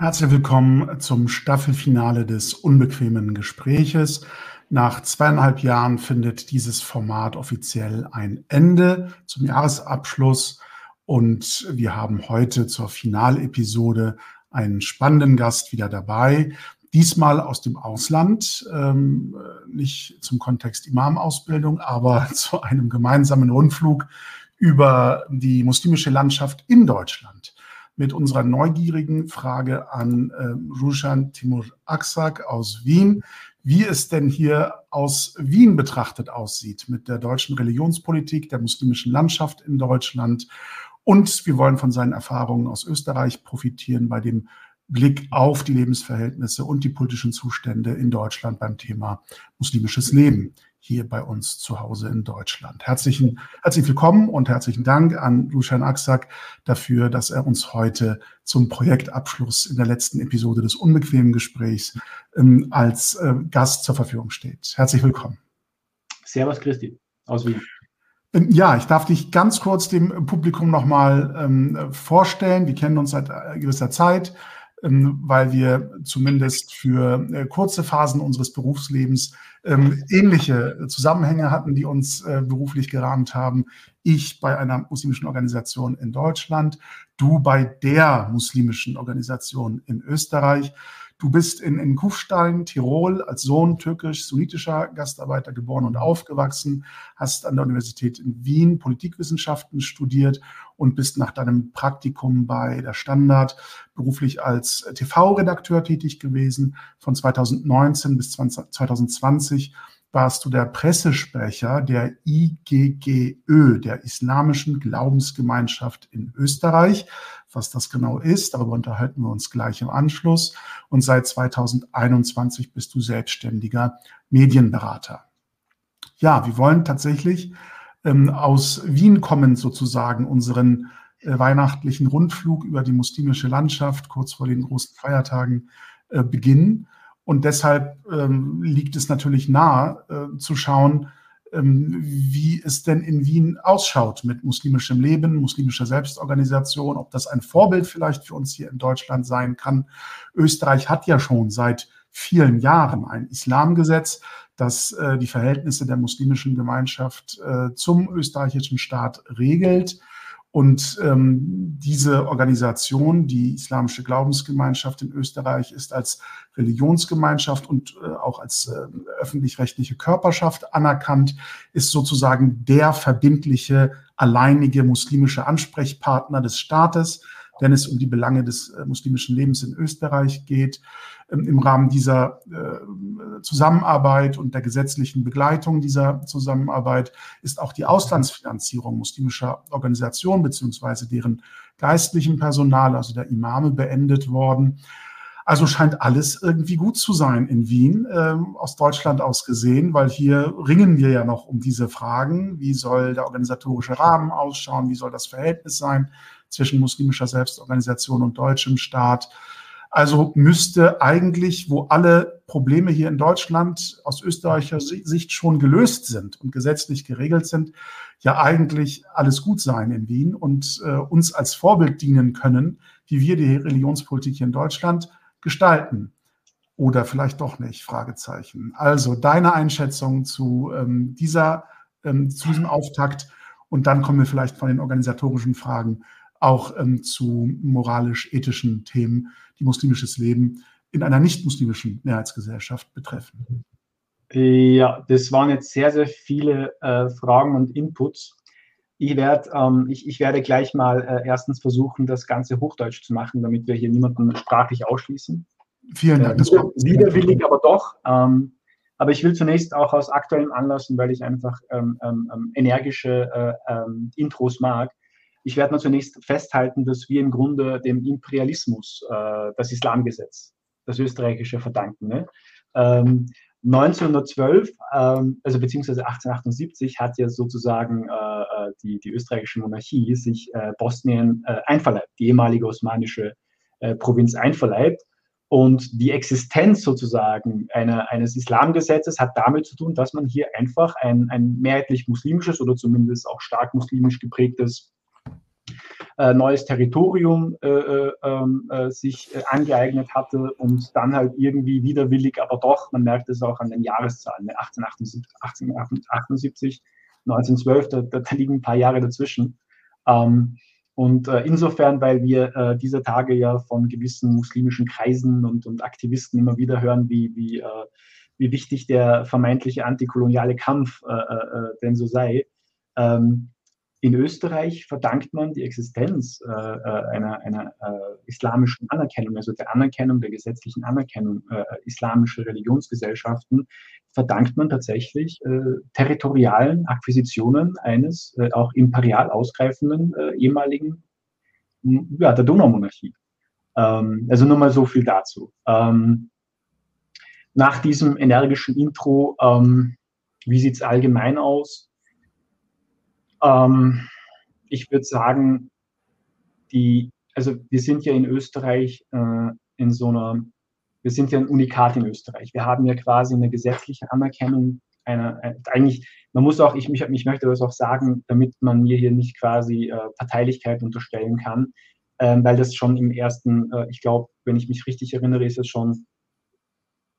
Herzlich willkommen zum Staffelfinale des Unbequemen Gespräches. Nach zweieinhalb Jahren findet dieses Format offiziell ein Ende zum Jahresabschluss und wir haben heute zur Finalepisode einen spannenden Gast wieder dabei. Diesmal aus dem Ausland, ähm, nicht zum Kontext Imam-Ausbildung, aber zu einem gemeinsamen Rundflug über die muslimische Landschaft in Deutschland mit unserer neugierigen Frage an äh, Rushan Timur Aksak aus Wien, wie es denn hier aus Wien betrachtet aussieht mit der deutschen Religionspolitik, der muslimischen Landschaft in Deutschland. Und wir wollen von seinen Erfahrungen aus Österreich profitieren bei dem Blick auf die Lebensverhältnisse und die politischen Zustände in Deutschland beim Thema muslimisches Leben hier bei uns zu Hause in Deutschland. Herzlichen, herzlich willkommen und herzlichen Dank an Lucian Aksak dafür, dass er uns heute zum Projektabschluss in der letzten Episode des unbequemen Gesprächs ähm, als äh, Gast zur Verfügung steht. Herzlich willkommen. Servus Christi aus Wien. Ähm, ja, ich darf dich ganz kurz dem Publikum nochmal ähm, vorstellen. Wir kennen uns seit äh, gewisser Zeit. Ähm, weil wir zumindest für äh, kurze Phasen unseres Berufslebens ähm, ähnliche Zusammenhänge hatten, die uns äh, beruflich gerahmt haben. Ich bei einer muslimischen Organisation in Deutschland, du bei der muslimischen Organisation in Österreich. Du bist in, in Kufstein, Tirol, als Sohn türkisch-sunnitischer Gastarbeiter geboren und aufgewachsen, hast an der Universität in Wien Politikwissenschaften studiert und bist nach deinem Praktikum bei der Standard beruflich als TV-Redakteur tätig gewesen. Von 2019 bis 2020 warst du der Pressesprecher der IGGÖ, der Islamischen Glaubensgemeinschaft in Österreich. Was das genau ist, darüber unterhalten wir uns gleich im Anschluss. Und seit 2021 bist du selbstständiger Medienberater. Ja, wir wollen tatsächlich ähm, aus Wien kommend sozusagen unseren äh, weihnachtlichen Rundflug über die muslimische Landschaft kurz vor den großen Feiertagen äh, beginnen. Und deshalb ähm, liegt es natürlich nahe äh, zu schauen, wie es denn in Wien ausschaut mit muslimischem Leben, muslimischer Selbstorganisation, ob das ein Vorbild vielleicht für uns hier in Deutschland sein kann. Österreich hat ja schon seit vielen Jahren ein Islamgesetz, das äh, die Verhältnisse der muslimischen Gemeinschaft äh, zum österreichischen Staat regelt. Und ähm, diese Organisation, die Islamische Glaubensgemeinschaft in Österreich, ist als Religionsgemeinschaft und äh, auch als äh, öffentlich-rechtliche Körperschaft anerkannt, ist sozusagen der verbindliche, alleinige muslimische Ansprechpartner des Staates wenn es um die Belange des äh, muslimischen Lebens in Österreich geht. Ähm, Im Rahmen dieser äh, Zusammenarbeit und der gesetzlichen Begleitung dieser Zusammenarbeit ist auch die Auslandsfinanzierung muslimischer Organisationen beziehungsweise deren geistlichen Personal, also der Imame, beendet worden. Also scheint alles irgendwie gut zu sein in Wien, äh, aus Deutschland aus gesehen, weil hier ringen wir ja noch um diese Fragen. Wie soll der organisatorische Rahmen ausschauen? Wie soll das Verhältnis sein zwischen muslimischer Selbstorganisation und deutschem Staat. Also müsste eigentlich, wo alle Probleme hier in Deutschland aus österreichischer Sicht schon gelöst sind und gesetzlich geregelt sind, ja eigentlich alles gut sein in Wien und äh, uns als Vorbild dienen können, wie wir die Religionspolitik hier in Deutschland gestalten. Oder vielleicht doch nicht, Fragezeichen. Also deine Einschätzung zu ähm, dieser, ähm, zu diesem Auftakt und dann kommen wir vielleicht von den organisatorischen Fragen auch ähm, zu moralisch-ethischen Themen, die muslimisches Leben in einer nicht-muslimischen Mehrheitsgesellschaft betreffen. Ja, das waren jetzt sehr, sehr viele äh, Fragen und Inputs. Ich, werd, ähm, ich, ich, werde gleich mal äh, erstens versuchen, das Ganze Hochdeutsch zu machen, damit wir hier niemanden sprachlich ausschließen. Vielen Dank. Äh, widerwillig, aber doch. Ähm, aber ich will zunächst auch aus aktuellem Anlass, weil ich einfach ähm, ähm, ähm energische äh, ähm, Intros mag, ich werde mal zunächst festhalten, dass wir im Grunde dem Imperialismus äh, das Islamgesetz, das österreichische, verdanken. Ne? Ähm, 1912, ähm, also beziehungsweise 1878, hat ja sozusagen äh, äh, die, die österreichische Monarchie sich äh, Bosnien äh, einverleibt, die ehemalige osmanische äh, Provinz einverleibt. Und die Existenz sozusagen einer, eines Islamgesetzes hat damit zu tun, dass man hier einfach ein, ein mehrheitlich muslimisches oder zumindest auch stark muslimisch geprägtes äh, neues Territorium äh, äh, ähm, äh sich äh, angeeignet hatte und dann halt irgendwie widerwillig, aber doch, man merkt es auch an den Jahreszahlen, 1878, 1878 1912, da, da, liegen ein paar Jahre dazwischen. Ähm, und äh, insofern, weil wir dieser Tage ja von gewissen muslimischen Kreisen und, und Aktivisten immer wieder hören, wie, wie, wie wichtig der vermeintliche antikoloniale Kampf denn so sei, ähm, in Österreich verdankt man die Existenz äh, äh, einer, einer äh, islamischen Anerkennung, also der Anerkennung, der gesetzlichen Anerkennung äh, islamischer Religionsgesellschaften, verdankt man tatsächlich äh, territorialen Akquisitionen eines äh, auch imperial ausgreifenden ehemaligen, ja, der Donaumonarchie. Ähm, also nur mal so viel dazu. Ähm, nach diesem energischen Intro, ähm, wie sieht es allgemein aus? Ähm, ich würde sagen, die, also wir sind ja in Österreich äh, in so einer, wir sind ja ein Unikat in Österreich. Wir haben ja quasi eine gesetzliche Anerkennung einer, äh, eigentlich, man muss auch, ich, mich, ich möchte das auch sagen, damit man mir hier nicht quasi äh, Parteilichkeit unterstellen kann, ähm, weil das schon im ersten, äh, ich glaube, wenn ich mich richtig erinnere, ist es schon,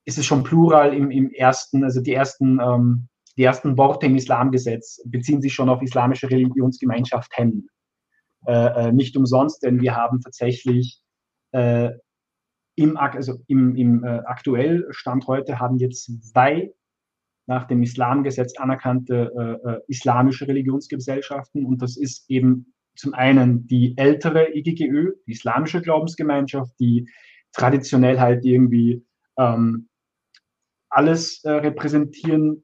ist es schon plural im, im ersten, also die ersten ähm, die ersten Worte im Islamgesetz beziehen sich schon auf islamische Religionsgemeinschaften. Äh, äh, nicht umsonst, denn wir haben tatsächlich äh, im, also im, im äh, aktuell Stand heute haben wir zwei nach dem Islamgesetz anerkannte äh, äh, islamische Religionsgesellschaften und das ist eben zum einen die ältere IGGÖ, die islamische Glaubensgemeinschaft, die traditionell halt irgendwie ähm, alles äh, repräsentieren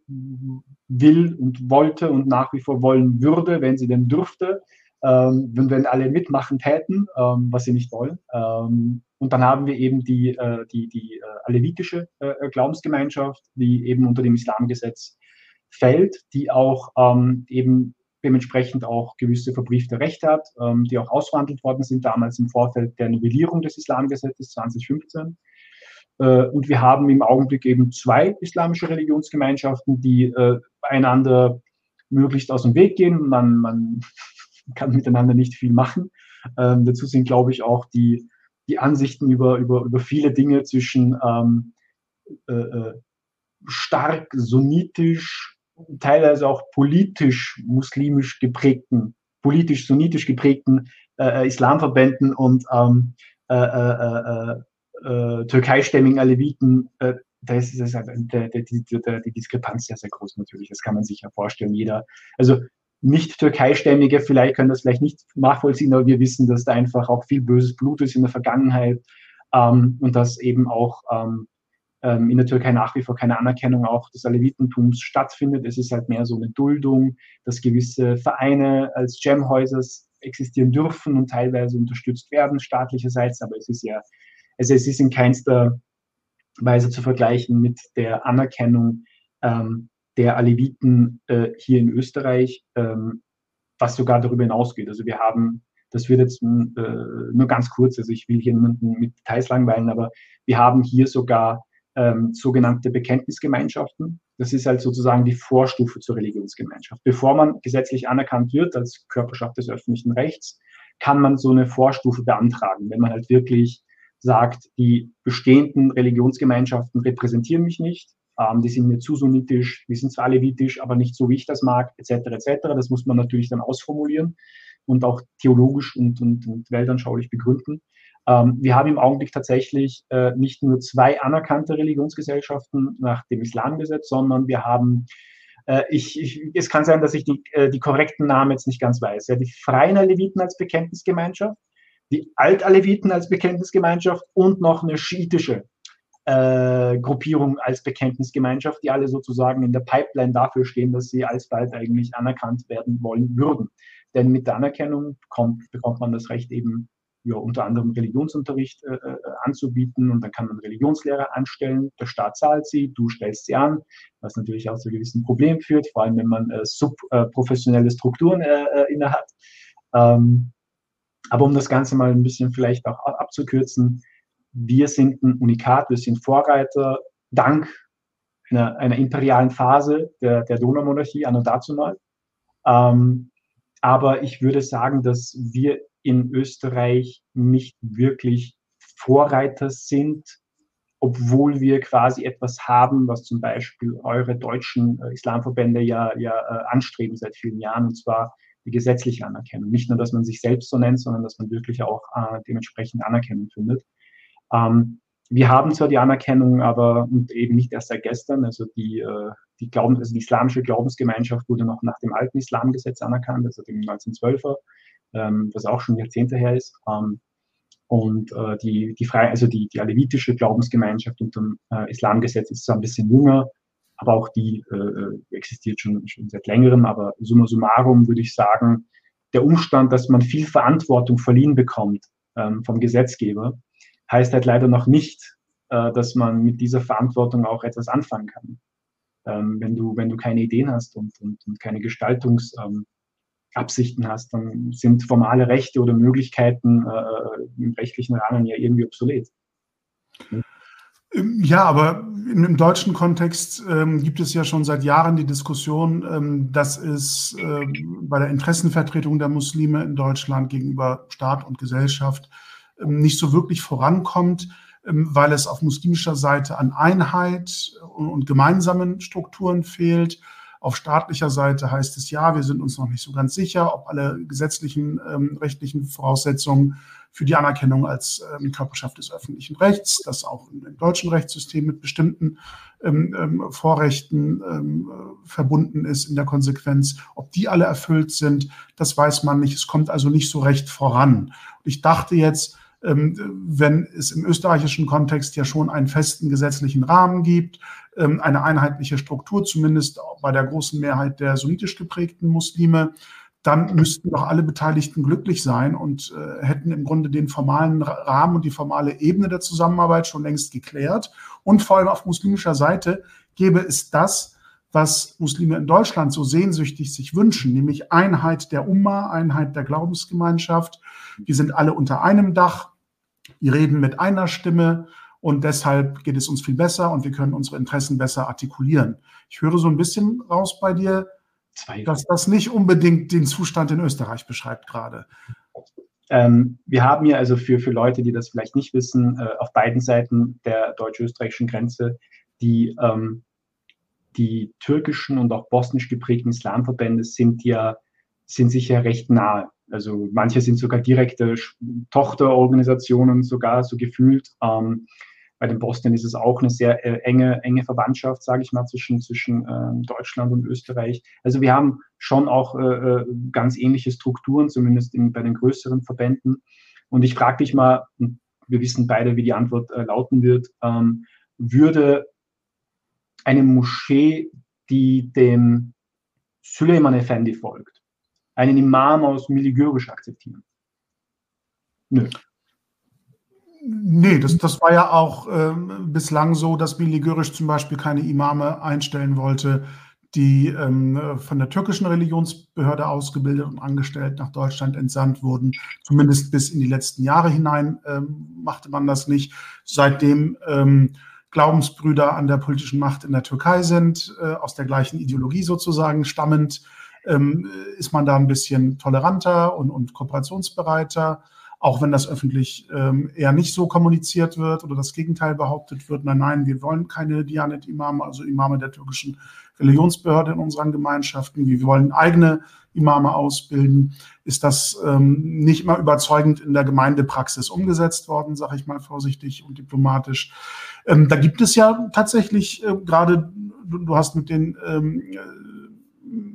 will und wollte und nach wie vor wollen würde, wenn sie denn dürfte, ähm, wenn, wenn alle mitmachen täten, ähm, was sie nicht wollen. Ähm, und dann haben wir eben die, äh, die, die äh, alevitische äh, Glaubensgemeinschaft, die eben unter dem Islamgesetz fällt, die auch ähm, eben dementsprechend auch gewisse verbriefte Rechte hat, ähm, die auch ausverhandelt worden sind damals im Vorfeld der Novellierung des Islamgesetzes 2015. Äh, und wir haben im Augenblick eben zwei islamische Religionsgemeinschaften, die äh, einander möglichst aus dem Weg gehen. Man, man kann miteinander nicht viel machen. Ähm, dazu sind, glaube ich, auch die, die Ansichten über, über, über viele Dinge zwischen ähm, äh, äh stark sunnitisch, teilweise auch politisch muslimisch geprägten, politisch sunnitisch geprägten äh, Islamverbänden und ähm, äh, äh, türkeistämmigen Aleviten, äh, da ist es halt, der, der, die, der, die Diskrepanz sehr, sehr groß natürlich. Das kann man sich ja vorstellen. Jeder, also nicht türkeistämmige vielleicht können das vielleicht nicht nachvollziehen, aber wir wissen, dass da einfach auch viel böses Blut ist in der Vergangenheit ähm, und dass eben auch ähm, ähm, in der Türkei nach wie vor keine Anerkennung auch des Alevitentums stattfindet. Es ist halt mehr so eine Duldung, dass gewisse Vereine als Gemhäuser existieren dürfen und teilweise unterstützt werden staatlicherseits, aber es ist ja also es ist in keinster Weise zu vergleichen mit der Anerkennung ähm, der Aleviten äh, hier in Österreich, ähm, was sogar darüber hinausgeht. Also wir haben, das wird jetzt äh, nur ganz kurz, also ich will hier niemanden mit Details langweilen, aber wir haben hier sogar ähm, sogenannte Bekenntnisgemeinschaften. Das ist halt sozusagen die Vorstufe zur Religionsgemeinschaft. Bevor man gesetzlich anerkannt wird als Körperschaft des öffentlichen Rechts, kann man so eine Vorstufe beantragen, wenn man halt wirklich sagt, die bestehenden Religionsgemeinschaften repräsentieren mich nicht, ähm, die sind mir zu sunnitisch, die sind zwar alevitisch, aber nicht so, wie ich das mag, etc. etc. Das muss man natürlich dann ausformulieren und auch theologisch und, und, und weltanschaulich begründen. Ähm, wir haben im Augenblick tatsächlich äh, nicht nur zwei anerkannte Religionsgesellschaften nach dem Islamgesetz, sondern wir haben äh, ich, ich, es kann sein, dass ich die, äh, die korrekten Namen jetzt nicht ganz weiß. Ja, die Freien Aleviten als Bekenntnisgemeinschaft, die Altaleviten als Bekenntnisgemeinschaft und noch eine schiitische äh, Gruppierung als Bekenntnisgemeinschaft, die alle sozusagen in der Pipeline dafür stehen, dass sie alsbald eigentlich anerkannt werden wollen würden. Denn mit der Anerkennung kommt, bekommt man das Recht eben ja, unter anderem Religionsunterricht äh, äh, anzubieten und dann kann man Religionslehrer anstellen. Der Staat zahlt sie, du stellst sie an, was natürlich auch zu gewissen Problemen führt, vor allem wenn man äh, subprofessionelle Strukturen äh, äh, innehat. Ähm, aber um das Ganze mal ein bisschen vielleicht auch abzukürzen, wir sind ein Unikat, wir sind Vorreiter dank einer, einer imperialen Phase der, der Donaumonarchie an und dazu mal. Ähm, aber ich würde sagen, dass wir in Österreich nicht wirklich Vorreiter sind, obwohl wir quasi etwas haben, was zum Beispiel eure deutschen äh, Islamverbände ja, ja äh, anstreben seit vielen Jahren, und zwar die gesetzliche Anerkennung. Nicht nur, dass man sich selbst so nennt, sondern dass man wirklich auch äh, dementsprechend Anerkennung findet. Ähm, wir haben zwar die Anerkennung, aber eben nicht erst seit gestern. Also die, äh, die, Glauben, also die islamische Glaubensgemeinschaft wurde noch nach dem alten Islamgesetz anerkannt, also dem 1912er, ähm, was auch schon Jahrzehnte her ist. Ähm, und äh, die, die frei, also die, die alevitische Glaubensgemeinschaft unter dem äh, Islamgesetz ist zwar ein bisschen jünger, aber auch die äh, äh, existiert schon, schon seit längerem. Aber summa summarum würde ich sagen, der Umstand, dass man viel Verantwortung verliehen bekommt ähm, vom Gesetzgeber, heißt halt leider noch nicht, äh, dass man mit dieser Verantwortung auch etwas anfangen kann. Ähm, wenn, du, wenn du keine Ideen hast und, und, und keine Gestaltungsabsichten ähm, hast, dann sind formale Rechte oder Möglichkeiten äh, im rechtlichen Rahmen ja irgendwie obsolet. Ähm, ja, aber im, deutschen Kontext ähm, gibt es ja schon seit Jahren die Diskussion, ähm, dass es ähm, bei der Interessenvertretung der Muslime in Deutschland gegenüber Staat und Gesellschaft ähm, nicht so wirklich vorankommt, ähm, weil es auf muslimischer Seite an Einheit und gemeinsamen Strukturen fehlt. Auf staatlicher Seite heißt es ja, wir sind uns noch nicht so ganz sicher, ob alle gesetzlichen, ähm, rechtlichen Voraussetzungen für die Anerkennung als ähm, Körperschaft des öffentlichen Rechts, das auch im, deutschen Rechtssystem mit bestimmten ähm, ähm, Vorrechten ähm, verbunden ist in der Konsequenz, ob die alle erfüllt sind, das weiß man nicht. Es kommt also nicht so recht voran. Und ich dachte jetzt, ähm, wenn es im österreichischen Kontext ja schon einen festen gesetzlichen Rahmen gibt, ähm, eine einheitliche Struktur, zumindest bei der großen Mehrheit der sunnitisch geprägten Muslime, dann müssten doch alle Beteiligten glücklich sein und äh, hätten im Grunde den formalen Rahmen und die formale Ebene der Zusammenarbeit schon längst geklärt. Und vor allem auf muslimischer Seite gäbe es das, was Muslime in Deutschland so sehnsüchtig sich wünschen, nämlich Einheit der Umma, Einheit der Glaubensgemeinschaft. Wir sind alle unter einem Dach, wir reden mit einer Stimme und deshalb geht es uns viel besser und wir können unsere Interessen besser artikulieren. Ich höre so ein bisschen raus bei dir, dass das nicht unbedingt den Zustand in Österreich beschreibt gerade. Ähm, wir haben hier also für, für Leute, die das vielleicht nicht wissen, äh, auf beiden Seiten der deutsch-österreichischen Grenze die ähm, die türkischen und auch bosnisch geprägten Islamverbände sind ja, sind sich ja recht nahe. Also manche sind sogar direkte Tochterorganisationen, sogar so gefühlt. Ähm, bei den Bosnien ist es auch eine sehr äh, enge, enge Verwandtschaft, sage ich mal, zwischen, zwischen äh, Deutschland und Österreich. Also wir haben schon auch äh, äh ganz ähnliche Strukturen, zumindest in, bei den größeren Verbänden. Und ich frage dich mal, wir wissen beide, wie die Antwort äh, lauten wird, ähm, würde eine Moschee, die dem Suleiman Effendi folgt, einen Imam aus Miligörisch akzeptieren? Nö. Nee, das, das war ja auch ähm, bislang so, dass Miligörisch zum Beispiel keine Imame einstellen wollte, die ähm, von der türkischen Religionsbehörde ausgebildet und angestellt nach Deutschland entsandt wurden. Zumindest bis in die letzten Jahre hinein ähm, machte man das nicht. Seitdem ähm, Glaubensbrüder an der politischen Macht in der Türkei sind, äh, aus der gleichen Ideologie sozusagen stammend, ähm, ist man da ein bisschen toleranter und, und kooperationsbereiter, auch wenn das öffentlich ähm, eher nicht so kommuniziert wird oder das Gegenteil behauptet wird. Nein, nein, wir wollen keine Dianet-Imame, also Imame der türkischen Religionsbehörde in unseren Gemeinschaften. Wir wollen eigene Imame ausbilden. Ist das ähm, nicht immer überzeugend in der Gemeindepraxis umgesetzt worden, sage ich mal vorsichtig und diplomatisch. Ähm, da gibt es ja tatsächlich äh, gerade, du, du, hast mit den ähm,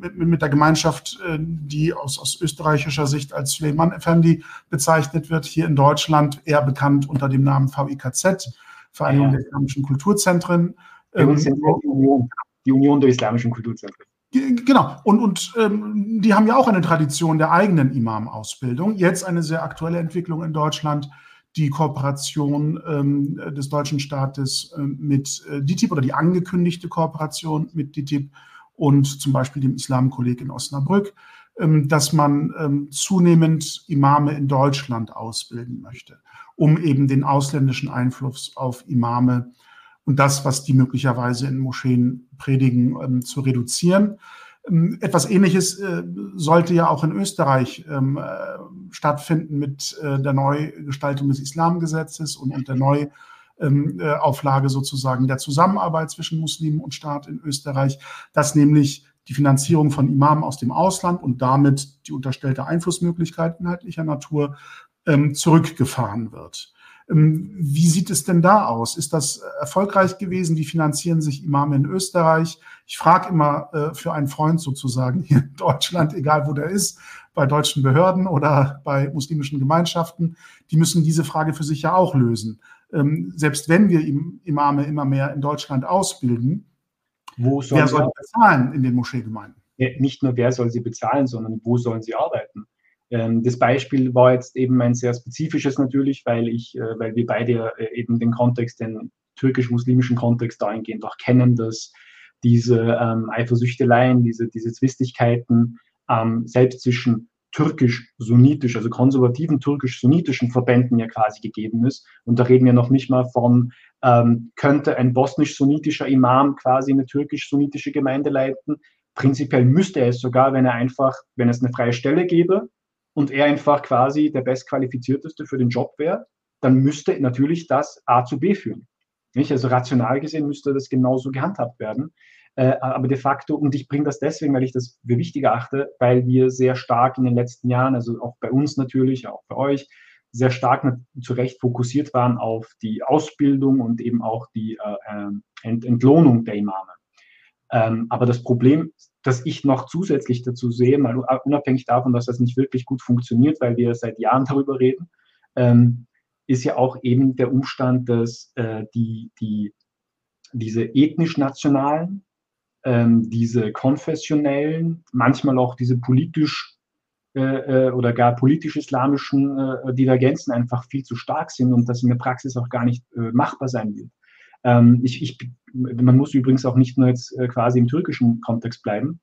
mit, mit, der Gemeinschaft, äh, die aus, aus österreichischer Sicht als Suleiman Effendi bezeichnet wird, hier in Deutschland eher bekannt unter dem Namen VIKZ, Vereinigung ja. der Islamischen Kulturzentren. Ähm, die, Union, die Union der Islamischen Kulturzentren. Genau. Und, und ähm, die haben ja auch eine Tradition der eigenen Imam-Ausbildung. Jetzt eine sehr aktuelle Entwicklung in Deutschland die Kooperation ähm, des deutschen Staates ähm, mit äh, DITIB oder die angekündigte Kooperation mit DITIB und zum Beispiel dem Islamkolleg in Osnabrück, ähm, dass man ähm, zunehmend Imame in Deutschland ausbilden möchte, um eben den ausländischen Einfluss auf Imame und das, was die möglicherweise in Moscheen predigen, ähm, zu reduzieren. Etwas Ähnliches äh, sollte ja auch in Österreich ähm, äh, stattfinden mit äh, der Neugestaltung des Islamgesetzes und, und der Neuauflage ähm, sozusagen der Zusammenarbeit zwischen Muslimen und Staat in Österreich, dass nämlich die Finanzierung von Imamen aus dem Ausland und damit die unterstellte Einflussmöglichkeit inhaltlicher Natur zurückgefahren wird. Wie sieht es denn da aus? Ist das erfolgreich gewesen? Wie finanzieren sich Imame in Österreich? Ich frage immer äh, für einen Freund sozusagen hier in Deutschland, egal wo der ist, bei deutschen Behörden oder bei muslimischen Gemeinschaften, die müssen diese Frage für sich ja auch lösen. Ähm, selbst wenn wir Imame immer mehr in Deutschland ausbilden, wo soll wer soll bezahlen in den Moscheegemeinden? Nicht nur wer soll sie bezahlen, sondern wo sollen sie arbeiten? Ähm, das Beispiel war jetzt eben ein sehr spezifisches natürlich, weil ich, äh, weil wir beide äh, eben den Kontext, den türkisch-muslimischen Kontext dahingehend auch kennen, dass diese ähm, Eifersüchteleien, diese, diese Zwistigkeiten ähm, selbst zwischen türkisch-sunnitisch, also konservativen türkisch-sunnitischen Verbänden ja quasi gegeben ist. Und da reden wir noch nicht mal von, ähm, könnte ein bosnisch-sunnitischer Imam quasi eine türkisch-sunnitische Gemeinde leiten. Prinzipiell müsste er es sogar, wenn er einfach, wenn es eine freie Stelle gäbe und er einfach quasi der bestqualifizierteste für den Job wäre, dann müsste natürlich das A zu B führen. Nicht? Also rational gesehen müsste das genauso gehandhabt werden. Äh, aber de facto, und ich bringe das deswegen, weil ich das für wichtig achte, weil wir sehr stark in den letzten Jahren, also auch bei uns natürlich, auch bei euch, sehr stark zu Recht fokussiert waren auf die Ausbildung und eben auch die äh, ähm, Ent Entlohnung der Imame. Ähm, aber das Problem, das ich noch zusätzlich dazu sehe, mal unabhängig davon, dass das nicht wirklich gut funktioniert, weil wir seit Jahren darüber reden, ähm, ist ja auch eben der Umstand, dass äh, die, die, diese ethnisch-nationalen, ähm, diese konfessionellen, manchmal auch diese politisch äh, äh, oder gar politisch-islamischen äh, Divergenzen einfach viel zu stark sind und das in der Praxis auch gar nicht äh, machbar sein wird. Ähm, ich, ich, man muss übrigens auch nicht nur jetzt äh, quasi im türkischen Kontext bleiben,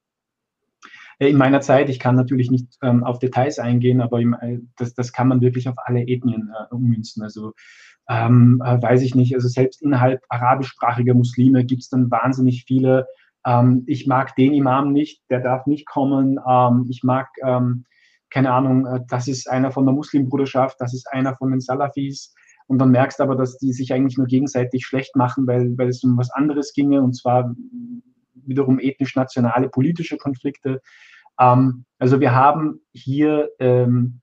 in meiner Zeit, ich kann natürlich nicht ähm, auf Details eingehen, aber im, äh, das, das kann man wirklich auf alle Ethnien äh, ummünzen. Also ähm, äh, weiß ich nicht, also selbst innerhalb arabischsprachiger Muslime gibt es dann wahnsinnig viele, ähm, ich mag den Imam nicht, der darf nicht kommen, ähm, ich mag, ähm, keine Ahnung, äh, das ist einer von der Muslimbruderschaft, das ist einer von den Salafis. Und dann merkst du aber, dass die sich eigentlich nur gegenseitig schlecht machen, weil, weil es um was anderes ginge, und zwar wiederum ethnisch-nationale politische Konflikte. Ähm, also wir haben hier, ähm,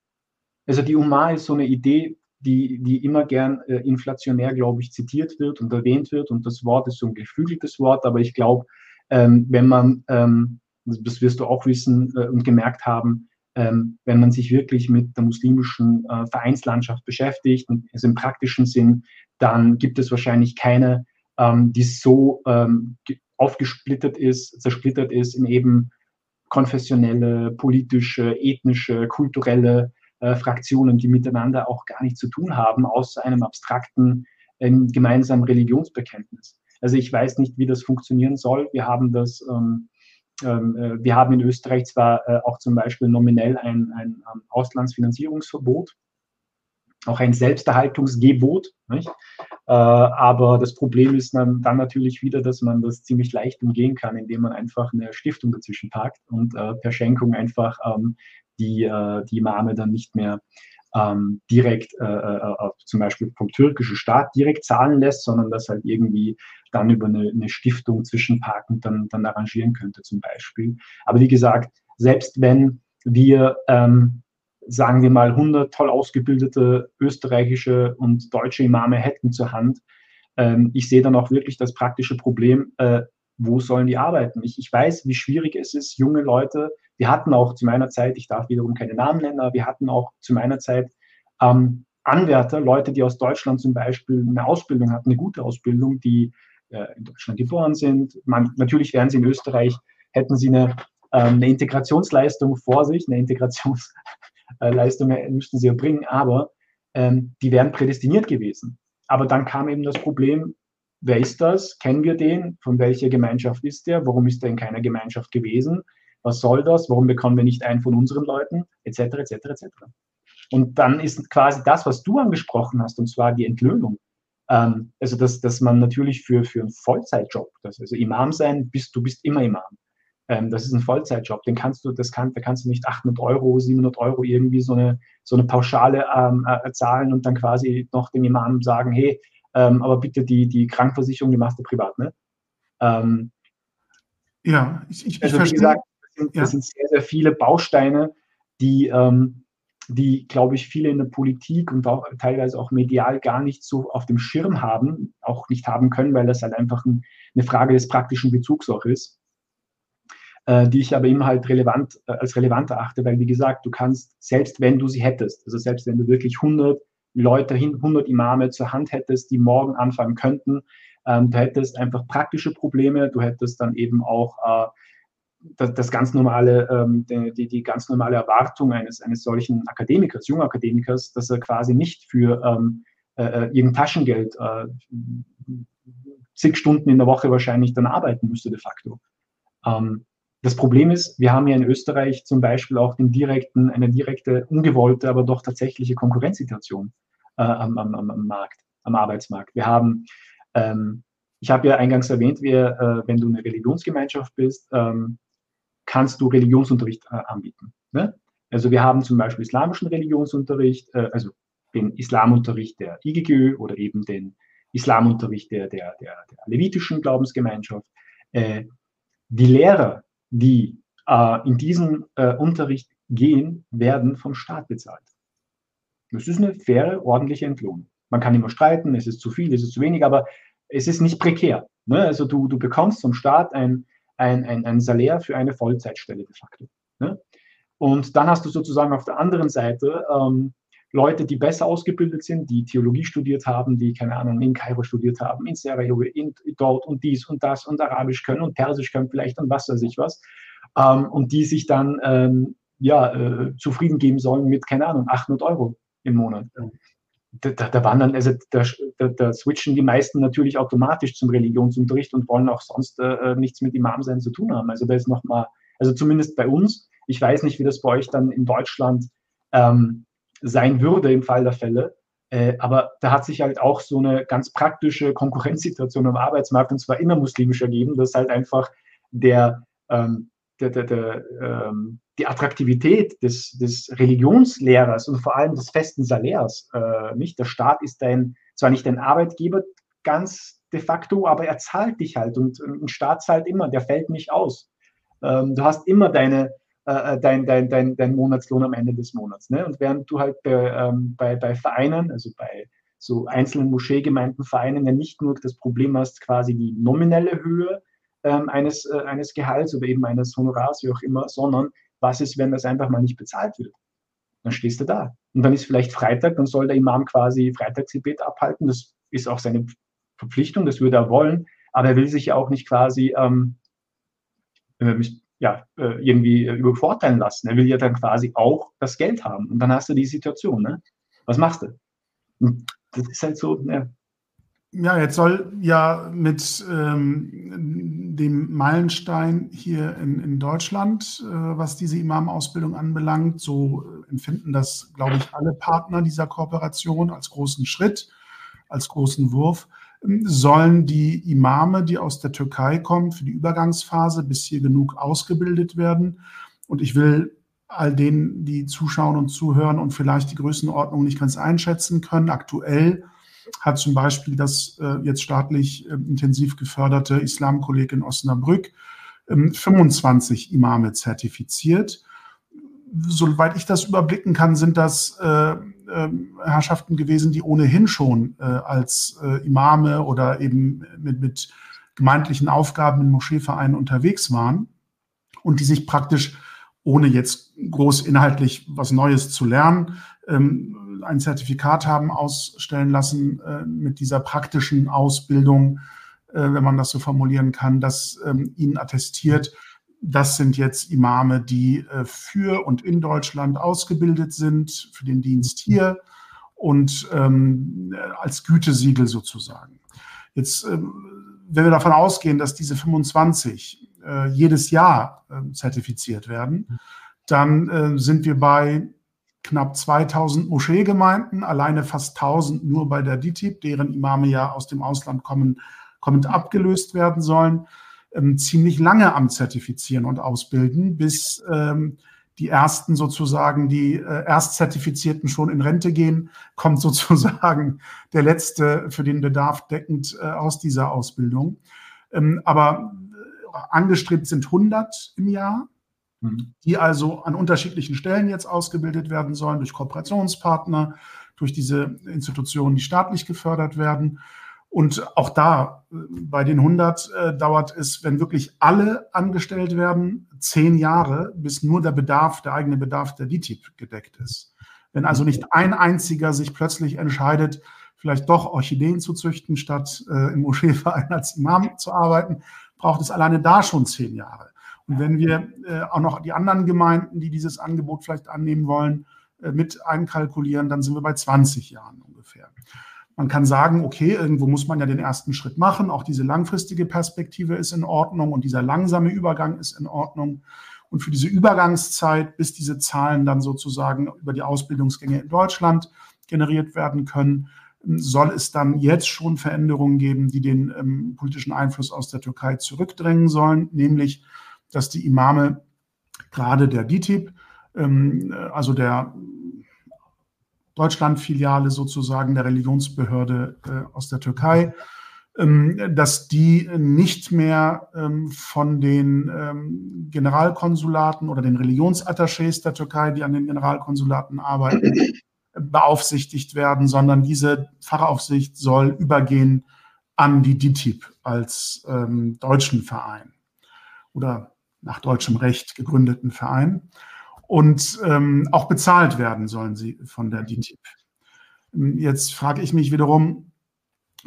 also die UMA ist so eine Idee, die, die immer gern äh, inflationär, glaube ich, zitiert wird und erwähnt wird. Und das Wort ist so ein geflügeltes Wort, aber ich glaube, wenn man, ähm, das wirst du auch wissen äh, und gemerkt haben, ähm, wenn man sich wirklich mit der muslimischen äh, Vereinslandschaft beschäftigt, also im praktischen Sinn, dann gibt es wahrscheinlich keine, ähm, die so ähm, aufgesplittert ist, zersplittert ist in eben konfessionelle, politische, ethnische, kulturelle äh, Fraktionen, die miteinander auch gar nichts zu tun haben, außer einem abstrakten ähm, gemeinsamen Religionsbekenntnis. Also ich weiß nicht, wie das funktionieren soll. Wir haben das, ähm, ähm, äh, wir haben in Österreich zwar äh, auch zum Beispiel nominell ein, ein, ein Auslandsfinanzierungsverbot, auch ein Selbsterhaltungsgebot. Nicht? Äh, aber das Problem ist dann, dann, natürlich wieder, dass man das ziemlich leicht umgehen kann, indem man einfach eine Stiftung dazwischen packt und äh, per Schenkung einfach ähm, die, äh, die Imame dann nicht mehr ähm, direkt äh, äh, zum Beispiel vom türkischen Staat direkt zahlen lässt, sondern das halt irgendwie dann über eine, eine Stiftung zwischenparken dann, dann arrangieren könnte zum Beispiel. Aber wie gesagt, selbst wenn wir ähm, sagen wir mal, 100 toll ausgebildete österreichische und deutsche Imame hätten zur Hand. Ähm, ich sehe dann auch wirklich das praktische Problem, äh, wo sollen die arbeiten? Ich, ich weiß, wie schwierig es ist, junge Leute, wir hatten auch zu meiner Zeit, ich darf wiederum keine Namen nennen, aber wir hatten auch zu meiner Zeit ähm, Anwärter, Leute, die aus Deutschland zum Beispiel eine Ausbildung hatten, eine gute Ausbildung, die äh, in Deutschland geboren sind. Man, natürlich wären sie in Österreich, hätten sie eine, ähm, eine Integrationsleistung vor sich, eine Integrations äh, müssten sie erbringen, aber ähm, die wären prädestiniert gewesen. Aber dann kam eben das Problem, wer ist das? Kennen wir den? Von welcher Gemeinschaft ist der? Warum ist er in keiner Gemeinschaft gewesen? Was soll das? Warum bekommen wir nicht einen von unseren Leuten? Etc., etc., etc. Und dann ist quasi das, was du angesprochen hast, und zwar die Entlöhnung. Ähm, also, dass, dass man natürlich für, für einen Vollzeitjob, das, also Imam sein, bist, du bist immer Imam. Ähm, das ist ein Vollzeitjob, den kannst du, das kann, da kannst du nicht 800 Euro, 700 Euro irgendwie so eine, so eine Pauschale ähm, äh, zahlen und dann quasi noch dem Imam sagen, hey, ähm, aber bitte die, die Krankenversicherung, die machst du privat, ne? Ähm, ja, ich, ich, also, ich verstehe. Gesagt, sind, ja. das sind sehr, sehr viele Bausteine, die, ähm, die, glaube ich, viele in der Politik und auch teilweise auch medial gar nicht so auf dem Schirm haben, auch nicht haben können, weil das halt einfach ein, eine Frage des praktischen Bezugs auch ist, äh, die ich aber immer halt relevant, äh, als relevant erachte, weil, wie gesagt, du kannst, selbst wenn du sie hättest, also selbst wenn du wirklich 100 Leute, 100 Imame zur Hand hättest, die morgen anfangen könnten, ähm, du hättest einfach praktische Probleme, du hättest dann eben auch äh, das, das ganz normale, ähm, die, die ganz normale Erwartung eines, eines solchen Akademikers, jungen Akademikers, dass er quasi nicht für ähm, äh, äh, irgendein Taschengeld äh, zig Stunden in der Woche wahrscheinlich dann arbeiten müsste de facto. Ähm, das Problem ist, wir haben ja in Österreich zum Beispiel auch den direkten, eine direkte, ungewollte, aber doch tatsächliche Konkurrenzsituation äh, am, am, am, Markt, am Arbeitsmarkt. Wir haben, ähm, ich habe ja eingangs erwähnt, wir, äh, wenn du eine Religionsgemeinschaft bist, ähm, kannst du Religionsunterricht äh, anbieten. Ne? Also wir haben zum Beispiel islamischen Religionsunterricht, äh, also den Islamunterricht der IGGÖ oder eben den Islamunterricht der, der, der, der levitischen Glaubensgemeinschaft. Äh, die Lehrer, die äh, in diesen äh, Unterricht gehen, werden vom Staat bezahlt. Das ist eine faire, ordentliche Entlohnung. Man kann immer streiten, ist es zu viel, ist es zu wenig, aber es ist nicht prekär. Ne? Also du, du bekommst vom Staat ein, ein, ein, ein Salär für eine Vollzeitstelle de facto. Ne? Und dann hast du sozusagen auf der anderen Seite ähm, Leute, die besser ausgebildet sind, die Theologie studiert haben, die, keine Ahnung, in Kairo studiert haben, in Sarajevo, in, dort und dies und das und Arabisch können und Persisch können vielleicht und was weiß ich was. Ähm, und die sich dann ähm, ja, äh, zufrieden geben sollen mit, keine Ahnung, 800 Euro im Monat. Da, da, dann, also da, da, da, switchen die meisten natürlich automatisch zum Religionsunterricht und wollen auch sonst äh, nichts mit Imam sein zu tun haben. Also da ist nochmal, also zumindest bei uns, ich weiß nicht, wie das bei euch dann in Deutschland ähm, sein würde im Fall der Fälle. Äh, aber da hat sich halt auch so eine ganz praktische Konkurrenzsituation am Arbeitsmarkt und zwar innermuslimisch ergeben, dass halt einfach der, ähm, der, der, der ähm, die Attraktivität des, des Religionslehrers und vor allem des festen Salärs, äh, nicht? Der Staat ist dein, zwar nicht dein Arbeitgeber ganz de facto, aber er zahlt dich halt und ein Staat zahlt immer, der fällt nicht aus. Ähm, du hast immer deine, äh, äh, dein, dein, dein, dein Monatslohn am Ende des Monats. Ne? Und während du halt bei, ähm, bei, bei Vereinen, also bei so einzelnen Moscheegemeinden Vereinen ja nicht nur das Problem hast, quasi die nominelle Höhe ähm, eines, äh, eines Gehalts oder eben eines Honorars, wie auch immer, sondern was ist, wenn das einfach mal nicht bezahlt wird? Dann stehst du da. Und dann ist vielleicht Freitag, dann soll der Imam quasi Freitagsgebet abhalten. Das ist auch seine Verpflichtung, das würde er wollen. Aber er will sich ja auch nicht quasi ähm, äh, ja, äh, irgendwie äh, übervorteilen lassen. Er will ja dann quasi auch das Geld haben. Und dann hast du die Situation. Ne? Was machst du? Das ist halt so, ja. Ja, jetzt soll ja mit ähm, dem Meilenstein hier in, in Deutschland, äh, was diese Imam-Ausbildung anbelangt, so empfinden das, glaube ich, alle Partner dieser Kooperation als großen Schritt, als großen Wurf sollen die Imame, die aus der Türkei kommen, für die Übergangsphase bis hier genug ausgebildet werden. Und ich will all denen, die zuschauen und zuhören und vielleicht die Größenordnung nicht ganz einschätzen können, aktuell hat zum Beispiel das äh, jetzt staatlich äh, intensiv geförderte Islamkolleg in Osnabrück äh, 25 Imame zertifiziert. Soweit ich das überblicken kann, sind das äh, ähm, Herrschaften gewesen, die ohnehin schon äh, als äh, Imame oder eben mit, mit gemeindlichen Aufgaben in Moscheevereinen unterwegs waren und die sich praktisch, ohne jetzt groß inhaltlich was Neues zu lernen, ähm, ein Zertifikat haben ausstellen lassen äh, mit dieser praktischen Ausbildung, äh, wenn man das so formulieren kann, das ähm, ihnen attestiert, das sind jetzt Imame, die äh, für und in Deutschland ausgebildet sind, für den Dienst hier und ähm, als Gütesiegel sozusagen. Jetzt, ähm, wenn wir davon ausgehen, dass diese 25 äh, jedes Jahr äh, zertifiziert werden, dann äh, sind wir bei knapp 2000 Moscheegemeinden, alleine fast 1000 nur bei der DITIB, deren Imame ja aus dem Ausland kommen, kommend abgelöst werden sollen. ähm, ziemlich lange am Zertifizieren und Ausbilden, bis ähm, die ersten sozusagen, die äh, Erstzertifizierten schon in Rente gehen, kommt sozusagen der letzte für den Bedarf deckend äh, aus dieser Ausbildung. Ähm, aber äh, angestrebt sind 100 im Jahr, mhm. die also an unterschiedlichen Stellen jetzt ausgebildet werden sollen, durch Kooperationspartner, durch diese Institutionen, die staatlich gefördert werden. Und auch da, äh, bei den 100 äh, dauert es, wenn wirklich alle angestellt werden, zehn Jahre, bis nur der Bedarf, der eigene Bedarf der DTIP gedeckt ist. Wenn also nicht ein einziger sich plötzlich entscheidet, vielleicht doch Orchideen zu züchten, statt äh, im Moscheeverein als Imam zu arbeiten, braucht es alleine da schon zehn Jahre. Wenn wir äh, auch noch die anderen Gemeinden, die dieses Angebot vielleicht annehmen wollen, äh, mit einkalkulieren, dann sind wir bei 20 Jahren ungefähr. Man kann sagen, okay, irgendwo muss man ja den ersten Schritt machen. Auch diese langfristige Perspektive ist in Ordnung und dieser langsame Übergang ist in Ordnung. Und für diese Übergangszeit, bis diese Zahlen dann sozusagen über die Ausbildungsgänge in Deutschland generiert werden können, soll es dann jetzt schon Veränderungen geben, die den ähm, politischen Einfluss aus der Türkei zurückdrängen sollen, nämlich dass die Imame gerade der DITIB, ähm, also der Deutschlandfiliale sozusagen der Religionsbehörde äh, aus der Türkei, ähm, dass die nicht mehr ähm, von den Generalkonsulaten oder den Religionsattachés der Türkei, die an den Generalkonsulaten arbeiten, beaufsichtigt werden, sondern diese Fachaufsicht soll übergehen an die DITIB als deutschen Verein. Oder nach deutschem Recht gegründeten Verein und ähm, auch bezahlt werden sollen sie von der DTIP. Jetzt frage ich mich wiederum,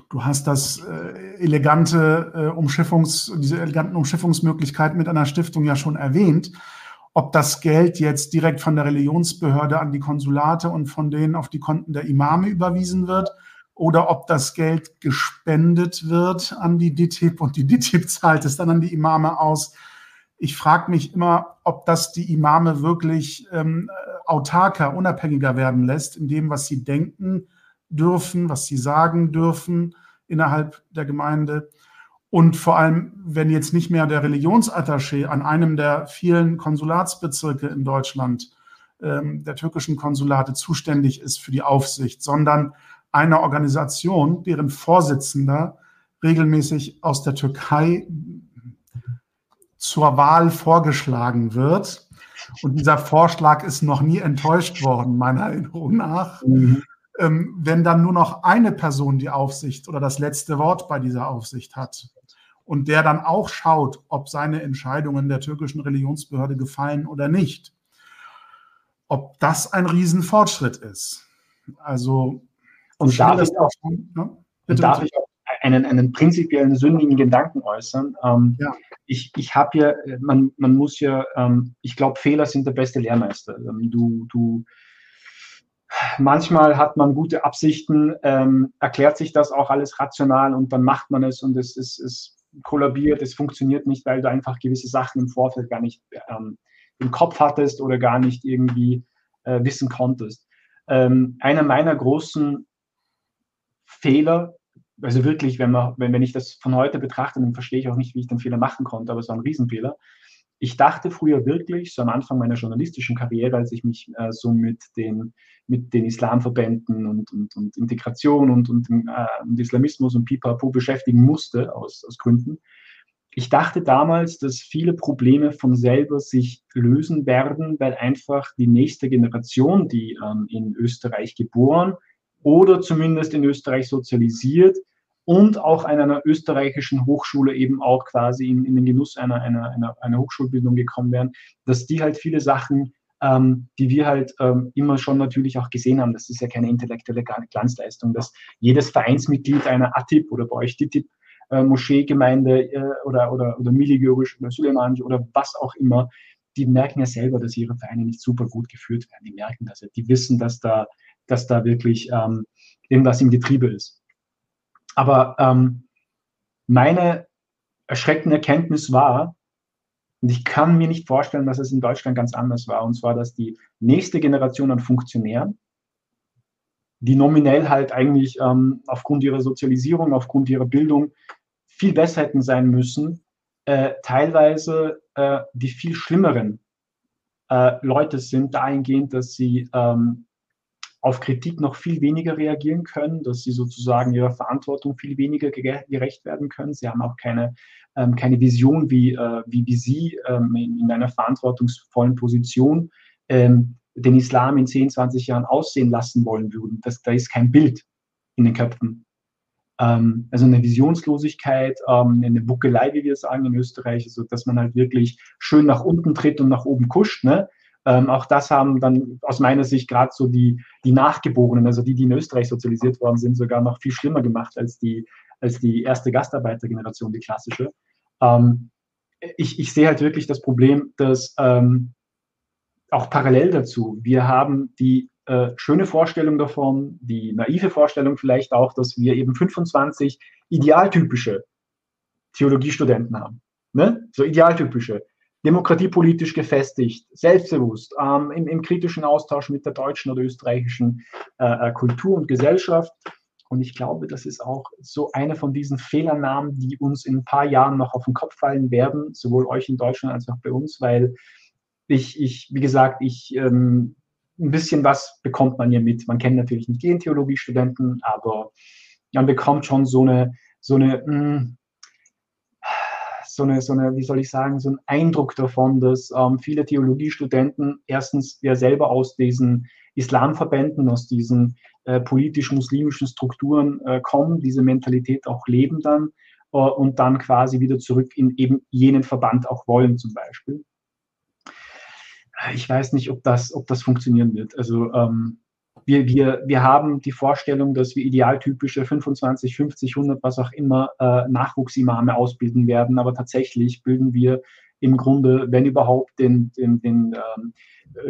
du hast das äh, elegante äh, Umschiffungs, diese eleganten Umschiffungsmöglichkeiten mit einer Stiftung ja schon erwähnt. Ob das Geld jetzt direkt von der Religionsbehörde an die Konsulate und von denen auf die Konten der Imame überwiesen wird oder ob das Geld gespendet wird an die DTIP und die DTIP zahlt es dann an die Imame aus ich frage mich immer, ob das die Imame wirklich ähm, autarker, unabhängiger werden lässt in dem, was sie denken dürfen, was sie sagen dürfen innerhalb der Gemeinde. Und vor allem, wenn jetzt nicht mehr der Religionsattaché an einem der vielen Konsulatsbezirke in Deutschland, ähm, der türkischen Konsulate, zuständig ist für die Aufsicht, sondern eine Organisation, deren Vorsitzender regelmäßig aus der Türkei zur Wahl vorgeschlagen wird. Und dieser Vorschlag ist noch nie enttäuscht worden, meiner Erinnerung nach. Mhm. Ähm, wenn dann nur noch eine Person die Aufsicht oder das letzte Wort bei dieser Aufsicht hat und der dann auch schaut, ob seine Entscheidungen der türkischen Religionsbehörde gefallen oder nicht, ob das ein Riesenfortschritt ist. Also, und darf ich auch, ne? Bitte, darf ich auch einen, einen prinzipiellen sündigen Gedanken äußern. Ähm, ja. Ich, ich habe ja, man, man muss ja, ähm, ich glaube, Fehler sind der beste Lehrmeister. Ähm, du, du, manchmal hat man gute Absichten, ähm, erklärt sich das auch alles rational und dann macht man es und es, es, es kollabiert, es funktioniert nicht, weil du einfach gewisse Sachen im Vorfeld gar nicht ähm, im Kopf hattest oder gar nicht irgendwie äh, wissen konntest. Ähm, einer meiner großen Fehler also wirklich, wenn, man, wenn, wenn ich das von heute betrachte, dann verstehe ich auch nicht, wie ich den Fehler machen konnte, aber es war ein Riesenfehler. Ich dachte früher wirklich, so am Anfang meiner journalistischen Karriere, als ich mich äh, so mit den, mit den Islamverbänden und, und, und Integration und, und, äh, und Islamismus und Pipapo beschäftigen musste, aus, aus Gründen, ich dachte damals, dass viele Probleme von selber sich lösen werden, weil einfach die nächste Generation, die ähm, in Österreich geboren oder zumindest in Österreich sozialisiert, und auch an einer österreichischen Hochschule eben auch quasi in, in den Genuss einer, einer, einer, einer Hochschulbildung gekommen wären, dass die halt viele Sachen, ähm, die wir halt ähm, immer schon natürlich auch gesehen haben, das ist ja keine intellektuelle Glanzleistung, dass jedes Vereinsmitglied einer ATIP oder bei euch DITIB äh, Moscheegemeinde äh, oder, oder, oder Miligiorisch oder Suleimanisch oder was auch immer, die merken ja selber, dass ihre Vereine nicht super gut geführt werden. Die merken das ja. Die wissen, dass da, dass da wirklich ähm, irgendwas im Getriebe ist. Aber ähm, meine erschreckende Erkenntnis war, und ich kann mir nicht vorstellen, dass es in Deutschland ganz anders war, und zwar, dass die nächste Generation an Funktionären, die nominell halt eigentlich ähm, aufgrund ihrer Sozialisierung, aufgrund ihrer Bildung viel besser hätten sein müssen, äh, teilweise äh, die viel schlimmeren äh, Leute sind, dahingehend, dass sie ähm, auf Kritik noch viel weniger reagieren können, dass sie sozusagen ihrer Verantwortung viel weniger gerecht werden können. Sie haben auch keine, ähm, keine Vision, wie, äh, wie, wie sie ähm, in, in, einer verantwortungsvollen Position ähm, den Islam in 10, 20 Jahren aussehen lassen wollen würden. Das, da ist kein Bild in den Köpfen. Ähm, also eine Visionslosigkeit, ähm, eine Buckelei, wie wir sagen in Österreich, also dass man halt wirklich schön nach unten tritt und nach oben kuscht. Ne? Ähm, auch das haben dann aus meiner Sicht gerade so die, die Nachgeborenen, also die, die in Österreich sozialisiert worden sind, sogar noch viel schlimmer gemacht als die, als die erste Gastarbeitergeneration, die klassische. Ähm, ich, ich sehe halt wirklich das Problem, dass ähm, auch parallel dazu, wir haben die äh, schöne Vorstellung davon, die naive Vorstellung vielleicht auch, dass wir eben 25 idealtypische Theologiestudenten haben. Ne? So idealtypische demokratiepolitisch gefestigt, selbstbewusst, ähm, im, im, kritischen Austausch mit der deutschen oder österreichischen äh, äh, Kultur und Gesellschaft. Und ich glaube, das ist auch so eine von diesen Fehlernamen, die uns in ein paar Jahren noch auf den Kopf fallen werden, sowohl euch in Deutschland als auch bei uns, weil ich, ich wie gesagt, ich ähm, ein bisschen was bekommt man ja mit. Man kennt natürlich nicht jeden Theologiestudenten, aber man bekommt schon so eine, so eine, mh, hm, so eine, so eine, wie soll ich sagen, so einen Eindruck davon, dass ähm, viele Theologiestudenten erstens ja selber aus diesen Islamverbänden, aus diesen äh, politisch-muslimischen Strukturen äh, kommen, diese Mentalität auch leben dann äh, und dann quasi wieder zurück in eben jenen Verband auch wollen zum Beispiel. Ich weiß nicht, ob das, ob das funktionieren wird. Also ähm, wir, wir, wir haben die Vorstellung, dass wir idealtypische 25, 50, 100, was auch immer, äh, Nachwuchsimame ausbilden werden. Aber tatsächlich bilden wir im Grunde, wenn überhaupt, den, den, den ähm,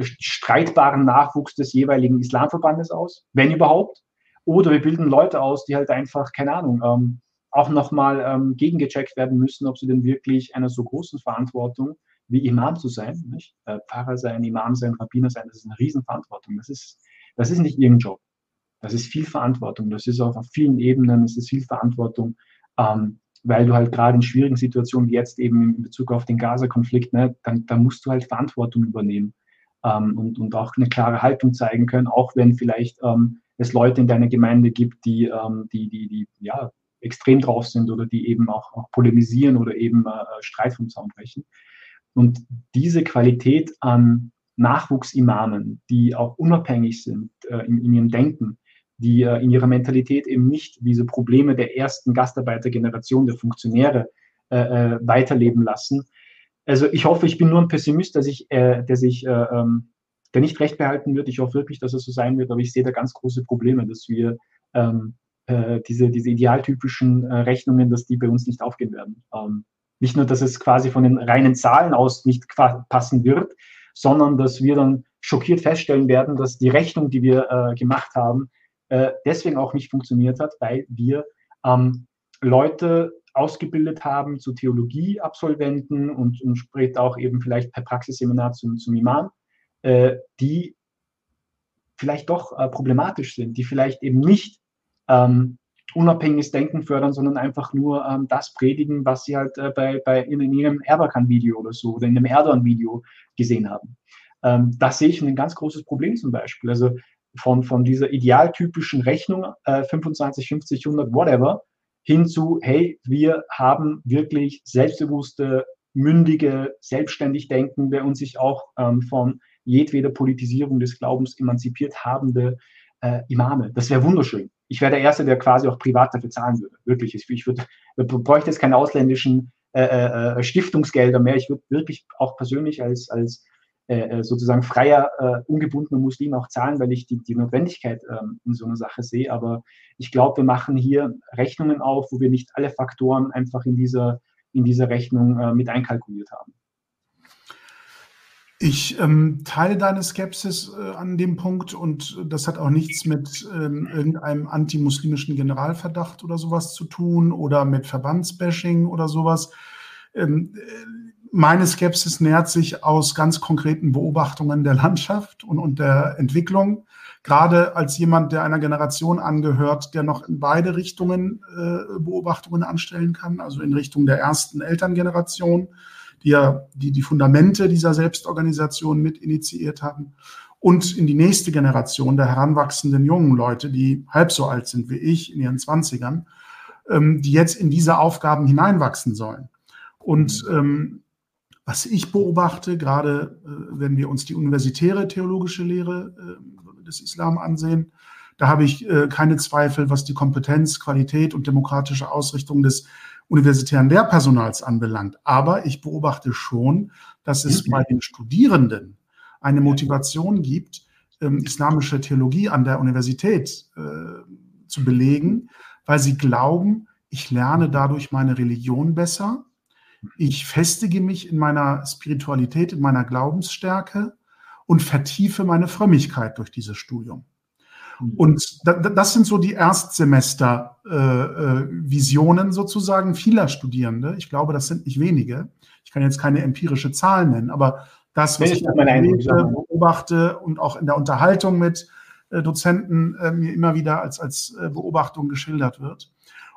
streitbaren Nachwuchs des jeweiligen Islamverbandes aus, wenn überhaupt. Oder wir bilden Leute aus, die halt einfach, keine Ahnung, ähm, auch nochmal ähm, gegengecheckt werden müssen, ob sie denn wirklich einer so großen Verantwortung wie Imam zu sein, nicht? Äh, Pfarrer sein, Imam sein, Rabbiner sein, das ist eine Riesenverantwortung. Das ist das ist nicht irgendein Job. Das ist viel Verantwortung. Das ist auch auf vielen Ebenen, es ist viel Verantwortung, ähm, weil du halt gerade in schwierigen Situationen wie jetzt eben in Bezug auf den Gaza-Konflikt, ne, dann, dann musst du halt Verantwortung übernehmen ähm, und, und auch eine klare Haltung zeigen können, auch wenn vielleicht ähm, es Leute in deiner Gemeinde gibt, die, ähm, die, die, die ja, extrem drauf sind oder die eben auch, auch polemisieren oder eben äh, Streit vom Zaun brechen. Und diese Qualität an Nachwuchsimamen, die auch unabhängig sind äh, in, in, ihrem Denken, die äh, in ihrer Mentalität eben nicht diese Probleme der ersten Gastarbeitergeneration, der Funktionäre äh, äh weiterleben lassen. Also ich hoffe, ich bin nur ein Pessimist, dass ich, äh, der sich, äh, ähm, der nicht recht behalten wird. Ich hoffe wirklich, dass es so sein wird, aber ich sehe da ganz große Probleme, dass wir ähm, diese, diese idealtypischen Rechnungen, dass die bei uns nicht aufgehen werden. Ähm, nicht nur, dass es quasi von den reinen Zahlen aus nicht passen wird, sondern dass wir dann schockiert feststellen werden, dass die Rechnung, die wir äh, gemacht haben, äh, deswegen auch nicht funktioniert hat, weil wir ähm, Leute ausgebildet haben zu Theologieabsolventen und, und später auch eben vielleicht per Praxisseminar zum, zum Imam, äh, die vielleicht doch äh, problematisch sind, die vielleicht eben nicht ähm, unabhängiges Denken fördern, sondern einfach nur ähm, das predigen, was sie halt äh, bei, bei in, in ihrem Erbakan-Video oder so oder in einem Erdogan-Video gesehen haben. Ähm, das sehe ich ein ganz großes Problem zum Beispiel. Also von, von dieser idealtypischen Rechnung äh, 25, 50, 100, whatever, hin zu, hey, wir haben wirklich selbstbewusste, mündige, selbstständig denkende und sich auch ähm, von jedweder Politisierung des Glaubens emanzipiert habende äh, Imame. Das wäre wunderschön ich wäre der Erste, der quasi auch privat dafür zahlen würde. Wirklich. Ich würde, bräuchte jetzt keine ausländischen äh, äh, äh, Stiftungsgelder mehr. Ich würde wirklich auch persönlich als, als äh, äh, sozusagen freier, äh, ungebundener Muslim auch zahlen, weil ich die, die Notwendigkeit ähm, in so einer Sache sehe. Aber ich glaube, wir machen hier Rechnungen auf, wo wir nicht alle Faktoren einfach in dieser, in dieser Rechnung äh, mit einkalkuliert haben. Ich ähm, teile deine Skepsis äh, an dem Punkt und das hat auch nichts mit ähm, irgendeinem antimuslimischen Generalverdacht oder sowas zu tun oder mit Verbandsbashing oder sowas. Ähm, äh, meine Skepsis nährt sich aus ganz konkreten Beobachtungen der Landschaft und, und der Entwicklung. Gerade als jemand, der einer Generation angehört, der noch in beide Richtungen äh, Beobachtungen anstellen kann, also in Richtung der ersten Elterngeneration, die ja die, die Fundamente dieser Selbstorganisation mit initiiert haben, und in die nächste Generation der heranwachsenden jungen Leute, die halb so alt sind wie ich in ihren Zwanzigern, ähm, die jetzt in diese Aufgaben hineinwachsen sollen. Und ähm, was ich beobachte, gerade äh, wenn wir uns die universitäre theologische Lehre äh, des Islam ansehen, da habe ich äh, keine Zweifel, was die Kompetenz, Qualität und demokratische Ausrichtung des universitären Lehrpersonals anbelangt. Aber ich beobachte schon, dass es mhm. bei den Studierenden eine Motivation gibt, ähm, islamische Theologie an der Universität äh, zu belegen, weil sie glauben, ich lerne dadurch meine Religion besser ich festige mich in meiner Spiritualität, in meiner Glaubensstärke und vertiefe meine Frömmigkeit durch dieses Studium. Mhm. Und das sind so die Erstsemester-Visionen äh, äh, sozusagen vieler Studierende. Ich glaube, das sind nicht wenige. Ich kann jetzt keine empirische Zahl nennen, aber das, was ich beobachte und auch in der Unterhaltung mit äh, Dozenten mir immer wieder als, als Beobachtung geschildert wird.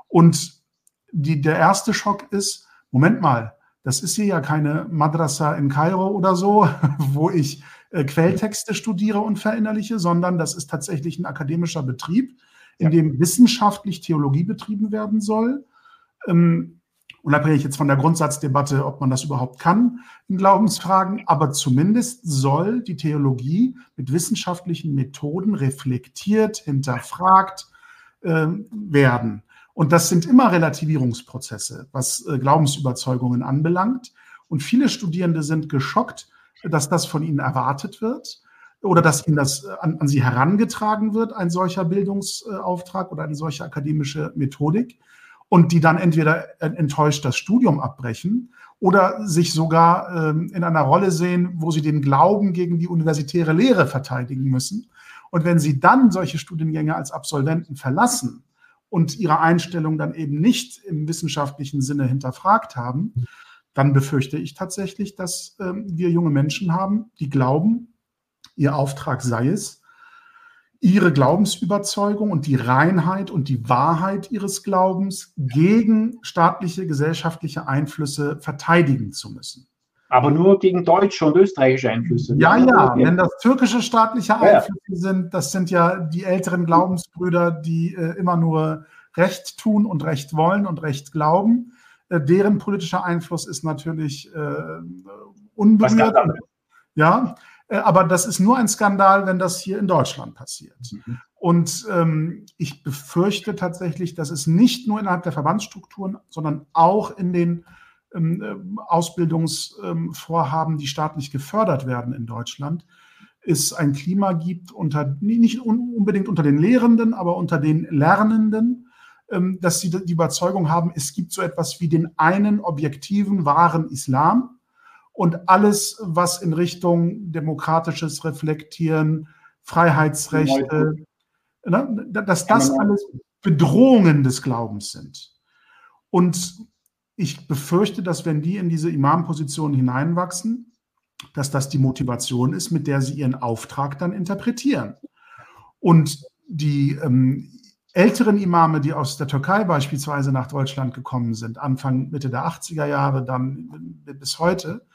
Und die, der erste Schock ist, Moment mal, das ist hier ja keine Madrasa in Kairo oder so, wo ich äh, Quelltexte studiere und verinnerliche, sondern das ist tatsächlich ein akademischer Betrieb, in ja. dem wissenschaftlich Theologie betrieben werden soll. Ähm, unabhängig jetzt von der Grundsatzdebatte, ob man das überhaupt kann in Glaubensfragen, aber zumindest soll die Theologie mit wissenschaftlichen Methoden reflektiert, hinterfragt äh, werden. Und das sind immer Relativierungsprozesse, was äh, Glaubensüberzeugungen anbelangt. Und viele Studierende sind geschockt, dass das von ihnen erwartet wird oder dass ihnen das äh, an, an sie herangetragen wird, ein solcher Bildungsauftrag oder eine solche akademische Methodik. Und die dann entweder enttäuscht das Studium abbrechen oder sich sogar ähm, in einer Rolle sehen, wo sie den Glauben gegen die universitäre Lehre verteidigen müssen. Und wenn sie dann solche Studiengänge als Absolventen verlassen, und ihre Einstellung dann eben nicht im wissenschaftlichen Sinne hinterfragt haben, dann befürchte ich tatsächlich, dass ähm, wir junge Menschen haben, die glauben, ihr Auftrag sei es, ihre Glaubensüberzeugung und die Reinheit und die Wahrheit ihres Glaubens gegen staatliche, gesellschaftliche Einflüsse verteidigen zu müssen aber nur gegen deutsche und österreichische Einflüsse. Ja, ja, wenn das türkische staatliche Einflüsse ja. sind, das sind ja die älteren Glaubensbrüder, die äh, immer nur Recht tun und Recht wollen und Recht glauben. Äh, deren politischer Einfluss ist natürlich äh, unberührt. Ja, äh, aber das ist nur ein Skandal, wenn das hier in Deutschland passiert. Mhm. Und ähm, ich befürchte tatsächlich, dass es nicht nur innerhalb der Verbandsstrukturen, sondern auch in den ähm, äh, Ausbildungsvorhaben, die staatlich gefördert werden in Deutschland, es ein Klima gibt, unter, nicht unbedingt unter den Lehrenden, aber unter den Lernenden, ähm, dass sie die Überzeugung haben, es gibt so etwas wie den einen objektiven, wahren Islam und alles, was in Richtung demokratisches Reflektieren, Freiheitsrechte, ne, dass das alles Bedrohungen des Glaubens sind. Und ich befürchte, dass wenn die in diese Imamposition hineinwachsen, dass das die Motivation ist, mit der sie ihren Auftrag dann interpretieren. Und die ähm, älteren Imame, die aus der Türkei beispielsweise nach Deutschland gekommen sind, Anfang, Mitte der 80er Jahre, dann bis heute,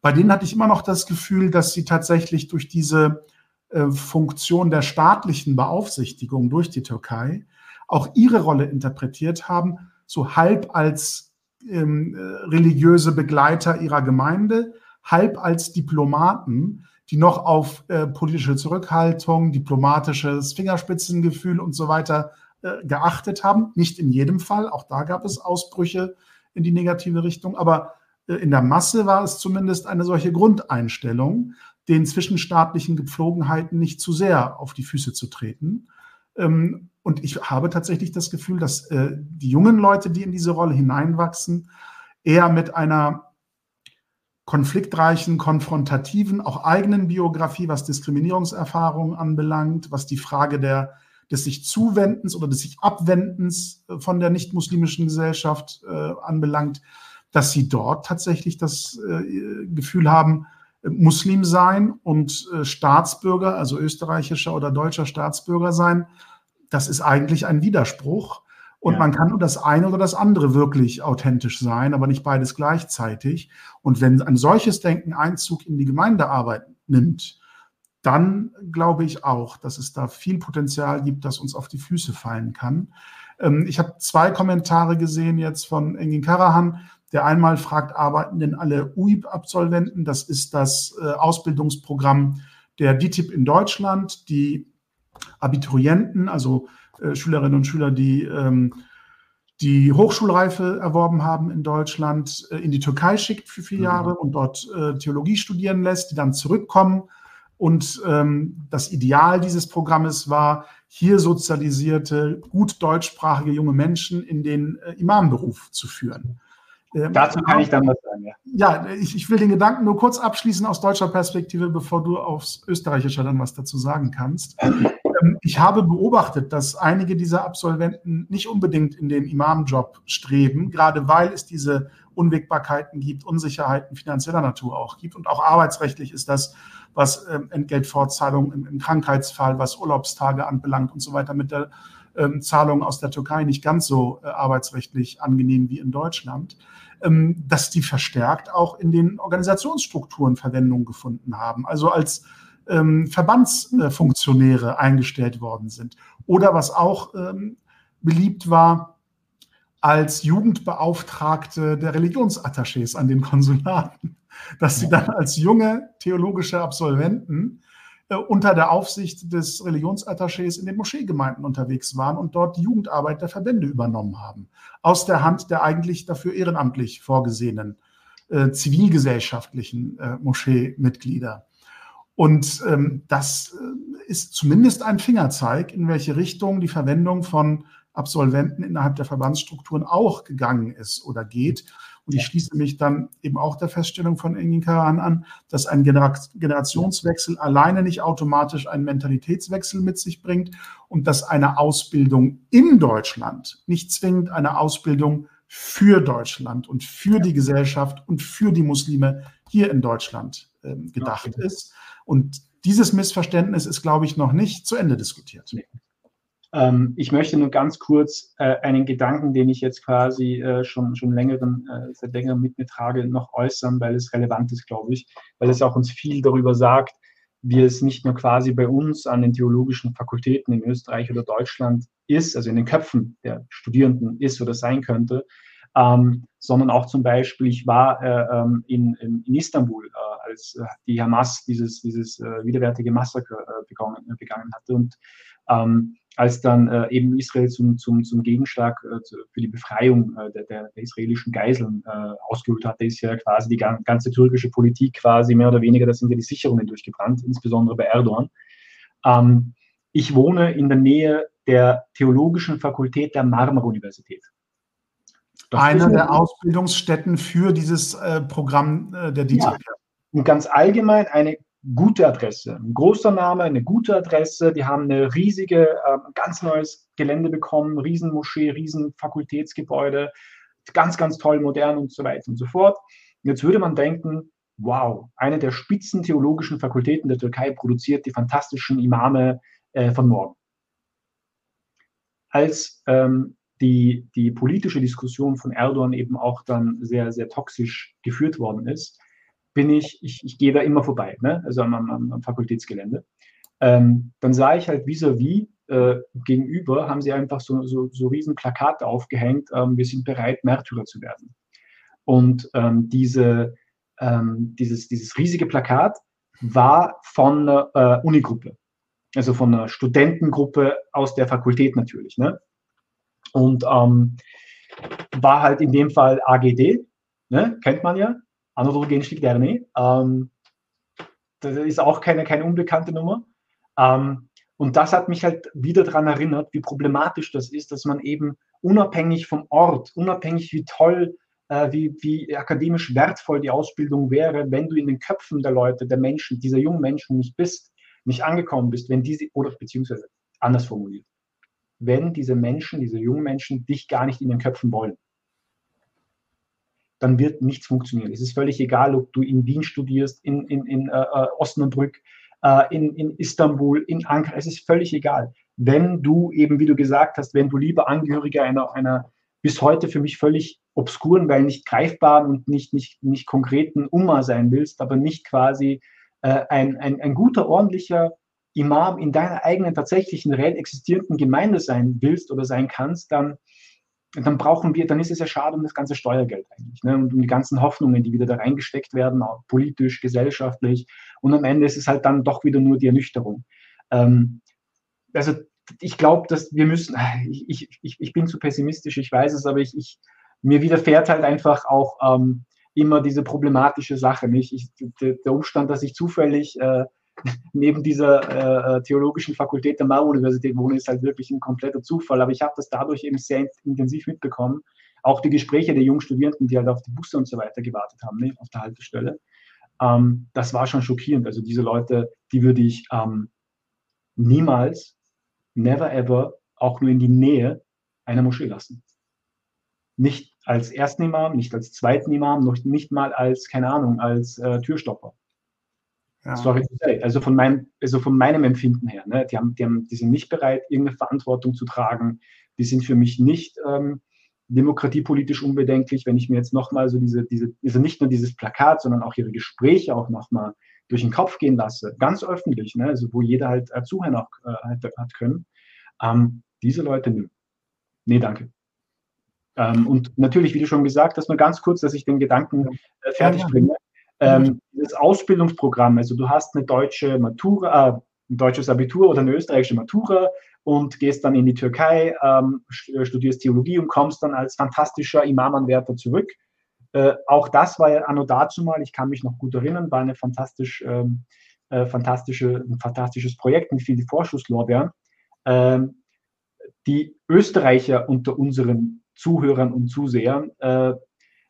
bei denen hatte ich immer noch das Gefühl, dass sie tatsächlich durch diese äh, Funktion der staatlichen Beaufsichtigung durch die Türkei auch ihre Rolle interpretiert haben, so halb als ähm, religiöse Begleiter ihrer Gemeinde, halb als Diplomaten, die noch auf äh, politische Zurückhaltung, diplomatisches Fingerspitzengefühl und so weiter äh, geachtet haben. Nicht in jedem Fall, auch da gab es Ausbrüche in die negative Richtung, aber äh, in der Masse war es zumindest eine solche Grundeinstellung, den zwischenstaatlichen Gepflogenheiten nicht zu sehr auf die Füße zu treten. Ähm, und ich habe tatsächlich das Gefühl, dass äh, die jungen Leute, die in diese Rolle hineinwachsen, eher mit einer konfliktreichen, konfrontativen, auch eigenen Biografie, was Diskriminierungserfahrungen anbelangt, was die Frage der, des sich Zuwendens oder des sich Abwendens äh, von der nicht-muslimischen Gesellschaft äh, anbelangt, dass sie dort tatsächlich das äh, Gefühl haben, Muslim sein und äh, Staatsbürger, also österreichischer oder deutscher Staatsbürger sein, das ist eigentlich ein Widerspruch. Und ja. man kann nur das eine oder das andere wirklich authentisch sein, aber nicht beides gleichzeitig. Und wenn ein solches Denken Einzug in die Gemeindearbeit nimmt, dann glaube ich auch, dass es da viel Potenzial gibt, das uns auf die Füße fallen kann. Ähm, ich habe zwei Kommentare gesehen jetzt von Engin Karahan, der einmal fragt, arbeiten denn alle UIP-Absolventen? Das ist das äh, Ausbildungsprogramm der DITIB in Deutschland, die Abiturienten, also äh, Schülerinnen und Schüler, die ähm, die Hochschulreife erworben haben in Deutschland, äh, in die Türkei schickt für vier mhm. Jahre und dort äh, Theologie studieren lässt, die dann zurückkommen. Und ähm, das Ideal dieses Programmes war, hier sozialisierte, gut deutschsprachige junge Menschen in den äh, Imamberuf zu führen. Ähm, Dazu kann ich dann was sagen, ja. Ja, ich, ich will den Gedanken nur kurz abschließen aus deutscher Perspektive, bevor du aufs Österreichische dann was dazu sagen kannst. Ähm, ich habe beobachtet, dass einige dieser Absolventen nicht unbedingt in den Imamjob streben, gerade weil es diese Unwägbarkeiten gibt, Unsicherheiten finanzieller Natur auch gibt. Und auch arbeitsrechtlich ist das, was ähm, Entgeltfortzahlung im, im Krankheitsfall, was Urlaubstage anbelangt und so weiter mit der ähm, Zahlungen aus der Türkei nicht ganz so äh, arbeitsrechtlich angenehm wie in Deutschland, ähm, dass die verstärkt auch in den Organisationsstrukturen Verwendung gefunden haben, also als ähm, Verbandsfunktionäre eingestellt worden sind. Oder was auch ähm, beliebt war, als Jugendbeauftragte der Religionsattachés an den Konsulaten, dass sie dann als junge theologische Absolventen äh, unter der Aufsicht des Religionsattachés in den Moscheegemeinden unterwegs waren und dort die Jugendarbeit der Verbände übernommen haben. Aus der Hand der eigentlich dafür ehrenamtlich vorgesehenen äh, zivilgesellschaftlichen äh, Moscheemitglieder. Und ähm, das äh, ist zumindest ein Fingerzeig, in welche Richtung die Verwendung von Absolventen innerhalb der Verbandsstrukturen auch gegangen ist oder geht. Und ich schließe mich dann eben auch der Feststellung von Engin Karan an, dass ein Generationswechsel alleine nicht automatisch einen Mentalitätswechsel mit sich bringt und dass eine Ausbildung in Deutschland nicht zwingend eine Ausbildung für Deutschland und für die Gesellschaft und für die Muslime hier in Deutschland äh, gedacht ist. Und dieses Missverständnis ist, glaube ich, noch nicht zu Ende diskutiert. Ähm, ich möchte nur ganz kurz äh, einen Gedanken, den ich jetzt quasi äh, schon, schon längeren, äh, seit längerem mit mir trage, noch äußern, weil es relevant ist, glaube ich, weil es auch uns viel darüber sagt, wie es nicht nur quasi bei uns an den theologischen Fakultäten in Österreich oder Deutschland ist, also in den Köpfen der Studierenden ist oder sein könnte, ähm, sondern auch zum Beispiel, ich war äh, ähm, in, in, in, Istanbul, äh, als äh, die Hamas dieses, dieses äh, widerwärtige Massaker äh, begangen, begangen hatte und ähm, als dann äh, eben Israel zum, zum, zum Gegenschlag äh, für die Befreiung äh, der, der, israelischen Geiseln ausgeholt hatte, ist ja quasi die ganze türkische Politik quasi mehr oder weniger, da sind ja die Sicherungen durchgebrannt, insbesondere bei Erdogan. Ähm, ich wohne in der Nähe der Theologischen Fakultät der Marmara-Universität. Eine der Ausbildungsstätten für dieses Programm der DTR. Ja. Und ganz allgemein eine gute Adresse. Ein großer Name, eine gute Adresse. Die haben eine riesige, äh, ganz neues Gelände bekommen, Riesenmoschee, Riesenfakultätsgebäude, ganz, ganz toll, modern und so weiter und so fort. Jetzt würde man denken, wow, eine der spitzen theologischen Fakultäten der Türkei produziert die fantastischen Imame äh, von morgen. Als ähm, die, die politische Diskussion von Erdogan eben auch dann sehr, sehr toxisch geführt worden ist, bin ich, ich, ich gehe da immer vorbei, ne? also am, am, am Fakultätsgelände. Ähm, dann sah ich halt vis-à-vis äh, gegenüber, haben sie einfach so, so, so riesen Plakate aufgehängt, ähm, wir sind bereit, Märtyrer zu werden. Und ähm, diese, ähm, dieses, dieses riesige Plakat war von einer äh, Unigruppe, also von einer Studentengruppe aus der Fakultät natürlich. Ne? Und ähm, war halt in dem Fall AGD, ne? kennt man ja, Anadolu Gençlik Derneği. Ähm, das ist auch keine, keine unbekannte Nummer. Ähm, und das hat mich halt wieder daran erinnert, wie problematisch das ist, dass man eben unabhängig vom Ort, unabhängig wie toll, äh, wie, wie akademisch wertvoll die Ausbildung wäre, wenn du in den Köpfen der Leute, der Menschen, dieser jungen Menschen nicht bist, nicht angekommen bist, wenn diese, oder beziehungsweise anders formuliert, wenn diese Menschen, diese jungen Menschen dich gar nicht in den Köpfen wollen dann wird nichts funktionieren. Es ist völlig egal, ob du in Wien studierst, in, in, in äh, äh Osnabrück, äh, in, in Istanbul, in Ankara, es ist völlig egal. Wenn du eben, wie du gesagt hast, wenn du lieber Angehöriger einer, einer bis heute für mich völlig obskuren, weil nicht greifbaren und nicht, nicht, nicht konkreten Umma sein willst, aber nicht quasi äh, ein, ein, ein guter, ordentlicher Imam in deiner eigenen tatsächlichen reell existierenden Gemeinde sein willst oder sein kannst, dann, dann brauchen wir, dann ist es ja schade um das ganze Steuergeld eigentlich ne? und um die ganzen Hoffnungen, die wieder da reingesteckt werden, politisch, gesellschaftlich. Und am Ende ist es halt dann doch wieder nur die Ernüchterung. Ähm, also ich glaube, dass wir müssen, ich, ich, ich bin zu pessimistisch, ich weiß es, aber ich, ich mir widerfährt halt einfach auch ähm, immer diese problematische Sache. Nicht? Ich, der Umstand, dass ich zufällig äh, neben dieser äh, äh, theologischen Fakultät der Mao-Universität wohne, ist halt wirklich ein kompletter Zufall. Aber ich habe das dadurch eben sehr intensiv mitbekommen. Auch die Gespräche der jungen Studierenden, die halt auf die Busse und so weiter gewartet haben, ne, auf der Haltestelle. Ähm, das war schon schockierend. Also diese Leute, die würde ich ähm, niemals, never ever, auch nur in die Nähe einer Moschee lassen. Nicht als ersten Imam, nicht als zweiten Imam, noch nicht mal als, keine Ahnung, als äh, Türstopper. Ja. Sorry Also von, meinem, also von meinem Empfinden her. Ne? Die, haben, die, haben, die sind nicht bereit, irgendeine Verantwortung zu tragen. Die sind für mich nicht ähm, demokratiepolitisch unbedenklich. Wenn ich mir jetzt nochmal so diese, diese, also nicht nur dieses Plakat, sondern auch ihre Gespräche auch nochmal durch den Kopf gehen lasse, ganz öffentlich, ne? also wo jeder halt äh, zuhören auch, äh, hat, hat können. Ähm, diese Leute, nö. Nee, danke. Ähm, und natürlich, wie du schon gesagt hast, nur ganz kurz, dass ich den Gedanken äh, fertig bringe. Ähm, das Ausbildungsprogramm, also du hast eine deutsche Matura, äh, ein deutsches Abitur oder eine österreichische Matura und gehst dann in die Türkei, ähm, studierst Theologie und kommst dann als fantastischer Imamanwärter zurück. Äh, auch das war ja anno dazu mal, ich kann mich noch gut erinnern, war eine fantastisch, ähm, äh, fantastische, ein fantastisches Projekt mit vielen Vorschusslorbeeren. Ähm, die Österreicher unter unseren Zuhörern und Zusehern äh,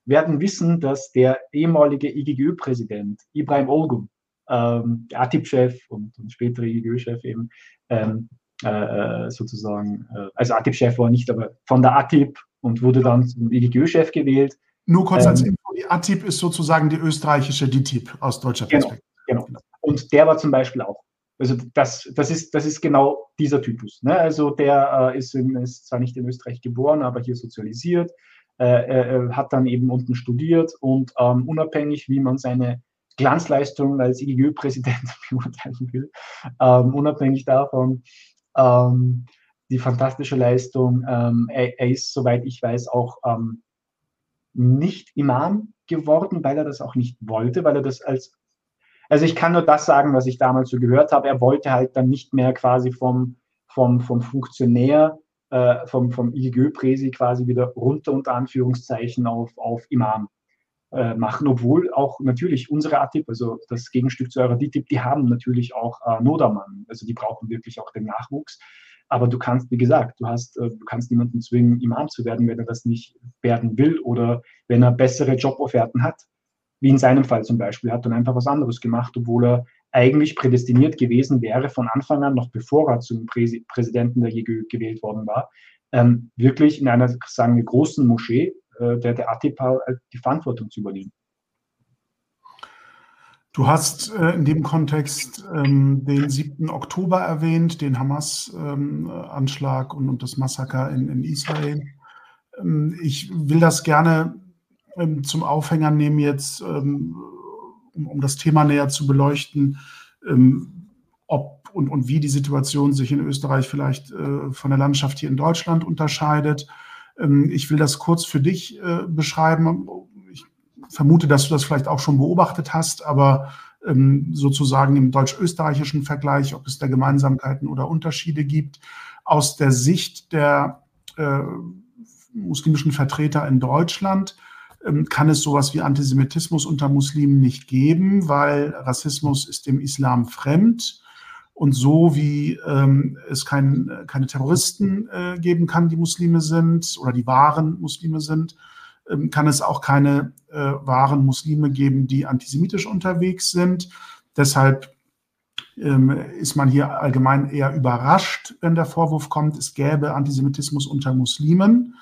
werden wissen, dass der ehemalige IGGÖ-Präsident Ibrahim Olgun, ähm, der ATIP-Chef und, und spätere IGGÖ-Chef eben, ähm, äh, äh, sozusagen, äh, also ATIP-Chef war nicht, aber von der ATIP und wurde dann zum IGGÖ-Chef gewählt. Nur kurz als ähm, Info, die ATIP ist sozusagen die österreichische DTIP aus deutscher genau, Perspektive. Genau, genau. Und der war zum Beispiel auch also das, das, ist, das ist genau dieser Typus. Ne? Also der äh, ist, in, ist, zwar nicht in Österreich geboren, aber hier sozialisiert, äh, hat dann eben unten studiert und ähm, unabhängig, wie man seine Glanzleistung als IGÖ-Präsident beurteilen will, ähm, unabhängig davon, ähm, die fantastische Leistung, ähm, er, er, ist, soweit ich weiß, auch ähm, nicht Imam geworden, weil er das auch nicht wollte, weil er das als also ich kann nur das sagen, was ich damals so gehört habe. Er wollte halt dann nicht mehr quasi vom, vom, vom Funktionär, äh, vom, vom IGÖ-Präsi quasi wieder runter unter Anführungszeichen auf, auf Imam äh, machen, obwohl auch natürlich unsere ATIP, also das Gegenstück zu eurer DTIP, die haben natürlich auch äh, Nodermann. Also die brauchen wirklich auch den Nachwuchs. Aber du kannst, wie gesagt, du hast, äh, du kannst niemanden zwingen, Imam zu werden, wenn er das nicht werden will oder wenn er bessere Jobofferten hat wie in seinem Fall zum Beispiel, hat dann einfach was anderes gemacht, obwohl er eigentlich prädestiniert gewesen wäre von Anfang an, noch bevor er zum Präsi Präsidenten der JGÖ gewählt worden war, ähm, wirklich in einer, sagen wir, großen Moschee äh, der, der ATPA äh, die Verantwortung zu übernehmen. Du hast äh, in dem Kontext ähm, den 7. Oktober erwähnt, den Hamas-Anschlag ähm, und, und, das Massaker in, in Israel. Ähm, ich will das gerne ähm, zum Aufhänger nehmen jetzt, ähm, um, um, das Thema näher zu beleuchten, ähm, ob und, und wie die Situation sich in Österreich vielleicht äh, von der Landschaft hier in Deutschland unterscheidet. Ähm, ich will das kurz für dich äh, beschreiben. Ich vermute, dass du das vielleicht auch schon beobachtet hast, aber ähm, sozusagen im deutsch-österreichischen Vergleich, ob es da Gemeinsamkeiten oder Unterschiede gibt. Aus der Sicht der äh, muslimischen Vertreter in Deutschland kann es sowas wie Antisemitismus unter Muslimen nicht geben, weil Rassismus ist dem Islam fremd. Und so wie ähm, es kein, keine Terroristen äh, geben kann, die Muslime sind oder die wahren Muslime sind, ähm, kann es auch keine äh, wahren Muslime geben, die antisemitisch unterwegs sind. Deshalb ähm, ist man hier allgemein eher überrascht, wenn der Vorwurf kommt, es gäbe Antisemitismus unter Muslimen.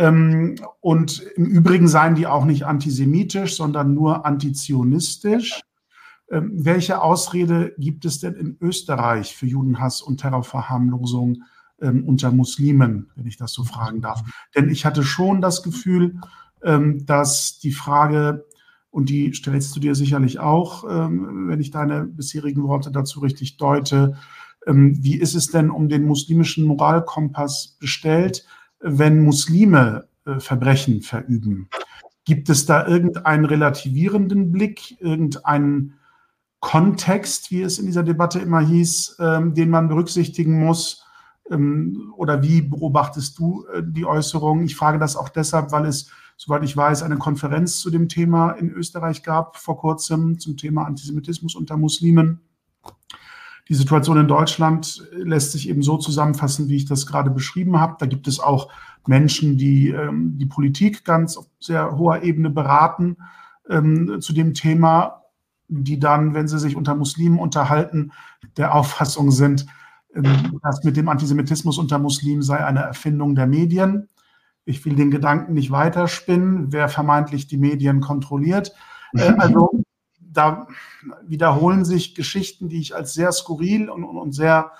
Ähm, und im Übrigen seien die auch nicht antisemitisch, sondern nur antizionistisch. Ähm, welche Ausrede gibt es denn in Österreich für Judenhass und Terrorverharmlosung ähm, unter Muslimen, wenn ich das so fragen darf? Denn ich hatte schon das Gefühl, dass die Frage, und die stellst du dir sicherlich auch, wenn ich deine bisherigen Worte dazu richtig deute, wie ist es denn um den muslimischen Moralkompass bestellt, wenn Muslime äh, Verbrechen verüben? Gibt es da irgendeinen relativierenden Blick, irgendeinen Kontext, wie es in dieser Debatte immer hieß, ähm, den man berücksichtigen muss? Ähm, oder wie beobachtest du äh, die Äußerung? Ich frage das auch deshalb, weil es, soweit ich weiß, eine Konferenz zu dem Thema in Österreich gab vor kurzem zum Thema Antisemitismus unter Muslimen. Die Situation in Deutschland lässt sich eben so zusammenfassen, wie ich das gerade beschrieben habe. Da gibt es auch Menschen, die ähm, die Politik ganz auf sehr hoher Ebene beraten ähm, zu dem Thema, die dann, wenn sie sich unter Muslimen unterhalten, der Auffassung sind, ähm, dass mit dem Antisemitismus unter Muslimen sei eine Erfindung der Medien. Ich will den Gedanken nicht weiterspinnen, wer vermeintlich die Medien kontrolliert. Äh, also da wiederholen sich Geschichten, die ich als sehr skurril und, und sehr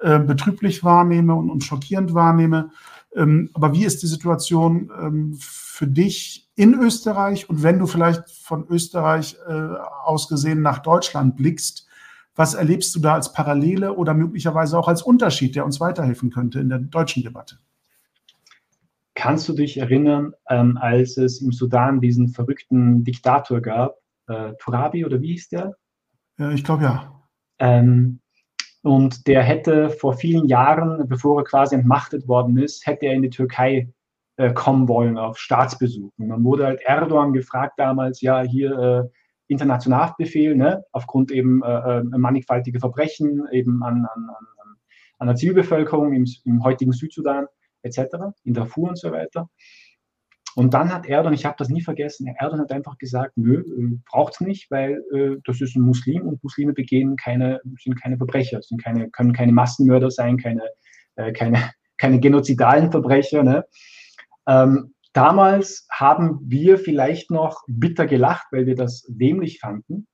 äh, betrüblich wahrnehme und, und schockierend wahrnehme. Ähm, aber wie ist die Situation ähm, für dich in Österreich? Und wenn du vielleicht von Österreich äh, aus gesehen nach Deutschland blickst, was erlebst du da als Parallele oder möglicherweise auch als Unterschied, der uns weiterhelfen könnte in der deutschen Debatte? Kannst du dich erinnern, ähm, als es im Sudan diesen verrückten Diktator gab, äh, Turabi oder wie hieß der? Ja, ich glaube ja. Ähm, und der hätte vor vielen Jahren, bevor er quasi entmachtet worden ist, hätte er in die Türkei äh, kommen wollen auf Staatsbesuch. Und dann wurde halt Erdogan gefragt damals, ja, hier äh, Internationalbefehl, ne, aufgrund eben äh, äh mannigfaltige Verbrechen eben an, an, an, an der Zivilbevölkerung im, im heutigen Südsudan etc., in Darfur und so weiter. Und dann hat Erdogan, ich habe das nie vergessen, Erdogan hat einfach gesagt, nö, äh, braucht es nicht, weil äh, das ist ein Muslim und Muslime begehen keine, sind keine Verbrecher, sind keine, können keine Massenmörder sein, keine, äh, keine, keine genozidalen Verbrecher. Ne? Ähm, damals haben wir vielleicht noch bitter gelacht, weil wir das dämlich fanden,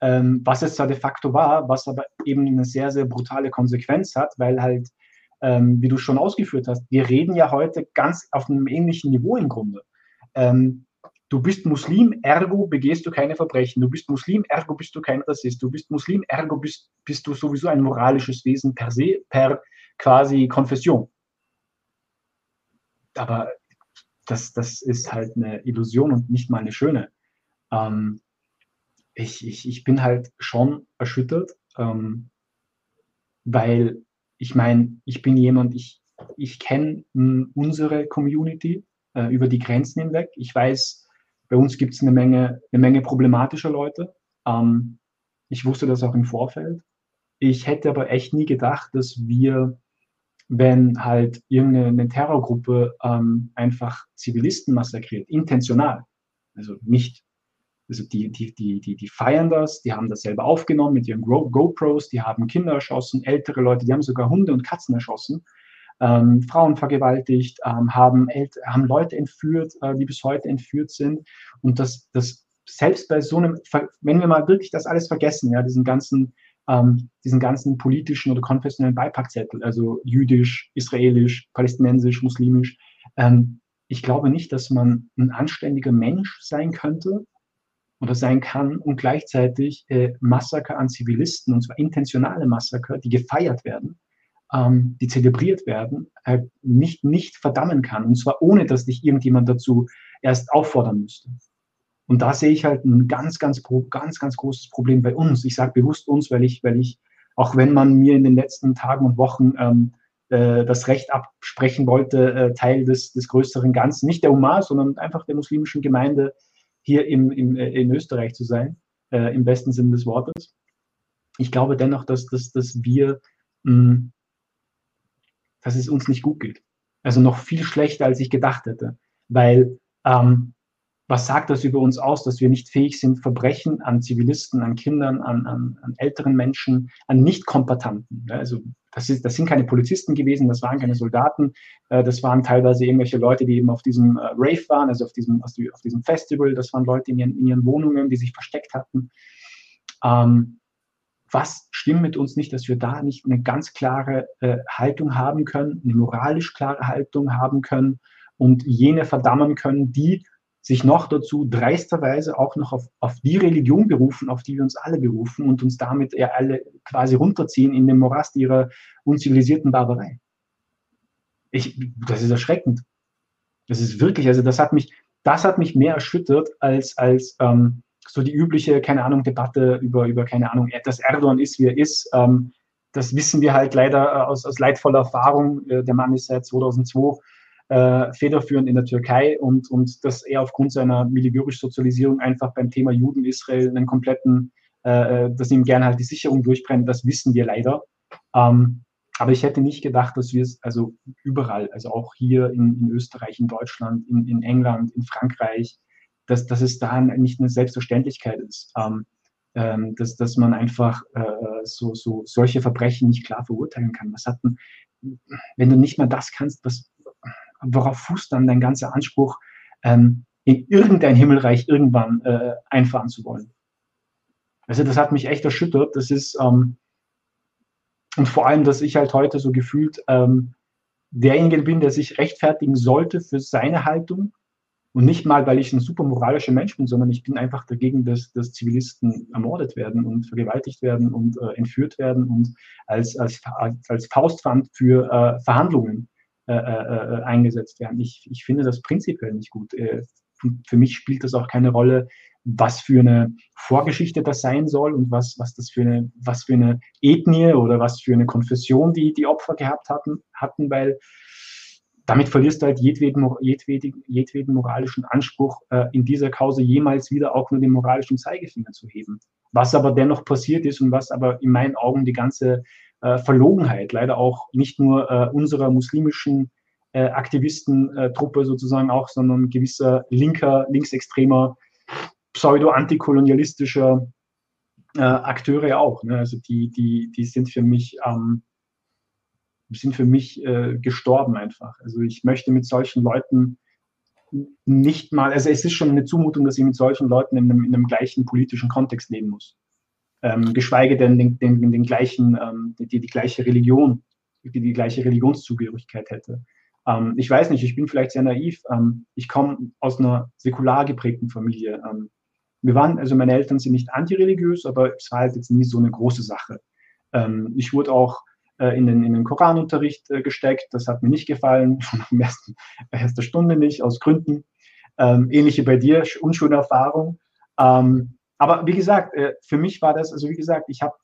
ähm, was es zwar de facto war, was aber eben eine sehr, sehr brutale Konsequenz hat, weil halt ähm, wie du schon ausgeführt hast, wir reden ja heute ganz auf einem ähnlichen Niveau im Grunde. Ähm, du bist Muslim, ergo begehst du keine Verbrechen. Du bist Muslim, ergo bist du kein Rassist. Du bist Muslim, ergo bist, bist du sowieso ein moralisches Wesen per se, per quasi Konfession. Aber das, das ist halt eine Illusion und nicht mal eine schöne. Ähm, ich, ich, ich bin halt schon erschüttert, ähm, weil ich meine, ich bin jemand, ich, ich kenne hm, unsere Community äh, über die Grenzen hinweg. Ich weiß, bei uns gibt es eine Menge, eine Menge problematischer Leute. Ähm, ich wusste das auch im Vorfeld. Ich hätte aber echt nie gedacht, dass wir, wenn halt irgendeine Terrorgruppe ähm, einfach Zivilisten massakriert, intentional, also nicht also die, die, die, die, die feiern das, die haben das selber aufgenommen mit ihren Go GoPros, die haben Kinder erschossen, ältere Leute, die haben sogar Hunde und Katzen erschossen, ähm, Frauen vergewaltigt, ähm, haben, haben Leute entführt, äh, die bis heute entführt sind. Und das, das selbst bei so einem, wenn wir mal wirklich das alles vergessen, ja, diesen ganzen, ähm, diesen ganzen politischen oder konfessionellen Beipackzettel, also jüdisch, israelisch, palästinensisch, muslimisch, ähm, ich glaube nicht, dass man ein anständiger Mensch sein könnte, oder sein kann und gleichzeitig äh, Massaker an Zivilisten, und zwar intentionale Massaker, die gefeiert werden, ähm, die zelebriert werden, äh, nicht, nicht verdammen kann. Und zwar ohne, dass dich irgendjemand dazu erst auffordern müsste. Und da sehe ich halt ein ganz, ganz, ganz, ganz großes Problem bei uns. Ich sage bewusst uns, weil ich, weil ich, auch wenn man mir in den letzten Tagen und Wochen ähm, äh, das Recht absprechen wollte, äh, Teil des, des größeren Ganzen, nicht der Umar, sondern einfach der muslimischen Gemeinde hier im, im, äh, in Österreich zu sein, äh, im besten Sinne des Wortes. Ich glaube dennoch, dass, dass, dass wir, mh, dass es uns nicht gut geht. Also noch viel schlechter, als ich gedacht hätte. Weil ähm, was sagt das über uns aus, dass wir nicht fähig sind, Verbrechen an Zivilisten, an Kindern, an, an, an älteren Menschen, an Nicht-Kombatanten, also das, ist, das sind keine Polizisten gewesen, das waren keine Soldaten, äh, das waren teilweise irgendwelche Leute, die eben auf diesem äh, Rave waren, also auf diesem, auf diesem Festival, das waren Leute in ihren, in ihren Wohnungen, die sich versteckt hatten. Ähm, was stimmt mit uns nicht, dass wir da nicht eine ganz klare äh, Haltung haben können, eine moralisch klare Haltung haben können und jene verdammen können, die sich noch dazu dreisterweise auch noch auf, auf die Religion berufen, auf die wir uns alle berufen und uns damit ja alle quasi runterziehen in den Morast ihrer unzivilisierten Barbarei. Ich, das ist erschreckend. Das ist wirklich, also das hat mich, das hat mich mehr erschüttert als, als ähm, so die übliche, keine Ahnung, Debatte über, über keine Ahnung, dass Erdogan ist, wie er ist. Ähm, das wissen wir halt leider äh, aus, aus leidvoller Erfahrung. Äh, der Mann ist seit 2002 äh, federführend in der Türkei und, und dass er aufgrund seiner militärischen Sozialisierung einfach beim Thema Juden Israel einen kompletten, äh, äh, dass ihm gerne halt die Sicherung durchbrennt, das wissen wir leider. Ähm, aber ich hätte nicht gedacht, dass wir es also überall, also auch hier in, in Österreich, in Deutschland, in, in, England, in Frankreich, dass, dass es da nicht eine Selbstverständlichkeit ist. Ähm, ähm, dass, dass man einfach äh, so, so solche Verbrechen nicht klar verurteilen kann. Was hat denn, wenn du nicht mal das kannst, was, worauf fußt dann dein ganzer Anspruch, ähm, in irgendein Himmelreich irgendwann äh, einfahren zu wollen? Also das hat mich echt erschüttert. Das ist, ähm, und vor allem, dass ich halt heute so gefühlt ähm, derjenige bin, der sich rechtfertigen sollte für seine Haltung und nicht mal, weil ich ein super moralischer Mensch bin, sondern ich bin einfach dagegen, dass, dass Zivilisten ermordet werden und vergewaltigt werden und äh, entführt werden und als, als, als Faustpfand für äh, Verhandlungen äh, äh, äh, eingesetzt werden. Ich, ich finde das prinzipiell nicht gut. Äh, für mich spielt das auch keine Rolle, was für eine Vorgeschichte das sein soll und was, was das für eine, was für eine Ethnie oder was für eine Konfession die, die Opfer gehabt hatten, hatten, weil damit verlierst du halt jedweden, jedweden, jedweden moralischen Anspruch, äh, in dieser Kause jemals wieder auch nur den moralischen Zeigefinger zu heben. Was aber dennoch passiert ist und was aber in meinen Augen die ganze äh, Verlogenheit, leider auch nicht nur äh, unserer muslimischen äh, Aktivistentruppe sozusagen auch, sondern gewisser linker, linksextremer, pseudo-antikolonialistischer äh, Akteure auch. Ne? Also die, die, die sind für mich, ähm, sind für mich äh, gestorben einfach. Also ich möchte mit solchen Leuten nicht mal, also es ist schon eine Zumutung, dass ich mit solchen Leuten in einem, in einem gleichen politischen Kontext leben muss ähm, geschweige denn den, den, den gleichen, ähm, die, die gleiche Religion, die die gleiche Religionszugehörigkeit hätte. Ähm, ich weiß nicht, ich bin vielleicht sehr naiv. Ähm, ich komme aus einer säkular geprägten Familie. Ähm, wir waren, also meine Eltern sind nicht antireligiös, aber es war halt jetzt nie so eine große Sache. Ähm, ich wurde auch äh, in den, in den Koranunterricht äh, gesteckt. Das hat mir nicht gefallen, schon nach ersten, erster Stunde nicht, aus Gründen. Ähm, ähnliche bei dir, unschöne Erfahrung. Ähm, aber wie gesagt, äh, für mich war das, also wie gesagt, ich habe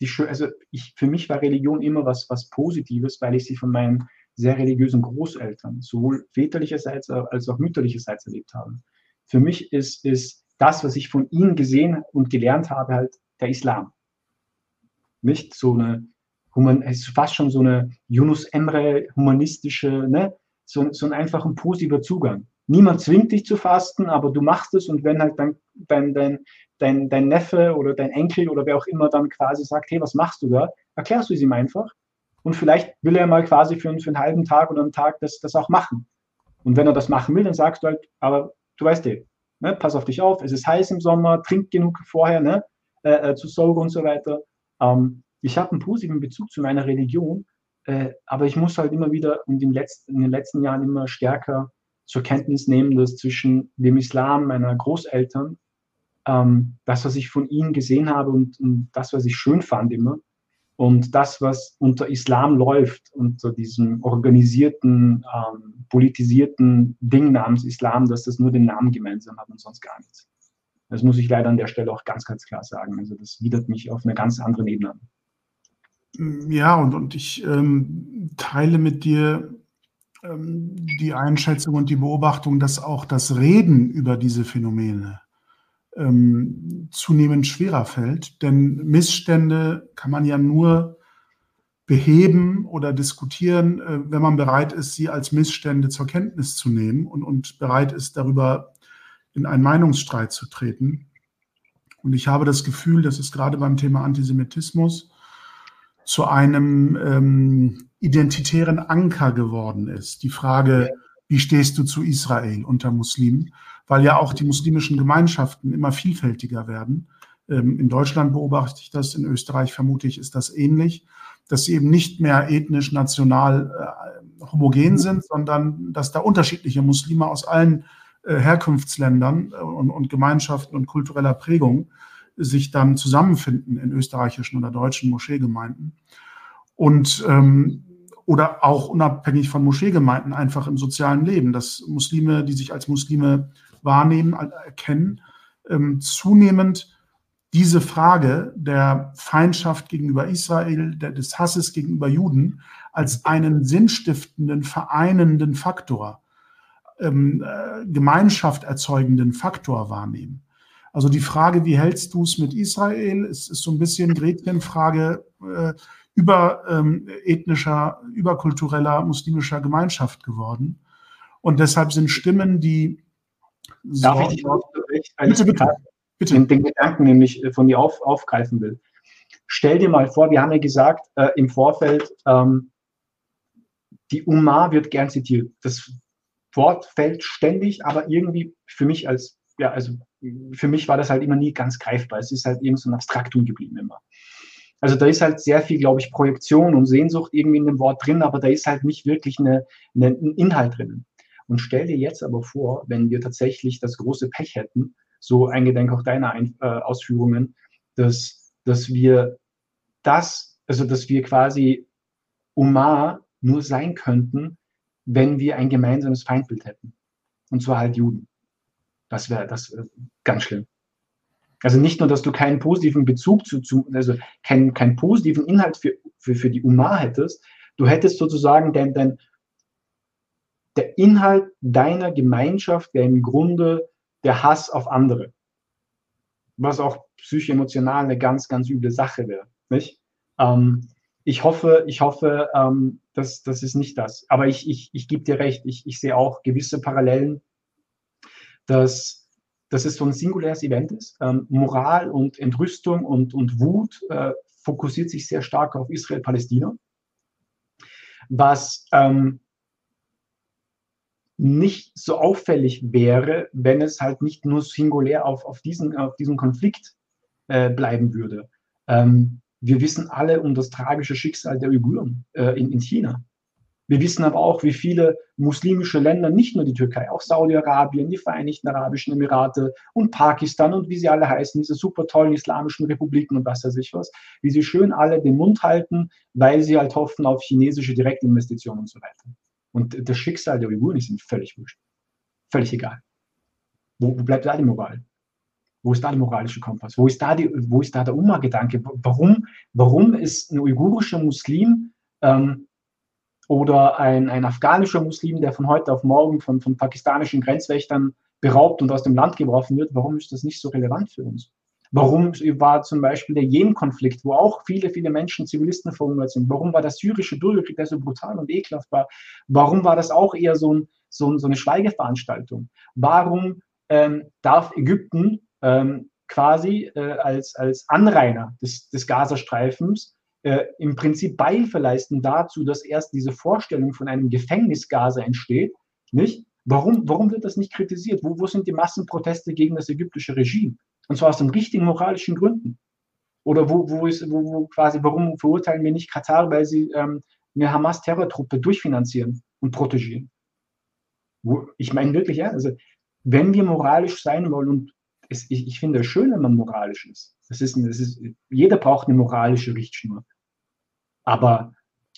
die, also ich, für mich war Religion immer was, was Positives, weil ich sie von meinen sehr religiösen Großeltern, sowohl väterlicherseits als auch mütterlicherseits erlebt habe. Für mich ist, ist das, was ich von ihnen gesehen und gelernt habe, halt der Islam. Nicht so eine, human, ist fast schon so eine Yunus Emre humanistische, ne? so, so ein einfach ein positiver Zugang. Niemand zwingt dich zu fasten, aber du machst es und wenn halt dein, dein, dein, dein, dein Neffe oder dein Enkel oder wer auch immer dann quasi sagt, hey, was machst du da? Erklärst du es ihm einfach. Und vielleicht will er mal quasi für, für einen halben Tag oder einen Tag das, das auch machen. Und wenn er das machen will, dann sagst du halt, aber du weißt eh, ne, pass auf dich auf, es ist heiß im Sommer, trink genug vorher, ne, äh, äh zu Soul und so weiter. Ähm, ich habe einen positiven Bezug zu meiner Religion, äh, aber ich muss halt immer wieder in den, letzten, in den letzten Jahren immer stärker zur Kenntnis nehmen, dass zwischen dem Islam meiner Großeltern ähm, das, was ich von ihnen gesehen habe und, und, das, was ich schön fand immer, und das, was unter Islam läuft, unter diesem organisierten, ähm, politisierten Ding namens Islam, dass das nur den Namen gemeinsam hat und sonst gar nichts. Das muss ich leider an der Stelle auch ganz, ganz klar sagen. Also das widert mich auf einer ganz anderen Ebene an. Ja, und, und ich ähm, teile mit dir die Einschätzung und die Beobachtung, dass auch das Reden über diese Phänomene ähm, zunehmend schwerer fällt. Denn Missstände kann man ja nur beheben oder diskutieren, äh, wenn man bereit ist, sie als Missstände zur Kenntnis zu nehmen und, und bereit ist, darüber in einen Meinungsstreit zu treten. Und ich habe das Gefühl, dass es gerade beim Thema Antisemitismus zu einem ähm, identitären Anker geworden ist. Die Frage, wie stehst du zu Israel unter Muslimen? Weil ja auch die muslimischen Gemeinschaften immer vielfältiger werden. Ähm, in Deutschland beobachte ich das, in Österreich vermute ich, ist das ähnlich, dass sie eben nicht mehr ethnisch, national äh, homogen sind, sondern dass da unterschiedliche Muslime aus allen äh, Herkunftsländern äh, und, und Gemeinschaften und kultureller Prägung sich dann zusammenfinden in österreichischen oder deutschen Moscheegemeinden. Und ähm, oder auch unabhängig von Moscheegemeinden einfach im sozialen Leben, dass Muslime, die sich als Muslime wahrnehmen, erkennen, ähm, zunehmend diese Frage der Feindschaft gegenüber Israel, der, des Hasses gegenüber Juden als einen sinnstiftenden, vereinenden Faktor, ähm, äh, Gemeinschaft erzeugenden Faktor wahrnehmen. Also die Frage, wie hältst du es mit Israel, ist, ist so ein bisschen Gretchenfrage äh, über ähm, ethnischer, überkultureller muslimischer Gemeinschaft geworden. Und deshalb sind Stimmen, die Darf ich dich noch bitte, bitte. Bitte. Den, den Gedanken nämlich äh, von dir auf, aufgreifen will. Stell dir mal vor, wir haben ja gesagt äh, im Vorfeld, ähm, die Umar wird gern zitiert. Das Wort fällt ständig, aber irgendwie für mich als, ja, also für mich war das halt immer nie ganz greifbar. Es ist halt eben so ein Abstraktum geblieben immer. Also da ist halt sehr viel, glaube ich, Projektion und Sehnsucht irgendwie in dem Wort drin, aber da ist halt nicht wirklich eine, eine, ein Inhalt drin. Und stell dir jetzt aber vor, wenn wir tatsächlich das große Pech hätten, so eingedenk auch deiner Ein äh, Ausführungen, dass, dass wir das, also dass wir quasi Umar nur sein könnten, wenn wir ein gemeinsames Feindbild hätten. Und zwar halt Juden. Das wäre das wär ganz schlimm. Also nicht nur, dass du keinen positiven Bezug zu, zu also keinen, keinen positiven Inhalt für, für, für die Umar hättest, du hättest sozusagen dein, dein, der Inhalt deiner Gemeinschaft wäre im Grunde der Hass auf andere. Was auch psychoemotional eine ganz, ganz üble Sache wäre. Ähm, ich hoffe, ich hoffe, ähm, das, das ist nicht das. Aber ich, ich, ich gebe dir recht, ich, ich sehe auch gewisse Parallelen, dass, dass es so ein singuläres Event ist. Ähm, Moral und Entrüstung und, und Wut äh, fokussiert sich sehr stark auf Israel-Palästina. Was ähm, nicht so auffällig wäre, wenn es halt nicht nur singulär auf, auf, diesen, auf diesen Konflikt äh, bleiben würde. Ähm, wir wissen alle um das tragische Schicksal der Uiguren äh, in, in China. Wir wissen aber auch, wie viele muslimische Länder, nicht nur die Türkei, auch Saudi-Arabien, die Vereinigten Arabischen Emirate und Pakistan und wie sie alle heißen, diese super tollen islamischen Republiken und was weiß ich was, wie sie schön alle den Mund halten, weil sie halt hoffen auf chinesische Direktinvestitionen und so weiter. Und das Schicksal der Uiguren ist ihnen völlig wurscht. Völlig egal. Wo, wo, bleibt da die Moral? Wo ist da der moralische Kompass? Wo ist da, die, wo ist da der Umma-Gedanke? Warum, warum ist ein uigurischer Muslim ähm, oder ein, ein afghanischer Muslim, der von heute auf morgen von, von pakistanischen Grenzwächtern beraubt und aus dem Land geworfen wird, warum ist das nicht so relevant für uns? Warum war zum Beispiel der Jemen-Konflikt, wo auch viele, viele Menschen, Zivilisten verhungert sind, warum war der syrische Bürgerkrieg, der so brutal und ekelhaft war, warum war das auch eher so, ein, so, so eine Schweigeveranstaltung? Warum ähm, darf Ägypten ähm, quasi äh, als, als Anrainer des, des Gazastreifens äh, im Prinzip Beihilfe leisten dazu, dass erst diese Vorstellung von einem Gefängnis Gaza entsteht, nicht? Warum, warum wird das nicht kritisiert? Wo, wo sind die Massenproteste gegen das ägyptische Regime? Und zwar aus den richtigen moralischen Gründen. Oder wo, wo ist, wo, wo quasi, warum verurteilen wir nicht Katar, weil sie ähm, eine Hamas-Terrortruppe durchfinanzieren und protegieren? Wo, ich meine wirklich, ja, also wenn wir moralisch sein wollen, und es, ich, ich finde es schön, wenn man moralisch ist. Das ist, das ist. Jeder braucht eine moralische Richtschnur. Aber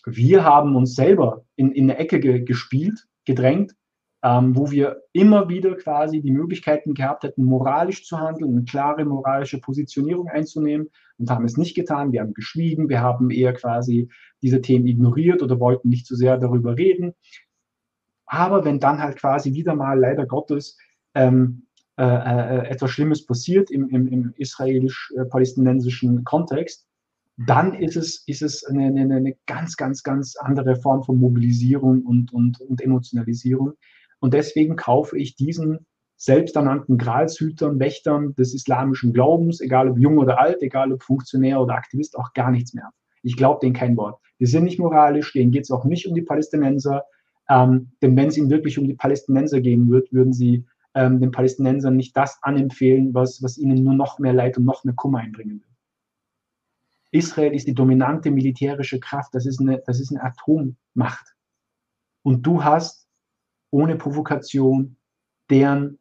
wir haben uns selber in, in eine Ecke ge, gespielt, gedrängt, ähm, wo wir immer wieder quasi die Möglichkeiten gehabt hätten, moralisch zu handeln, eine klare moralische Positionierung einzunehmen und haben es nicht getan. Wir haben geschwiegen, wir haben eher quasi diese Themen ignoriert oder wollten nicht zu so sehr darüber reden. Aber wenn dann halt quasi wieder mal leider Gottes ähm, äh, äh, etwas Schlimmes passiert im, im, im israelisch-palästinensischen Kontext, dann ist es, ist es eine, eine, eine, ganz, ganz, ganz andere Form von Mobilisierung und, und, und Emotionalisierung, und deswegen kaufe ich diesen selbsternannten Gralshütern, Wächtern des islamischen Glaubens, egal ob jung oder alt, egal ob Funktionär oder Aktivist, auch gar nichts mehr. Ich glaube denen kein Wort. Die sind nicht moralisch, denen geht es auch nicht um die Palästinenser. Ähm, denn wenn es ihnen wirklich um die Palästinenser gehen wird, würden sie ähm, den Palästinensern nicht das anempfehlen, was, was ihnen nur noch mehr Leid und noch mehr Kummer einbringen wird. Israel ist die dominante militärische Kraft, das ist eine, das ist eine Atommacht. Und du hast ohne Provokation deren,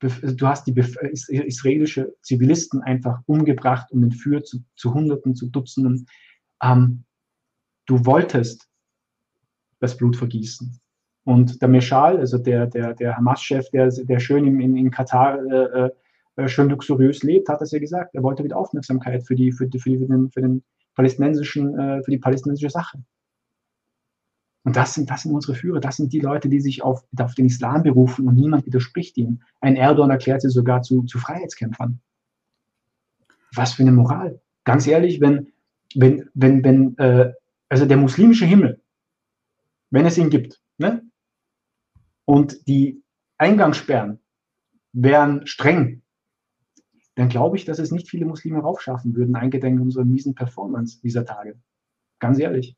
du hast die israelische Zivilisten einfach umgebracht und entführt zu, zu Hunderten, zu Dutzenden. Ähm, du wolltest das Blut vergießen. Und der Meshal, also der, der, der Hamas-Chef, der, der schön in, in Katar äh, äh, schön luxuriös lebt, hat das ja gesagt. Er wollte wieder Aufmerksamkeit für die, für, die, für, die, für den, für den palästinensischen, äh, für die palästinensische Sache. Und das sind, das sind unsere Führer, das sind die Leute, die sich auf, auf den Islam berufen und niemand widerspricht ihnen. Ein Erdogan erklärt sie sogar zu, zu Freiheitskämpfern. Was für eine Moral. Ganz ehrlich, wenn, wenn, wenn, wenn, äh, also der muslimische Himmel, wenn es ihn gibt, ne? und die Eingangssperren wären streng, dann glaube ich, dass es nicht viele Muslime raufschaffen würden, eingedenk unserer miesen Performance dieser Tage. Ganz ehrlich.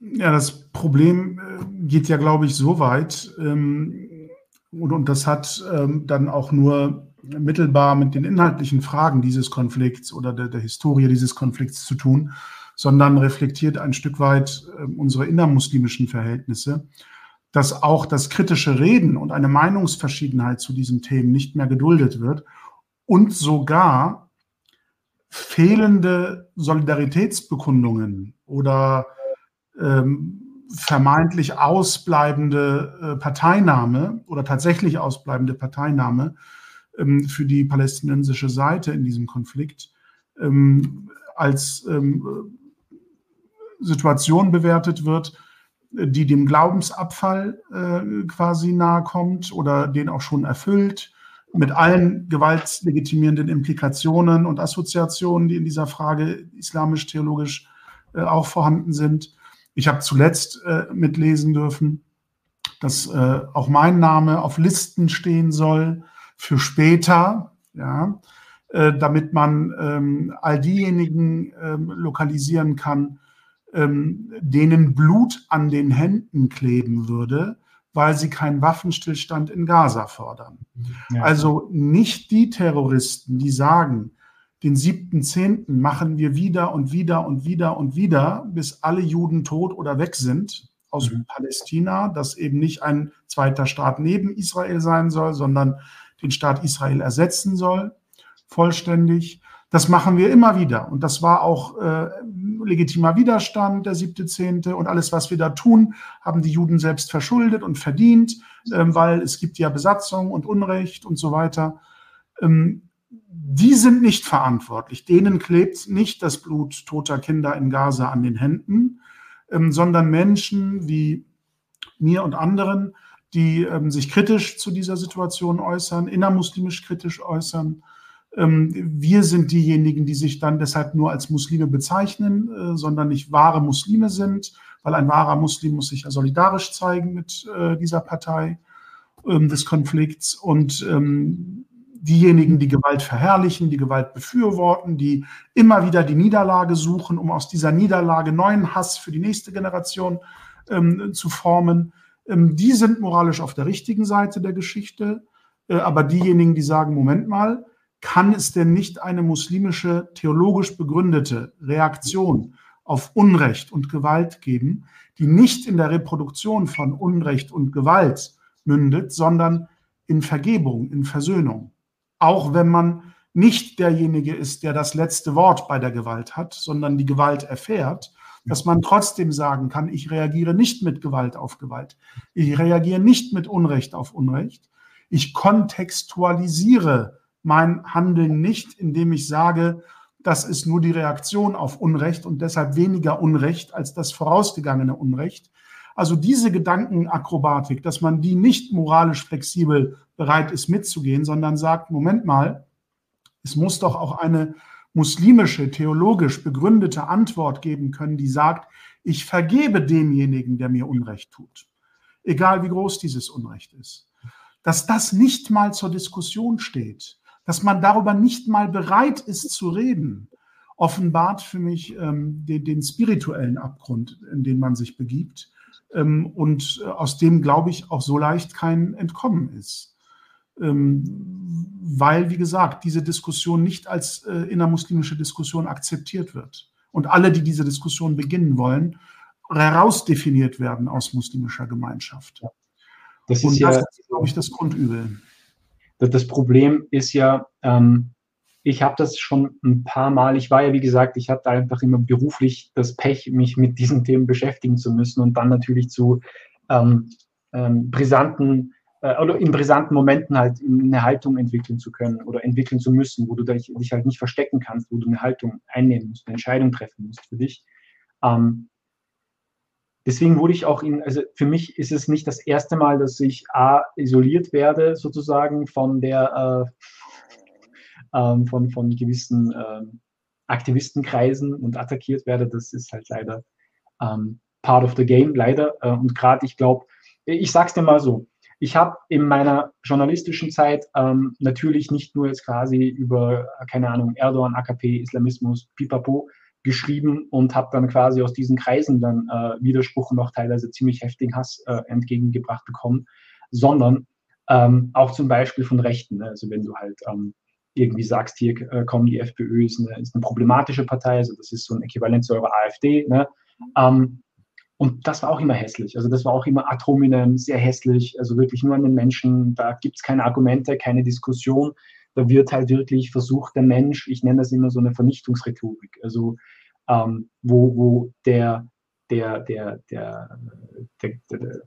Ja, das Problem äh, geht ja, glaube ich, so weit, ähm, und, und das hat ähm, dann auch nur mittelbar mit den inhaltlichen Fragen dieses Konflikts oder der, der Historie dieses Konflikts zu tun, sondern reflektiert ein Stück weit äh, unsere innermuslimischen Verhältnisse, dass auch das kritische Reden und eine Meinungsverschiedenheit zu diesen Themen nicht mehr geduldet wird und sogar fehlende Solidaritätsbekundungen oder ähm, vermeintlich ausbleibende äh, Parteinahme oder tatsächlich ausbleibende Parteinahme ähm, für die palästinensische Seite in diesem Konflikt ähm, als ähm, Situation bewertet wird, die dem Glaubensabfall äh, quasi nahe kommt oder den auch schon erfüllt, mit allen gewaltlegitimierenden Implikationen und Assoziationen, die in dieser Frage islamisch-theologisch äh, auch vorhanden sind. Ich habe zuletzt äh, mitlesen dürfen, dass äh, auch mein Name auf Listen stehen soll für später, ja, äh, damit man ähm, all diejenigen ähm, lokalisieren kann, ähm, denen Blut an den Händen kleben würde, weil sie keinen Waffenstillstand in Gaza fordern. Ja. Also nicht die Terroristen, die sagen, den siebten, zehnten machen wir wieder und wieder und wieder und wieder, bis alle Juden tot oder weg sind aus mhm. Palästina, das eben nicht ein zweiter Staat neben Israel sein soll, sondern den Staat Israel ersetzen soll, vollständig. Das machen wir immer wieder. Und das war auch äh, legitimer Widerstand, der siebte, zehnte. Und alles, was wir da tun, haben die Juden selbst verschuldet und verdient, äh, weil es gibt ja Besatzung und Unrecht und so weiter. Ähm, die sind nicht verantwortlich. Denen klebt nicht das Blut toter Kinder in Gaza an den Händen, ähm, sondern Menschen wie mir und anderen, die ähm, sich kritisch zu dieser Situation äußern, innermuslimisch kritisch äußern ähm, wir sind diejenigen, die sich dann deshalb nur als Muslime bezeichnen, äh, sondern nicht wahre Muslime sind, weil ein wahrer Muslim muss sich ja solidarisch zeigen mit äh, dieser Partei ähm, des Konflikts. Und ähm, diejenigen, die Gewalt verherrlichen, die Gewalt befürworten, die immer wieder die Niederlage suchen, um aus dieser Niederlage neuen Hass für die nächste Generation zu formen, die sind moralisch auf der richtigen Seite der Geschichte. Äh, aber diejenigen, die sagen, Moment mal, kann es denn nicht eine muslimische, theologisch begründete Reaktion auf Unrecht und Gewalt geben, die nicht in der Reproduktion von Unrecht und Gewalt mündet, sondern in Vergebung, in Versöhnung. Auch wenn man nicht derjenige ist, der das letzte Wort bei der Gewalt hat, sondern die Gewalt erfährt, dass man trotzdem sagen kann, ich reagiere nicht mit Gewalt auf Gewalt. Ich reagiere nicht mit Unrecht auf Unrecht. Ich kontextualisiere mein Handeln nicht, indem ich sage, das ist nur die Reaktion auf Unrecht und deshalb weniger Unrecht als das vorausgegangene Unrecht. Also diese Gedankenakrobatik, dass man die nicht moralisch flexibel bereit ist mitzugehen, sondern sagt, Moment mal, es muss doch auch eine muslimische, theologisch begründete Antwort geben können, die sagt, ich vergebe demjenigen, der mir Unrecht tut, egal wie groß dieses Unrecht ist. Dass das nicht mal zur Diskussion steht, dass man darüber nicht mal bereit ist zu reden, offenbart für mich ähm, den, den, spirituellen Abgrund, in den man sich begibt ähm, und äh, aus dem, glaube ich, auch so leicht kein Entkommen ist. Ähm, weil, wie gesagt, diese Diskussion nicht als äh, innermuslimische Diskussion akzeptiert wird. Und alle, die diese Diskussion beginnen wollen, herausdefiniert werden aus muslimischer Gemeinschaft. Das ist und das ist, glaube ich, das Grundübel. Das Problem ist ja, ähm, ich habe das schon ein paar Mal, ich war ja, wie gesagt, ich hatte einfach immer beruflich das Pech, mich mit diesen Themen beschäftigen zu müssen und dann natürlich zu ähm, ähm, brisanten äh, oder in brisanten Momenten halt eine Haltung entwickeln zu können oder entwickeln zu müssen, wo du dich, dich halt nicht verstecken kannst, wo du eine Haltung einnehmen musst, eine Entscheidung treffen musst für dich. Ähm, deswegen wurde ich auch in, also für mich ist es nicht das erste Mal, dass ich A, isoliert werde, sozusagen von der, äh, ähm, von, von gewissen äh, Aktivistenkreisen und attackiert werde. Das ist halt leider ähm, part of the game, leider. Äh, und gerade, ich glaube, ich sag's dir mal so, ich habe in meiner journalistischen Zeit ähm, natürlich nicht nur jetzt quasi über, keine Ahnung, Erdogan, AKP, Islamismus, Pipapo geschrieben und habe dann quasi aus diesen Kreisen dann äh, Widerspruch und auch teilweise ziemlich heftigen Hass äh, entgegengebracht bekommen, sondern ähm, auch zum Beispiel von Rechten. Ne? Also wenn du halt ähm, irgendwie sagst, hier äh, kommen die FPÖ ist eine, ist eine problematische Partei, also das ist so ein Äquivalent zu eurer AfD. Ne? Ähm, und das war auch immer hässlich. Also das war auch immer ad hominem, sehr hässlich. Also wirklich nur an den Menschen. Da gibt es keine Argumente, keine Diskussion. Da wird halt wirklich versucht, der Mensch, ich nenne das immer so eine Vernichtungsrhetorik, also ähm, wo, wo der, der, der, der, der, der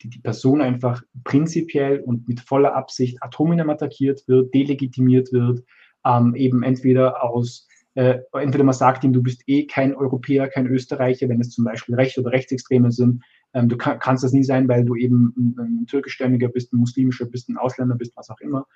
die, die Person einfach prinzipiell und mit voller Absicht ad hominem attackiert wird, delegitimiert wird, ähm, eben entweder aus äh, entweder man sagt ihm, du bist eh kein Europäer, kein Österreicher, wenn es zum Beispiel Recht oder Rechtsextreme sind. Ähm, du kann, kannst das nie sein, weil du eben ein, ein türkischstämmiger bist, ein muslimischer bist, ein Ausländer bist, was auch immer.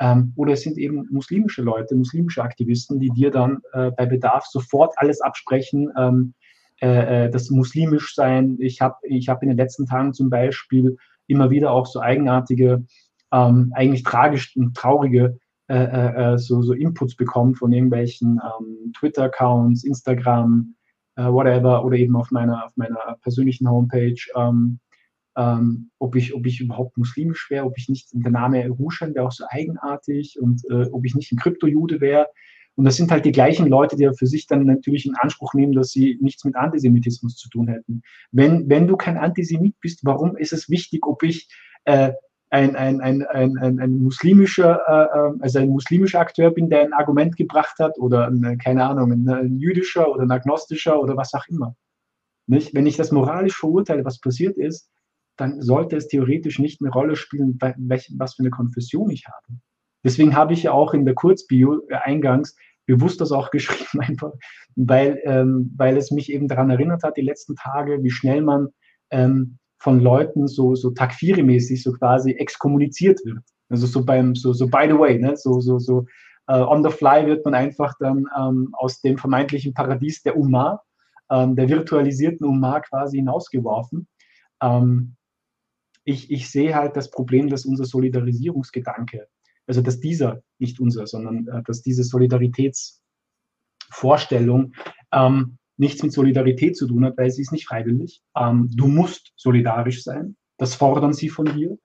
Ähm, oder es sind eben muslimische Leute, muslimische Aktivisten, die dir dann äh, bei Bedarf sofort alles absprechen, ähm, äh, äh das muslimisch sein. Ich habe ich hab in den letzten Tagen zum Beispiel immer wieder auch so eigenartige, ähm, eigentlich tragisch und traurige äh, äh, äh, so, so Inputs bekommen von irgendwelchen ähm, Twitter-Accounts, Instagram, whatever, oder eben auf meiner, auf meiner persönlichen Homepage, ähm, ob, ich, ob ich überhaupt muslimisch wäre, ob ich nicht, der Name Ruschen wäre auch so eigenartig und äh, ob ich nicht ein Kryptojude wäre. Und das sind halt die gleichen Leute, die ja für sich dann natürlich in Anspruch nehmen, dass sie nichts mit Antisemitismus zu tun hätten. Wenn, wenn du kein Antisemit bist, warum ist es wichtig, ob ich äh, ein, ein, ein, ein, ein, ein muslimischer, äh, ähm, also ein muslimischer Akteur bin, der ein Argument gebracht hat oder ein, keine Ahnung, ein, ein, jüdischer oder ein agnostischer oder was auch immer. Nicht? Wenn ich das moralisch verurteile, was passiert ist, dann sollte es theoretisch nicht eine Rolle spielen, welch, was für eine Konfession ich habe. Deswegen habe ich ja auch in der Kurzbio äh, eingangs bewusst das auch geschrieben, einfach, weil, ähm, weil es mich eben daran erinnert hat, die letzten Tage, wie schnell man ähm, von Leuten so, so Takfiri-mäßig so quasi exkommuniziert wird. Also so beim, so, so by the way, ne? so, so, so uh, on the fly wird man einfach dann ähm, aus dem vermeintlichen Paradies der Ummah, ähm, der virtualisierten Ummah quasi hinausgeworfen. Ähm, ich, ich sehe halt das Problem, dass unser Solidarisierungsgedanke, also dass dieser, nicht unser, sondern äh, dass diese Solidaritätsvorstellung ähm, nichts mit Solidarität zu tun hat, weil sie ist nicht freiwillig. Ähm, du musst solidarisch sein. Das fordern sie von dir.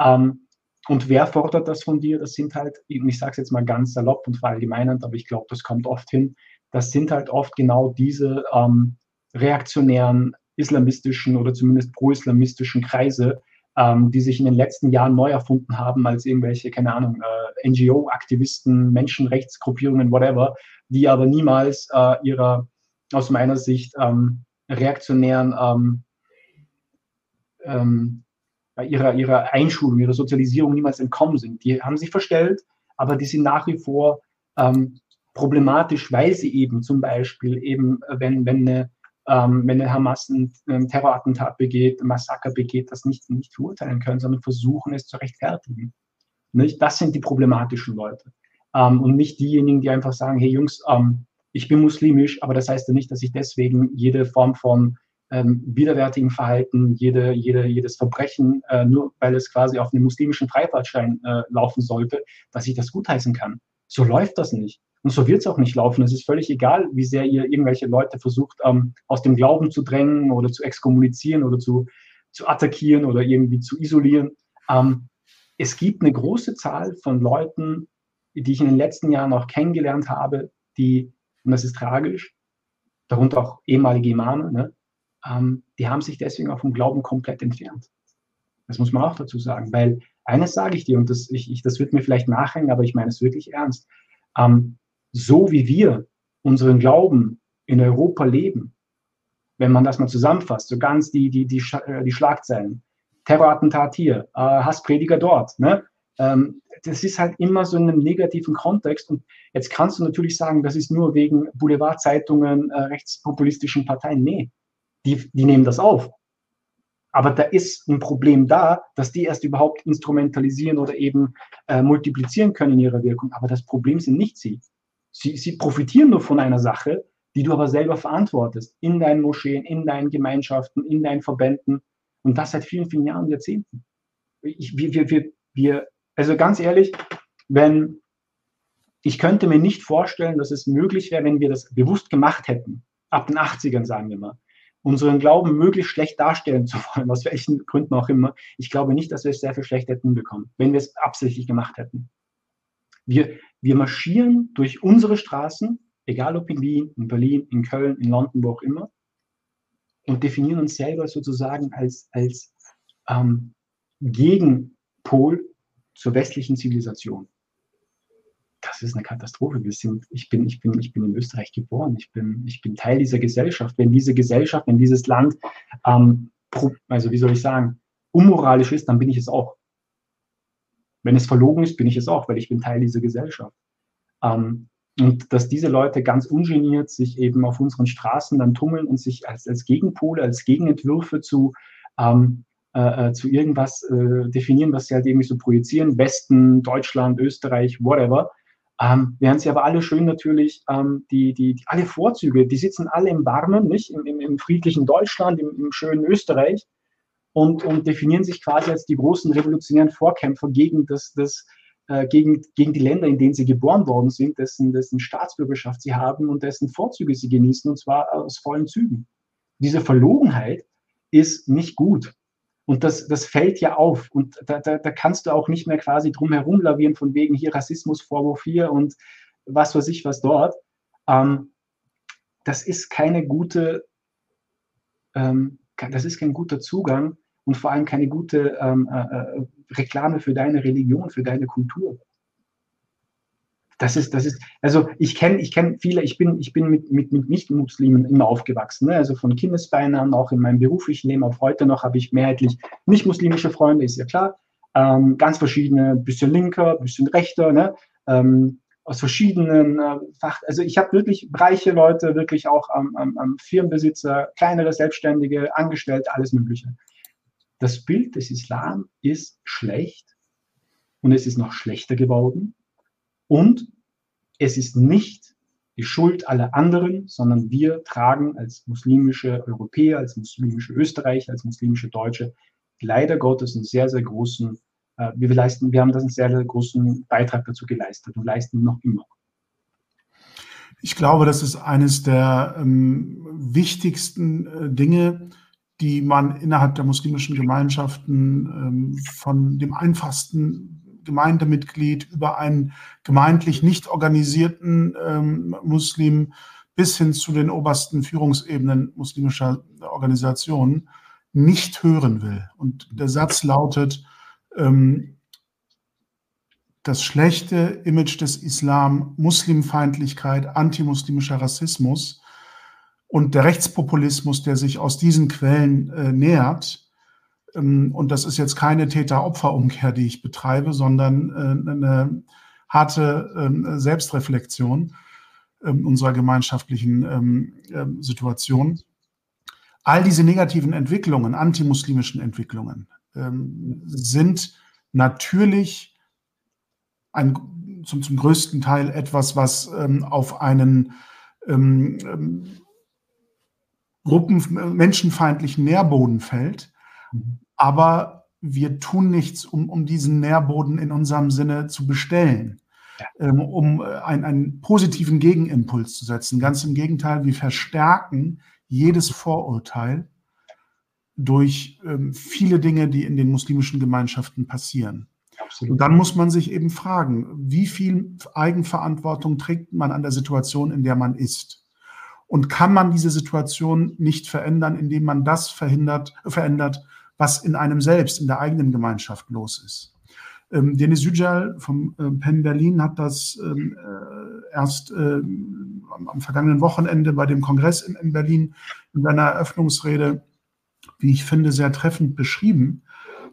Ähm, und wer fordert das von dir? Das sind halt, ich sage es jetzt mal ganz salopp und verallgemeinernd, aber ich glaube, das kommt oft hin. Das sind halt oft genau diese ähm, reaktionären, islamistischen oder zumindest pro-islamistischen Kreise, ähm, die sich in den letzten Jahren neu erfunden haben als irgendwelche, keine Ahnung, äh, NGO-Aktivisten, Menschenrechtsgruppierungen, whatever, die aber niemals äh, ihrer aus meiner Sicht ähm, reaktionären ähm, ähm, ihrer, ihrer Einschulung, ihrer Sozialisierung niemals entkommen sind. Die haben sich verstellt, aber die sind nach wie vor ähm, problematisch, weil sie eben zum Beispiel eben, wenn, wenn eine ähm, wenn eine Hamas ein, ein Terrorattentat begeht, ein Massaker begeht, das nicht, nicht verurteilen können, sondern versuchen es zu rechtfertigen. Nicht? Das sind die problematischen Leute. Ähm, und nicht diejenigen, die einfach sagen, hey Jungs, ähm, ich bin muslimisch, aber das heißt ja nicht, dass ich deswegen jede Form von ähm, widerwärtigen Verhalten, jede, jede, jedes Verbrechen, äh, nur weil es quasi auf einem muslimischen Freifahrtschein äh, laufen sollte, dass ich das gutheißen kann. So läuft das nicht. Und so wird es auch nicht laufen. Es ist völlig egal, wie sehr ihr irgendwelche Leute versucht, ähm, aus dem Glauben zu drängen oder zu exkommunizieren oder zu, zu attackieren oder irgendwie zu isolieren. Ähm, es gibt eine große Zahl von Leuten, die ich in den letzten Jahren auch kennengelernt habe, die, und das ist tragisch, darunter auch ehemalige Imame, ne, ähm, die haben sich deswegen auch vom Glauben komplett entfernt. Das muss man auch dazu sagen, weil eines sage ich dir, und das, ich, ich, das wird mir vielleicht nachhängen, aber ich meine es wirklich ernst. Ähm, so wie wir unseren Glauben in Europa leben, wenn man das mal zusammenfasst, so ganz die, die, die, äh, die Schlagzeilen, Terrorattentat hier, äh, Hassprediger dort, ne? Ähm, das ist halt immer so in einem negativen Kontext. Und jetzt kannst du natürlich sagen, das ist nur wegen Boulevardzeitungen, äh, rechtspopulistischen Parteien. Nee, die, die nehmen das auf. Aber da ist ein Problem da, dass die erst überhaupt instrumentalisieren oder eben äh, multiplizieren können in ihrer Wirkung. Aber das Problem sind nicht sie. Sie, sie profitieren nur von einer Sache, die du aber selber verantwortest, in deinen Moscheen, in deinen Gemeinschaften, in deinen Verbänden und das seit vielen, vielen Jahren, Jahrzehnten. Ich, wir, wir, wir, wir, also ganz ehrlich, wenn ich könnte mir nicht vorstellen, dass es möglich wäre, wenn wir das bewusst gemacht hätten, ab den 80ern sagen wir mal, unseren Glauben möglichst schlecht darstellen zu wollen, aus welchen Gründen auch immer. Ich glaube nicht, dass wir es sehr viel schlecht hätten bekommen, wenn wir es absichtlich gemacht hätten. Wir, wir marschieren durch unsere Straßen, egal ob in Wien, in Berlin, in Köln, in London, wo auch immer, und definieren uns selber sozusagen als, als ähm, Gegenpol zur westlichen Zivilisation. Ist eine Katastrophe. Wir sind, ich, bin, ich, bin, ich bin in Österreich geboren. Ich bin, ich bin Teil dieser Gesellschaft. Wenn diese Gesellschaft, wenn dieses Land, ähm, also wie soll ich sagen, unmoralisch ist, dann bin ich es auch. Wenn es verlogen ist, bin ich es auch, weil ich bin Teil dieser Gesellschaft. Ähm, und dass diese Leute ganz ungeniert sich eben auf unseren Straßen dann tummeln und sich als, als Gegenpole, als Gegenentwürfe zu, ähm, äh, äh, zu irgendwas äh, definieren, was sie halt irgendwie so projizieren, Westen, Deutschland, Österreich, whatever. Ähm, während sie aber alle schön natürlich ähm, die, die, die, alle Vorzüge, die sitzen alle im Warmen, nicht? Im, im, im friedlichen Deutschland, im, im schönen Österreich und, und definieren sich quasi als die großen revolutionären Vorkämpfer gegen das, das äh, gegen, gegen die Länder, in denen sie geboren worden sind, dessen, dessen Staatsbürgerschaft sie haben und dessen Vorzüge sie genießen, und zwar aus vollen Zügen. Diese Verlogenheit ist nicht gut. Und das, das fällt ja auf. Und da, da, da kannst du auch nicht mehr quasi drum herum lavieren, von wegen hier Rassismusvorwurf hier und was weiß ich was dort. Ähm, das ist keine gute, ähm, das ist kein guter Zugang und vor allem keine gute ähm, äh, äh, Reklame für deine Religion, für deine Kultur. Das ist, das ist, also ich kenne ich kenn viele, ich bin, ich bin mit, mit, mit Nicht-Muslimen immer aufgewachsen. Ne? Also von Kindesbeinen an, auch in meinem beruflichen Leben, auch heute noch habe ich mehrheitlich nicht-muslimische Freunde, ist ja klar. Ähm, ganz verschiedene, bisschen linker, bisschen rechter, ne? Ähm, aus verschiedenen äh, Fach. Also ich habe wirklich reiche Leute, wirklich auch am, am, am Firmenbesitzer, kleinere Selbstständige, Angestellte, alles Mögliche das Bild des Islam ist schlecht und es ist noch schlechter geworden und es ist nicht die Schuld aller anderen, sondern wir tragen als muslimische Europäer, als muslimische Österreicher, als muslimische Deutsche leider Gottes einen sehr, sehr großen, äh, wir leisten, wir haben das einen sehr, sehr großen Beitrag dazu geleistet und leisten noch immer. Ich glaube, das ist eines der ähm, wichtigsten äh, Dinge, die man innerhalb der muslimischen Gemeinschaften ähm, von dem einfachsten Gemeindemitglied über einen gemeindlich nicht organisierten ähm, Muslim bis hin zu den obersten Führungsebenen muslimischer Organisationen nicht hören will. Und der Satz lautet, ähm, das schlechte Image des Islam, Muslimfeindlichkeit, antimuslimischer Rassismus und der Rechtspopulismus, der sich aus diesen Quellen äh, nähert. Ähm, und das ist jetzt keine Täter-Opfer-Umkehr, die ich betreibe, sondern äh, eine harte äh, Selbstreflexion ähm, unserer gemeinschaftlichen ähm, ähm, Situation. All diese negativen Entwicklungen, antimuslimischen Entwicklungen, ähm, sind natürlich ein, zum, zum größten Teil etwas, was ähm, auf einen Gruppen, menschenfeindlichen Nährboden fällt. Aber wir tun nichts, um, um diesen Nährboden in unserem Sinne zu bestellen. ähm, um äh, ein, einen positiven Gegenimpuls zu setzen. Ganz im Gegenteil, wir verstärken jedes Vorurteil durch ähm, viele Dinge, die in den muslimischen Gemeinschaften passieren. Absolut. Und dann muss man sich eben fragen, wie viel Eigenverantwortung trägt man an der Situation, in der man ist? Und kann man diese Situation nicht verändern, indem man das verhindert, verändert, was in einem selbst, in der eigenen Gemeinschaft los ist? Ähm, Denis Yücel vom äh, Penn Berlin hat das ähm, äh, erst äh, am, am, vergangenen Wochenende bei dem Kongress in, in Berlin in seiner Eröffnungsrede, wie ich finde, sehr treffend beschrieben.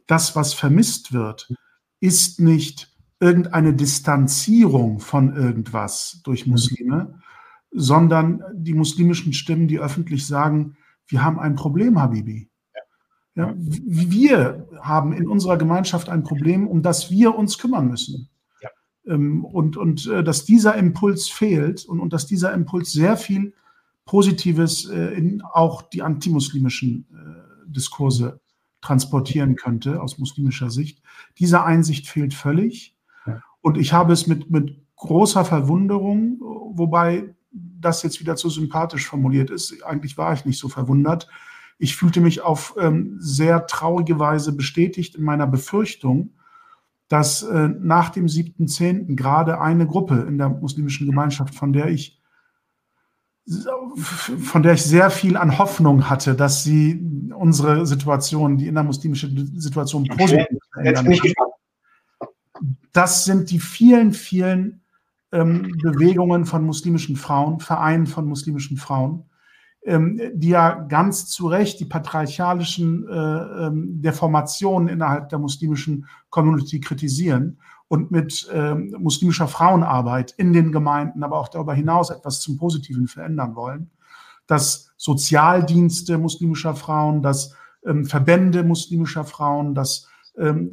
Das, was vermisst wird, ist nicht irgendeine Distanzierung von irgendwas durch. Muslime, sondern die muslimischen Stimmen, die öffentlich sagen, wir haben ein Problem, Habibi. Ja, wir haben in unserer Gemeinschaft ein Problem, um das wir uns kümmern müssen. Ja. Ähm, und, und äh, dass dieser Impuls fehlt und, und dass dieser Impuls sehr viel Positives äh, in auch die antimuslimischen äh, Diskurse transportieren könnte aus muslimischer Sicht. Diese Einsicht fehlt völlig. Und ich habe es mit, mit großer Verwunderung, wobei das jetzt wieder zu sympathisch formuliert ist. Eigentlich war ich nicht so verwundert. Ich fühlte mich auf ähm, sehr traurige Weise bestätigt in meiner Befürchtung, dass äh, nach dem 7.10. gerade eine Gruppe in der muslimischen Gemeinschaft, von der ich von der ich sehr viel an Hoffnung hatte, dass sie unsere Situation, die innermuslimische Situation positiv verändern. Das sind die vielen, vielen ähm, Bewegungen von muslimischen Frauen, Vereinen von muslimischen Frauen, ähm, die ja ganz zu Recht die patriarchalischen äh, ähm, Deformationen innerhalb der muslimischen Community kritisieren und mit ähm, muslimischer Frauenarbeit in den Gemeinden, aber auch darüber hinaus etwas zum Positiven verändern wollen. Dass Sozialdienste muslimischer Frauen, dass ähm, Verbände muslimischer Frauen, dass ähm,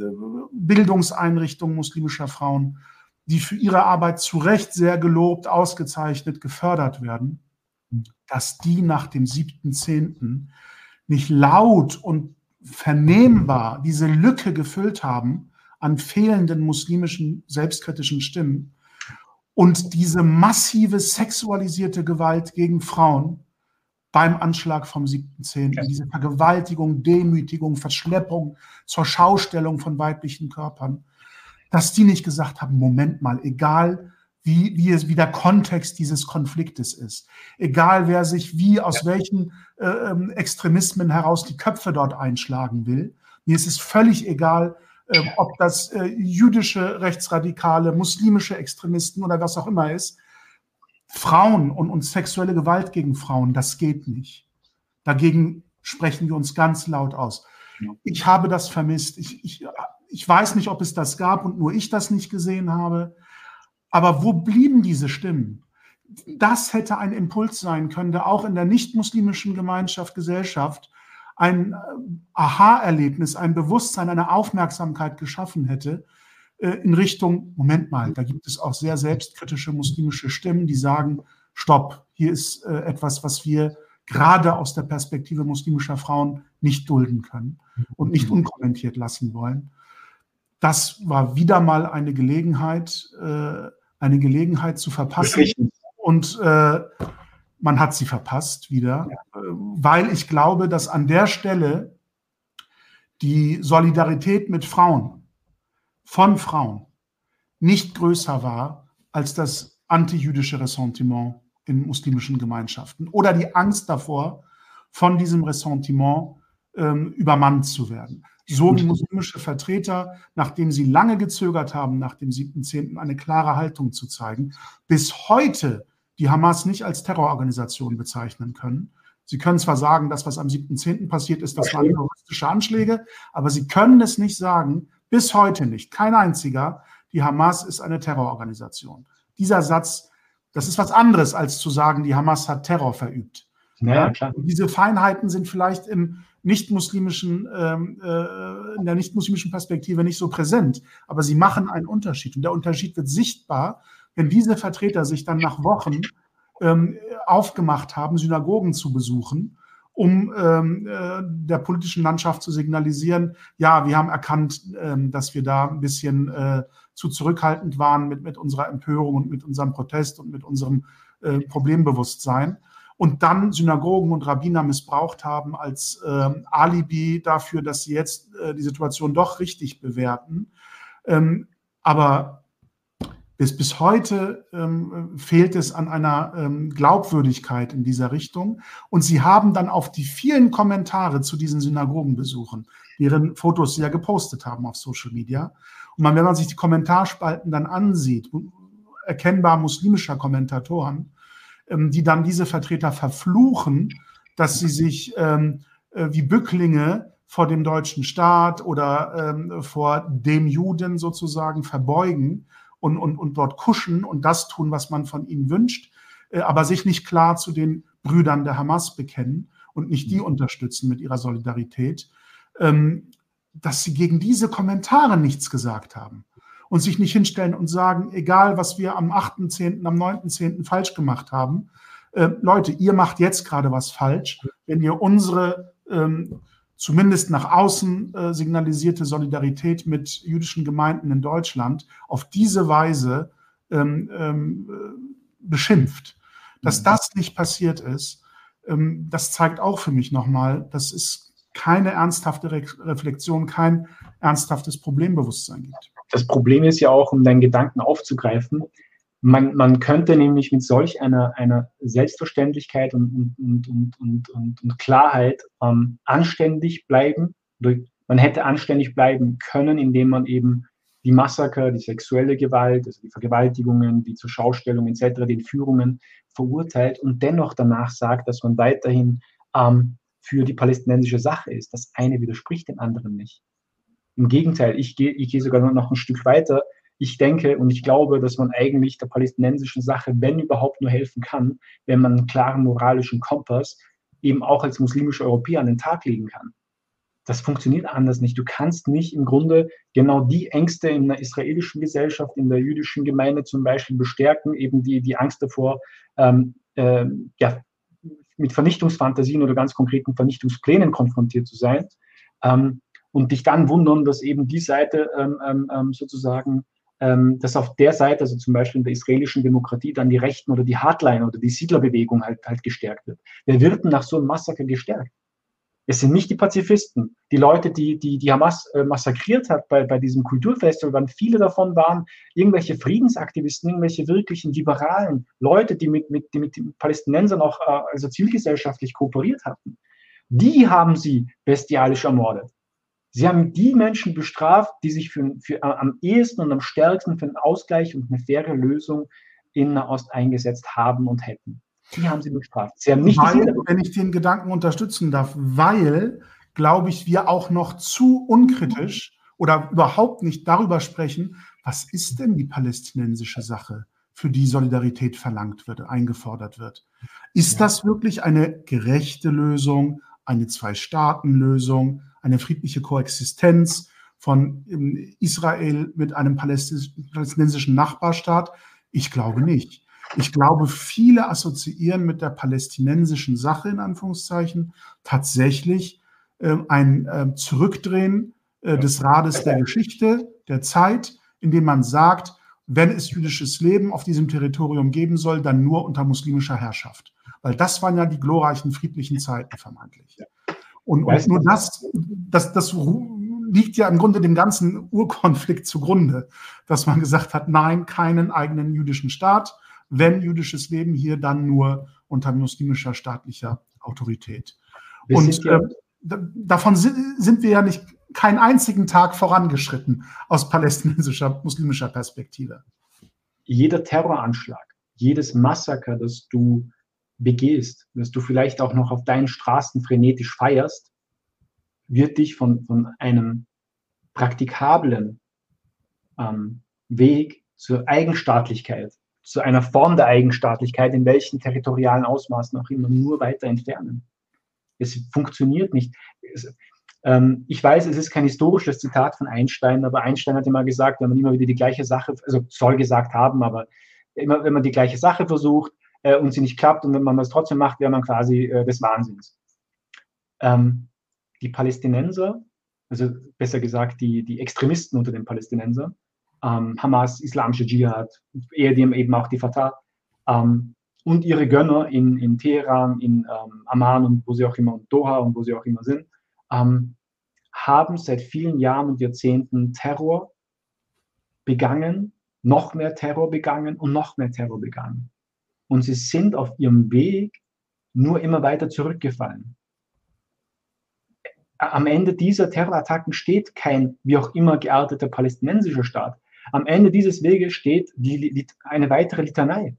Bildungseinrichtungen muslimischer Frauen, die für ihre Arbeit zu Recht sehr gelobt, ausgezeichnet, gefördert werden, dass die nach dem 7.10. nicht laut und vernehmbar diese Lücke gefüllt haben, an fehlenden muslimischen selbstkritischen Stimmen und diese massive sexualisierte Gewalt gegen Frauen beim Anschlag vom 7.10., diese Vergewaltigung, Demütigung, Verschleppung zur Schaustellung von weiblichen Körpern, dass die nicht gesagt haben, Moment mal, egal wie, wie, es, wie der Kontext dieses Konfliktes ist, egal wer sich wie aus ja. welchen äh, ähm, Extremismen heraus die Köpfe dort einschlagen will, mir ist es völlig egal, äh, ob das äh, jüdische Rechtsradikale, muslimische Extremisten oder was auch immer ist. Frauen und, und sexuelle Gewalt gegen Frauen, das geht nicht. Dagegen sprechen wir uns ganz laut aus. Ich habe das vermisst. Ich, ich, ich weiß nicht, ob es das gab und nur ich das nicht gesehen habe. Aber wo blieben diese Stimmen? Das hätte ein Impuls sein können, der auch in der nicht-muslimischen Gemeinschaft, Gesellschaft ein äh, Aha-Erlebnis, ein Bewusstsein, eine Aufmerksamkeit geschaffen hätte äh, in Richtung, Moment mal, da gibt es auch sehr selbstkritische muslimische Stimmen, die sagen, stopp, hier ist äh, etwas, was wir gerade aus der Perspektive muslimischer Frauen nicht dulden können und nicht unkommentiert lassen wollen. Das war wieder mal eine Gelegenheit, eine Gelegenheit zu verpassen. Und äh, man hat sie verpasst wieder, ja. Äh, weil ich glaube, dass an der Stelle die Solidarität mit Frauen, von Frauen, nicht größer war als das antijüdische Ressentiment in muslimischen Gemeinschaften oder die Angst davor, von diesem Ressentiment ähm, übermannt zu werden. So wie muslimische Vertreter, nachdem sie lange gezögert haben, nach dem 7.10. eine klare Haltung zu zeigen, bis heute die Hamas nicht als Terrororganisation bezeichnen können. Sie können zwar sagen, das, was am 7.10. passiert ist, das waren terroristische Anschläge, aber sie können es nicht sagen, bis heute nicht, kein einziger, die Hamas ist eine Terrororganisation. Dieser Satz, das ist was anderes, als zu sagen, die Hamas hat Terror verübt. Ja, klar. Diese Feinheiten sind vielleicht im nicht-muslimischen, ähm, äh, in der nicht-muslimischen Perspektive nicht so präsent, aber sie machen einen Unterschied. Und der Unterschied wird sichtbar, wenn diese Vertreter sich dann nach Wochen ähm, aufgemacht haben, Synagogen zu besuchen, um ähm, äh, der politischen Landschaft zu signalisieren, ja, wir haben erkannt, ähm, dass wir da ein bisschen äh, zu zurückhaltend waren mit, mit unserer Empörung und mit unserem Protest und mit unserem äh, Problembewusstsein und dann Synagogen und Rabbiner missbraucht haben als äh, Alibi dafür, dass sie jetzt äh, die Situation doch richtig bewerten. Ähm, aber bis, bis heute ähm, fehlt es an einer ähm, Glaubwürdigkeit in dieser Richtung. Und sie haben dann auf die vielen Kommentare zu diesen Synagogenbesuchen, deren Fotos sie ja gepostet haben auf Social Media. Und man, wenn man sich die Kommentarspalten dann ansieht, erkennbar muslimischer Kommentatoren, ähm, die dann diese Vertreter verfluchen, dass sie sich ähm, äh, wie Bücklinge vor dem deutschen Staat oder ähm, vor dem Juden sozusagen verbeugen und, und, und dort kuschen und das tun, was man von ihnen wünscht, äh, aber sich nicht klar zu den Brüdern der Hamas bekennen und nicht die unterstützen mit ihrer Solidarität, ähm, dass sie gegen diese Kommentare nichts gesagt haben und sich nicht hinstellen und sagen, egal was wir am 8.10., am 9.10. falsch gemacht haben, äh, Leute, ihr macht jetzt gerade was falsch, wenn ihr unsere ähm, zumindest nach außen äh, signalisierte Solidarität mit jüdischen Gemeinden in Deutschland auf diese Weise ähm, ähm, äh, beschimpft. Dass mhm. das nicht passiert ist, ähm, das zeigt auch für mich nochmal, dass es keine ernsthafte Re Reflexion, kein ernsthaftes Problembewusstsein gibt. Das Problem ist ja auch, um deinen Gedanken aufzugreifen, man, man könnte nämlich mit solch einer, einer Selbstverständlichkeit und, und, und, und, und, Klarheit ähm, anständig bleiben. Man hätte anständig bleiben können, indem man eben die Massaker, die sexuelle Gewalt, also die Vergewaltigungen, die zur Schaustellung etc., die Entführungen verurteilt und dennoch danach sagt, dass man weiterhin ähm, für die palästinensische Sache ist. Das eine widerspricht dem anderen nicht. Im Gegenteil, ich gehe ich geh sogar noch ein Stück weiter. Ich denke und ich glaube, dass man eigentlich der palästinensischen Sache, wenn überhaupt, nur helfen kann, wenn man einen klaren moralischen Kompass eben auch als muslimischer Europäer an den Tag legen kann. Das funktioniert anders nicht. Du kannst nicht im Grunde genau die Ängste in der israelischen Gesellschaft, in der jüdischen Gemeinde zum Beispiel bestärken, eben die, die Angst davor, ähm, äh, ja, mit Vernichtungsfantasien oder ganz konkreten Vernichtungsplänen konfrontiert zu sein. Ähm, und dich dann wundern, dass eben die Seite ähm, ähm, ähm, sozusagen, ähm, dass auf der Seite, also zum Beispiel in der israelischen Demokratie, dann die Rechten oder die Hardliner oder die Siedlerbewegung halt, halt gestärkt wird. Wer wird denn nach so einem Massaker gestärkt? Es sind nicht die Pazifisten. Die Leute, die die, die Hamas äh, massakriert hat bei, bei diesem Kulturfestival, waren viele davon waren irgendwelche Friedensaktivisten, irgendwelche wirklichen liberalen Leute, die mit, mit, die mit den Palästinensern auch äh, also zivilgesellschaftlich kooperiert hatten. Die haben sie bestialisch ermordet. Sie haben die Menschen bestraft, die sich für, für, am ehesten und am stärksten für einen Ausgleich und eine faire Lösung in Nahost eingesetzt haben und hätten. Die haben sie bestraft. Sie haben nicht weil, wenn ich den Gedanken unterstützen darf, weil, glaube ich, wir auch noch zu unkritisch oder überhaupt nicht darüber sprechen, was ist denn die palästinensische Sache, für die Solidarität verlangt wird, eingefordert wird. Ist ja. das wirklich eine gerechte Lösung, eine Zwei-Staaten-Lösung, eine friedliche Koexistenz von ähm, Israel mit einem palästinensischen Nachbarstaat? Ich glaube nicht. Ich glaube, viele assoziieren mit der palästinensischen Sache in Anführungszeichen tatsächlich äh, ein äh, Zurückdrehen äh, des Rades der Geschichte, der Zeit, indem man sagt, wenn es jüdisches Leben auf diesem Territorium geben soll, dann nur unter muslimischer Herrschaft. Weil das waren ja die glorreichen friedlichen Zeiten vermeintlich. Und, und nur das, das, das liegt ja im Grunde dem ganzen Urkonflikt zugrunde, dass man gesagt hat, nein, keinen eigenen jüdischen Staat, wenn jüdisches Leben hier dann nur unter muslimischer staatlicher Autorität. Wir und ja äh, davon sind, sind wir ja nicht keinen einzigen Tag vorangeschritten aus palästinensischer, muslimischer Perspektive. Jeder Terroranschlag, jedes Massaker, das du begehst, dass du vielleicht auch noch auf deinen Straßen frenetisch feierst, wird dich von, von einem praktikablen ähm, Weg zur Eigenstaatlichkeit, zu einer Form der Eigenstaatlichkeit, in welchen territorialen Ausmaßen auch immer, nur weiter entfernen. Es funktioniert nicht. Es, ähm, ich weiß, es ist kein historisches Zitat von Einstein, aber Einstein hat immer gesagt, wenn man immer wieder die gleiche Sache, also soll gesagt haben, aber immer, wenn man die gleiche Sache versucht, äh, und sie nicht klappt und wenn man das trotzdem macht, wäre man quasi äh, des Wahnsinns. Ähm, die Palästinenser, also besser gesagt die, die Extremisten unter den Palästinensern, ähm, Hamas, Islamische Dschihad, ehedem eben auch die Fatah ähm, und ihre Gönner in, in Teheran, in ähm, Amman und wo sie auch immer, und Doha und wo sie auch immer sind, ähm, haben seit vielen Jahren und Jahrzehnten Terror begangen, noch mehr Terror begangen und noch mehr Terror begangen. Und sie sind auf ihrem Weg nur immer weiter zurückgefallen. Am Ende dieser Terrorattacken steht kein wie auch immer gearteter palästinensischer Staat. Am Ende dieses Weges steht die, eine weitere Litanei.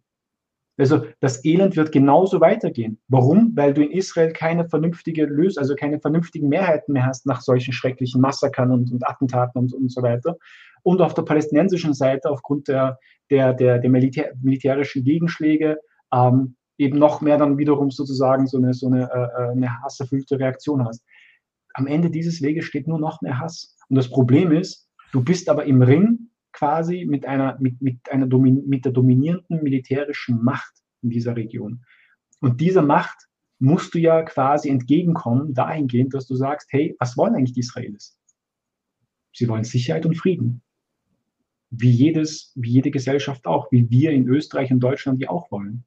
Also das Elend wird genauso weitergehen. Warum? Weil du in Israel keine vernünftige Lösung, also keine vernünftigen Mehrheiten mehr hast nach solchen schrecklichen Massakern und, und Attentaten und, und so weiter. Und auf der palästinensischen Seite aufgrund der, der, der, der Militär, militärischen Gegenschläge ähm, eben noch mehr dann wiederum sozusagen so eine, so eine, äh, äh eine hasserfüllte Reaktion hast. Am Ende dieses Weges steht nur noch mehr Hass. Und das Problem ist, du bist aber im Ring quasi mit einer, mit, mit einer mit der dominierenden militärischen Macht in dieser Region. Und dieser Macht musst du ja quasi entgegenkommen, dahingehend, dass du sagst, hey, was wollen eigentlich die Israelis? Sie wollen Sicherheit und Frieden. Wie, jedes, wie jede Gesellschaft auch, wie wir in Österreich und Deutschland die auch wollen.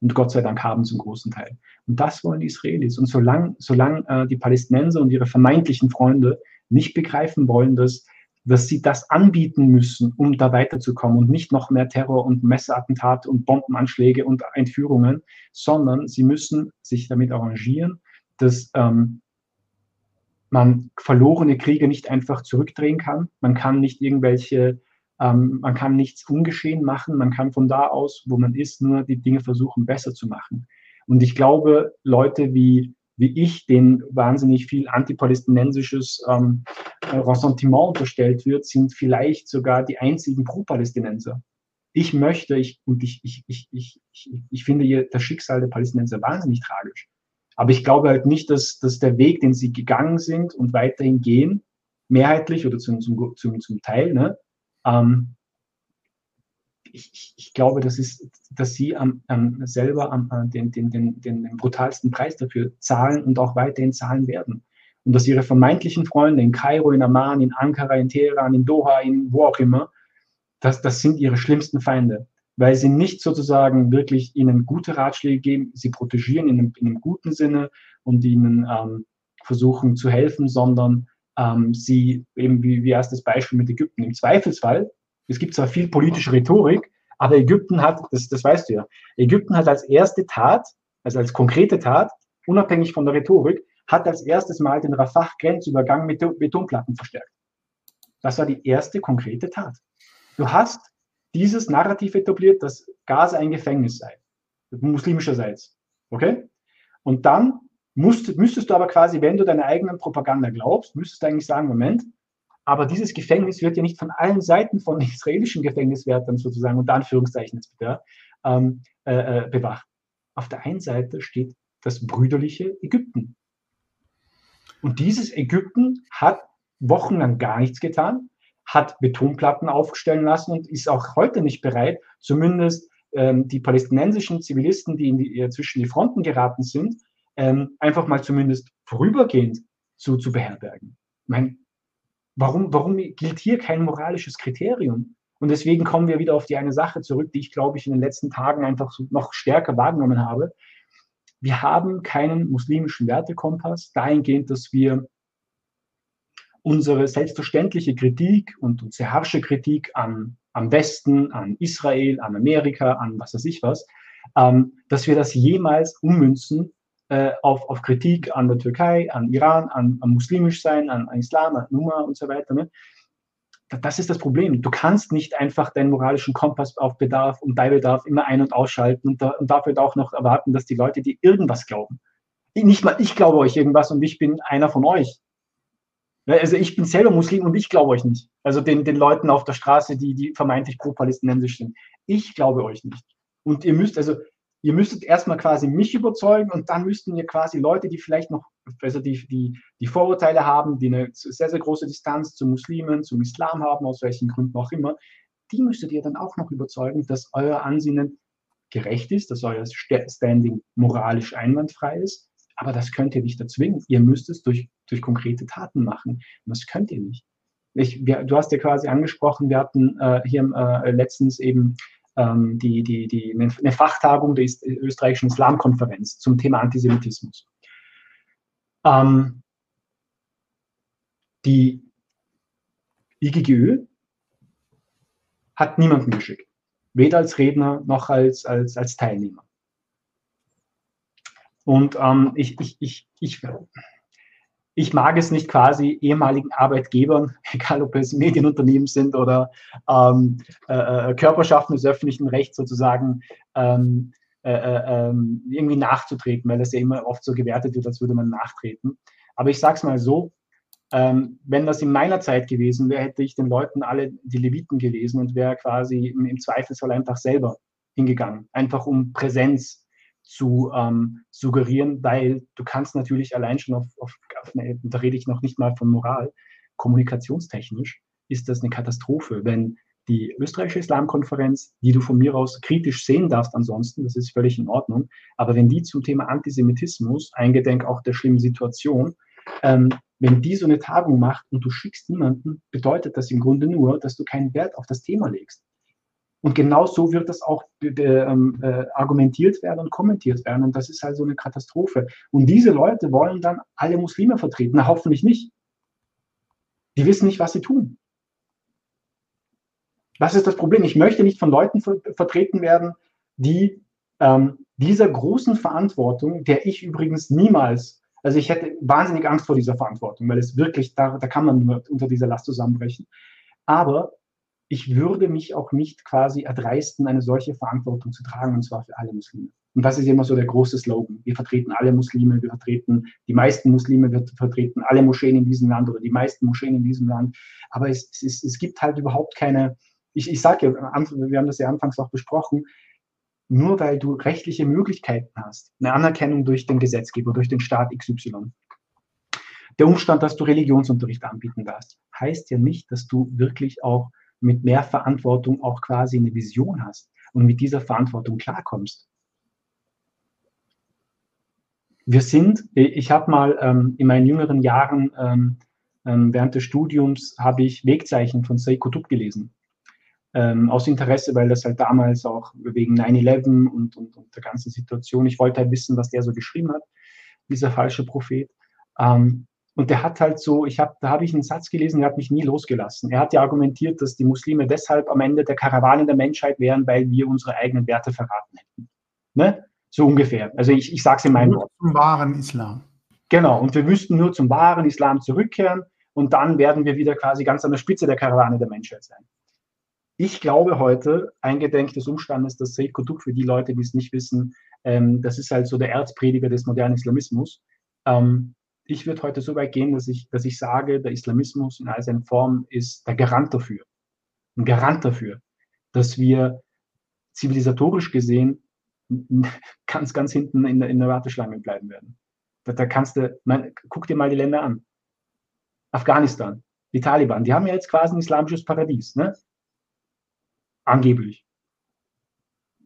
Und Gott sei Dank haben zum großen Teil. Und das wollen die Israelis. Und solange solang, äh, die Palästinenser und ihre vermeintlichen Freunde nicht begreifen wollen, dass dass sie das anbieten müssen, um da weiterzukommen und nicht noch mehr Terror und Messerattentate und Bombenanschläge und Entführungen, sondern sie müssen sich damit arrangieren, dass ähm, man verlorene Kriege nicht einfach zurückdrehen kann. Man kann nicht irgendwelche, ähm, man kann nichts ungeschehen machen. Man kann von da aus, wo man ist, nur die Dinge versuchen, besser zu machen. Und ich glaube, Leute wie wie ich, denen wahnsinnig viel antipalästinensisches ähm, äh, Ressentiment unterstellt wird, sind vielleicht sogar die einzigen Pro-Palästinenser. Ich möchte, ich, und ich, ich, ich, ich, ich, ich finde das Schicksal der Palästinenser wahnsinnig tragisch. Aber ich glaube halt nicht, dass, dass der Weg, den sie gegangen sind und weiterhin gehen, mehrheitlich oder zum, zum, zum, zum Teil, ne, ähm, ich, ich, glaube, das ist, dass sie am, am selber am, den, den, den, den brutalsten Preis dafür zahlen und auch weiterhin zahlen werden. Und dass ihre vermeintlichen Freunde in Kairo, in Amman, in Ankara, in Teheran, in Doha, in wo auch immer, das, das sind ihre schlimmsten Feinde, weil sie nicht sozusagen wirklich ihnen gute Ratschläge geben, sie protegieren in einem, in einem guten Sinne und ihnen ähm, versuchen zu helfen, sondern ähm, sie eben wie, wie erstes Beispiel mit Ägypten. Im Zweifelsfall es gibt zwar viel politische Rhetorik, aber Ägypten hat, das, das weißt du ja, Ägypten hat als erste Tat, also als konkrete Tat, unabhängig von der Rhetorik, hat als erstes Mal den Rafah-Grenzübergang mit Betonplatten verstärkt. Das war die erste konkrete Tat. Du hast dieses Narrativ etabliert, dass Gaza ein Gefängnis sei, muslimischerseits. Okay? Und dann musst, müsstest du aber quasi, wenn du deiner eigenen Propaganda glaubst, müsstest du eigentlich sagen, Moment, aber dieses Gefängnis wird ja nicht von allen Seiten von israelischen Gefängniswärtern sozusagen, unter Anführungszeichen jetzt bitte, ähm, äh, äh, bewacht. Auf der einen Seite steht das brüderliche Ägypten. Und dieses Ägypten hat wochenlang gar nichts getan, hat Betonplatten aufstellen lassen und ist auch heute nicht bereit, zumindest ähm, die palästinensischen Zivilisten, die, die äh, zwischen die Fronten geraten sind, ähm, einfach mal zumindest vorübergehend zu, zu beherbergen. Ich meine, Warum, warum gilt hier kein moralisches Kriterium? Und deswegen kommen wir wieder auf die eine Sache zurück, die ich, glaube ich, in den letzten Tagen einfach so noch stärker wahrgenommen habe. Wir haben keinen muslimischen Wertekompass dahingehend, dass wir unsere selbstverständliche Kritik und unsere harsche Kritik an, am Westen, an Israel, an Amerika, an was weiß ich was, ähm, dass wir das jemals ummünzen äh, auf, auf Kritik an der Türkei, an Iran, an, an muslimisch sein, an, an Islam, an Nummer und so weiter. Ne? Das ist das Problem. Du kannst nicht einfach deinen moralischen Kompass auf Bedarf und bei Bedarf immer ein- und ausschalten und, da, und dafür auch noch erwarten, dass die Leute dir irgendwas glauben. Nicht mal ich glaube euch irgendwas und ich bin einer von euch. Also ich bin selber Muslim und ich glaube euch nicht. Also den, den Leuten auf der Straße, die, die vermeintlich pro-palästinensisch sind. Ich glaube euch nicht. Und ihr müsst, also ihr müsstet erstmal quasi mich überzeugen und dann müssten ihr quasi Leute, die vielleicht noch, also die, die, Vorurteile haben, die eine sehr, sehr große Distanz zu Muslimen, zum Islam haben, aus welchen Gründen auch immer, die müsstet ihr dann auch noch überzeugen, dass euer Ansinnen gerecht ist, dass euer Standing moralisch einwandfrei ist. Aber das könnt ihr nicht erzwingen. Ihr müsst es durch, durch konkrete Taten machen. Und das könnt ihr nicht. ich, wir, du hast ja quasi angesprochen, wir hatten äh, hier äh, letztens eben ähm, die, die, die, eine Fachtagung der österreichischen Islamkonferenz zum Thema Antisemitismus. Ähm, die IGGÖ hat niemanden geschickt, weder als Redner noch als, als, als Teilnehmer. Und ähm, ich, ich, ich, ich, ich mag es nicht quasi ehemaligen Arbeitgebern, egal ob es Medienunternehmen sind oder ähm, äh, äh, Körperschaften des öffentlichen Rechts sozusagen, ähm, äh, äh, ähm, irgendwie nachzutreten, weil das ja immer oft so gewertet wird, als würde man nachtreten. Aber ich sage es mal so, ähm, wenn das in meiner Zeit gewesen wäre, hätte ich den Leuten alle die Leviten gelesen und wäre quasi im, im Zweifelsfall einfach selber hingegangen, einfach um Präsenz zu ähm, suggerieren, weil du kannst natürlich allein schon auf, auf, auf eine, da rede ich noch nicht mal von Moral, kommunikationstechnisch ist das eine Katastrophe, wenn die österreichische Islamkonferenz, die du von mir aus kritisch sehen darfst ansonsten, das ist völlig in Ordnung, aber wenn die zum Thema Antisemitismus, eingedenk auch der schlimmen Situation, ähm, wenn die so eine Tagung macht und du schickst niemanden, bedeutet das im Grunde nur, dass du keinen Wert auf das Thema legst. Und genau so wird das auch äh, äh, argumentiert werden und kommentiert werden. Und das ist halt so eine Katastrophe. Und diese Leute wollen dann alle Muslime vertreten. Na, hoffentlich nicht. Die wissen nicht, was sie tun. Was ist das Problem? Ich möchte nicht von Leuten ver vertreten werden, die ähm, dieser großen Verantwortung, der ich übrigens niemals also ich hätte wahnsinnig Angst vor dieser Verantwortung, weil es wirklich, da, da kann man nur unter dieser Last zusammenbrechen. Aber ich würde mich auch nicht quasi erdreisten, eine solche Verantwortung zu tragen, und zwar für alle Muslime. Und das ist immer so der große Slogan. Wir vertreten alle Muslime, wir vertreten die meisten Muslime, wir vertreten alle Moscheen in diesem Land oder die meisten Moscheen in diesem Land. Aber es, es, es gibt halt überhaupt keine, ich, ich sage ja, wir haben das ja anfangs auch besprochen, nur weil du rechtliche Möglichkeiten hast, eine Anerkennung durch den Gesetzgeber, durch den Staat XY. Der Umstand, dass du Religionsunterricht anbieten darfst, heißt ja nicht, dass du wirklich auch mit mehr Verantwortung auch quasi eine Vision hast und mit dieser Verantwortung klarkommst. Wir sind, ich habe mal ähm, in meinen jüngeren Jahren ähm, ähm, während des Studiums habe ich Wegzeichen von Seiko Tub gelesen ähm, aus Interesse, weil das halt damals auch wegen 9-11 und, und, und, der ganzen Situation, ich wollte halt wissen, was der so geschrieben hat, dieser falsche Prophet. Ähm, und der hat halt so, ich habe, da habe ich einen Satz gelesen, der hat mich nie losgelassen. Er hat ja argumentiert, dass die Muslime deshalb am Ende der Karawane der Menschheit wären, weil wir unsere eigenen Werte verraten hätten. Ne? So ungefähr. Also ich, ich sage es in meinen Worten. Zum wahren Islam. Genau. Und wir müssten nur zum wahren Islam zurückkehren und dann werden wir wieder quasi ganz an der Spitze der Karawane der Menschheit sein. Ich glaube heute, eingedenk des Umstandes, dass Said Qutb, für die Leute, die es nicht wissen, ähm, das ist halt so der Erzprediger des modernen Islamismus. Ähm, ich würde heute so weit gehen, dass ich, dass ich sage, der Islamismus in all seinen Formen ist der Garant dafür. Ein Garant dafür, dass wir zivilisatorisch gesehen ganz, ganz hinten in der, in der Warteschlange bleiben werden. Da, da kannst du, mein, guck dir mal die Länder an. Afghanistan, die Taliban, die haben ja jetzt quasi ein islamisches Paradies. Ne? Angeblich.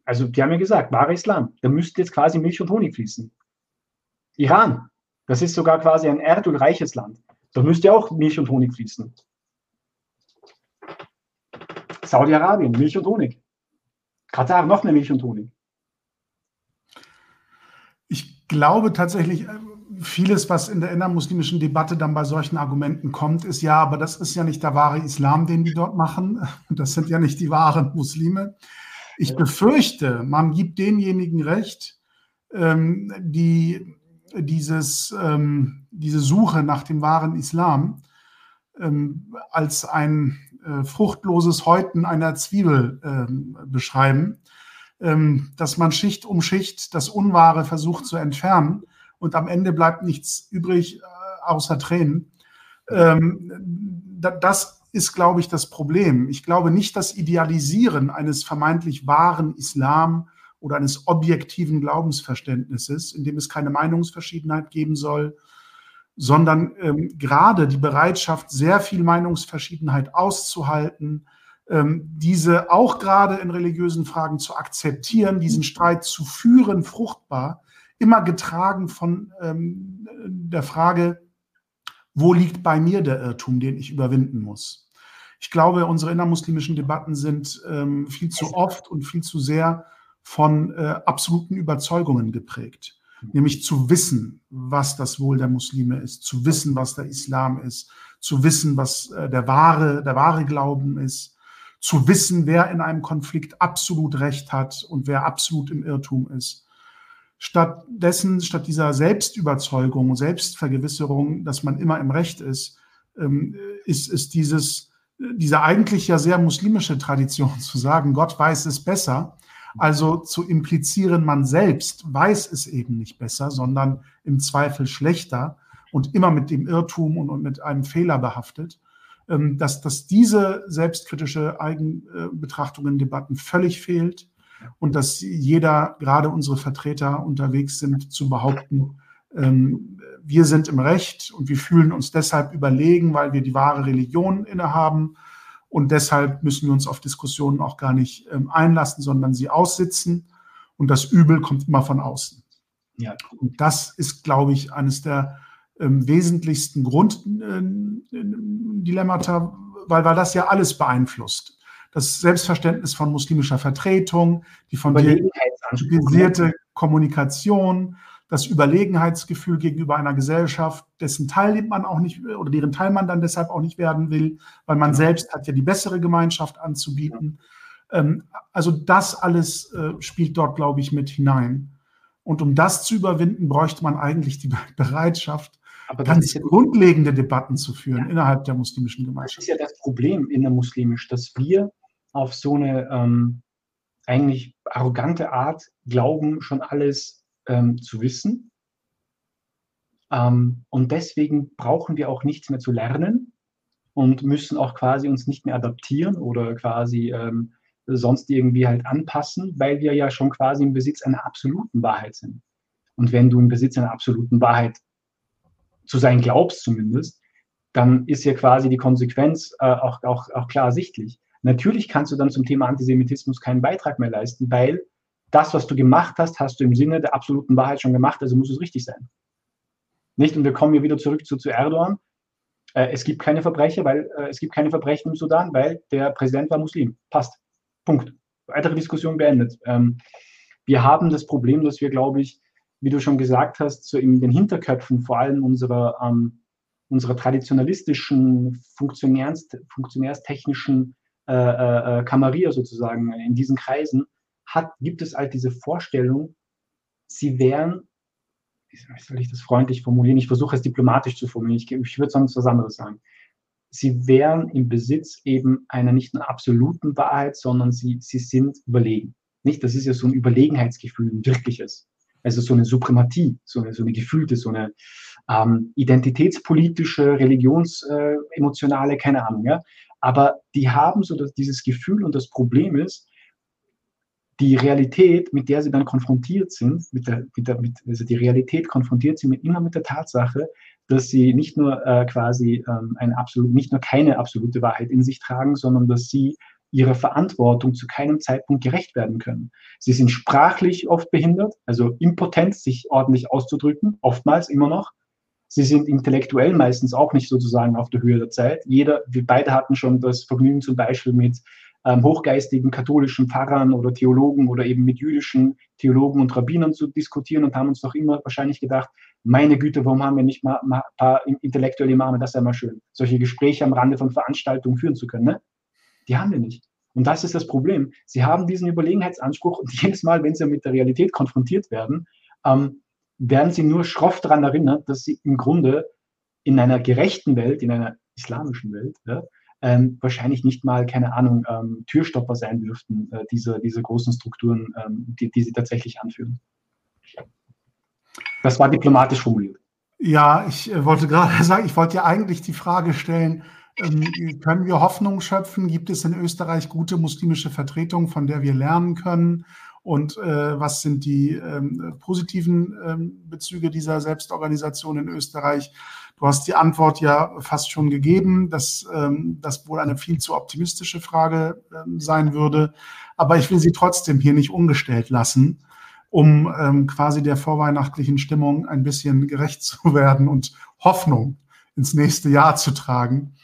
Also die haben ja gesagt, wahrer Islam, da müsste jetzt quasi Milch und Honig fließen. Iran, das ist sogar quasi ein erdölreiches Land. Da müsste auch Milch und Honig fließen. Saudi-Arabien, Milch und Honig. Katar, noch mehr Milch und Honig. Ich glaube tatsächlich, äh, vieles, was in der innermuslimischen Debatte dann bei solchen Argumenten kommt, ist ja, aber das ist ja nicht der wahre Islam, den die dort machen. Das sind ja nicht die wahren Muslime. Ich befürchte, man gibt denjenigen recht, ähm, die dieses, ähm, diese Suche nach dem wahren Islam ähm, als ein äh, fruchtloses Häuten einer Zwiebel beschreiben, dass man Schicht um Schicht das Unwahre versucht zu entfernen und am Ende bleibt nichts übrig äh, außer Tränen. Ähm, da, das ist, glaube ich, das Problem. Ich glaube nicht, das Idealisieren eines vermeintlich wahren Islam oder eines objektiven Glaubensverständnisses, in dem es keine Meinungsverschiedenheit geben soll, sondern ähm, gerade die Bereitschaft, sehr viel Meinungsverschiedenheit auszuhalten, ähm, diese auch gerade in religiösen Fragen zu akzeptieren, diesen Streit zu führen, fruchtbar, immer getragen von ähm, der Frage, wo liegt bei mir der Irrtum, den ich überwinden muss. Ich glaube, unsere innermuslimischen Debatten sind ähm, viel zu oft und viel zu sehr von äh, absoluten Überzeugungen geprägt. Nämlich zu wissen, was das Wohl der Muslime ist, zu wissen, was der Islam ist, zu wissen, was äh, der wahre, der wahre Glauben ist, zu wissen, wer in einem Konflikt absolut Recht hat und wer absolut im Irrtum ist. Stattdessen, statt dieser Selbstüberzeugung Selbstvergewisserung, dass man immer im Recht ist, ähm, ist, ist dieses, diese eigentlich ja sehr muslimische Tradition zu sagen, Gott weiß es besser. Also zu implizieren, man selbst weiß es eben nicht besser, sondern im Zweifel schlechter und immer mit dem Irrtum und, und mit einem Fehler behaftet, ähm, dass, dass diese selbstkritische Eigenbetrachtung in Debatten völlig fehlt und dass jeder, gerade unsere Vertreter, unterwegs sind zu behaupten, ähm, wir sind im Recht und wir fühlen uns deshalb überlegen, weil wir die wahre Religion innehaben. Und deshalb müssen wir uns auf Diskussionen auch gar nicht ähm, einlassen, sondern sie aussitzen. Und das Übel kommt immer von außen. Ja. Und das ist, glaube ich, eines der ähm, wesentlichsten Grunddilemmata, äh, weil, weil das ja alles beeinflusst das Selbstverständnis von muslimischer Vertretung, die von dir kritisierte Kommunikation, das Überlegenheitsgefühl gegenüber einer Gesellschaft, dessen Teil man auch nicht oder deren Teil man dann deshalb auch nicht werden will, weil man ja. selbst hat ja die bessere Gemeinschaft anzubieten. Ja. Ähm, also das alles äh, spielt dort, glaube ich, mit hinein. Und um das zu überwinden, bräuchte man eigentlich die Bereitschaft, ganz ja grundlegende Debatten zu führen innerhalb der muslimischen Gemeinschaft. Das ist ja das Problem in der muslimisch, dass wir auf so eine ähm, eigentlich arrogante Art glauben, schon alles ähm, zu wissen. Ähm, und deswegen brauchen wir auch nichts mehr zu lernen und müssen auch quasi uns nicht mehr adaptieren oder quasi ähm, sonst irgendwie halt anpassen, weil wir ja schon quasi im Besitz einer absoluten Wahrheit sind. Und wenn du im Besitz einer absoluten Wahrheit zu sein glaubst zumindest, dann ist ja quasi die Konsequenz äh, auch, auch, auch klar ersichtlich. Natürlich kannst du dann zum Thema Antisemitismus keinen Beitrag mehr leisten, weil das, was du gemacht hast, hast du im Sinne der absoluten Wahrheit schon gemacht, also muss es richtig sein. Nicht? Und wir kommen hier wieder zurück zu, zu Erdogan. Äh, es gibt keine Verbrecher, weil äh, es gibt keine Verbrechen im Sudan, weil der Präsident war Muslim. Passt. Punkt. Weitere Diskussion beendet. Ähm, wir haben das Problem, dass wir, glaube ich, wie du schon gesagt hast, so in den Hinterköpfen vor allem unserer, ähm, unserer traditionalistischen, funktionärs, funktionärstechnischen äh, äh, äh, Kamarier sozusagen in diesen Kreisen, hat, gibt es halt diese Vorstellung, sie wären, wie soll ich das freundlich formulieren? Ich versuche es diplomatisch zu formulieren, ich, ich würde sonst was anderes sagen. Sie wären im Besitz eben einer nicht nur absoluten Wahrheit, sondern sie, sie sind überlegen. Nicht? Das ist ja so ein Überlegenheitsgefühl, ein wirkliches. Also so eine Suprematie, so eine, so eine gefühlte, so eine ähm, identitätspolitische, religionsemotionale, äh, keine Ahnung. Ja? Aber die haben so das, dieses Gefühl und das Problem ist, die Realität, mit der sie dann konfrontiert sind, mit der, mit der, mit, also die Realität konfrontiert sie mit, immer mit der Tatsache, dass sie nicht nur äh, quasi ähm, eine absolut, nicht nur keine absolute Wahrheit in sich tragen, sondern dass sie ihrer Verantwortung zu keinem Zeitpunkt gerecht werden können. Sie sind sprachlich oft behindert, also impotent, sich ordentlich auszudrücken, oftmals immer noch. Sie sind intellektuell meistens auch nicht sozusagen auf der Höhe der Zeit. Jeder, wir beide hatten schon das Vergnügen zum Beispiel mit ähm, hochgeistigen katholischen Pfarrern oder Theologen oder eben mit jüdischen Theologen und Rabbinern zu diskutieren und haben uns doch immer wahrscheinlich gedacht, meine Güte, warum haben wir nicht mal, ein paar intellektuelle Imame, das wäre mal schön, solche Gespräche am Rande von Veranstaltungen führen zu können. Ne? Die haben wir nicht. Und das ist das Problem. Sie haben diesen Überlegenheitsanspruch und jedes Mal, wenn sie mit der Realität konfrontiert werden, ähm, werden sie nur schroff daran erinnert, dass sie im Grunde in einer gerechten Welt, in einer islamischen Welt, ja, ähm, wahrscheinlich nicht mal, keine Ahnung, ähm, Türstopper sein dürften, äh, diese, diese großen Strukturen, ähm, die, die sie tatsächlich anführen. Das war diplomatisch formuliert. Ja, ich äh, wollte gerade sagen, ich wollte ja eigentlich die Frage stellen, ähm, können wir Hoffnung schöpfen? Gibt es in Österreich gute muslimische Vertretungen, von der wir lernen können? und äh, was sind die ähm, positiven ähm, Bezüge dieser Selbstorganisation in Österreich. Du hast die Antwort ja fast schon gegeben, dass ähm, das wohl eine viel zu optimistische Frage ähm, sein würde. Aber ich will sie trotzdem hier nicht ungestellt lassen, um ähm, quasi der vorweihnachtlichen Stimmung ein bisschen gerecht zu werden und Hoffnung ins nächste Jahr zu tragen.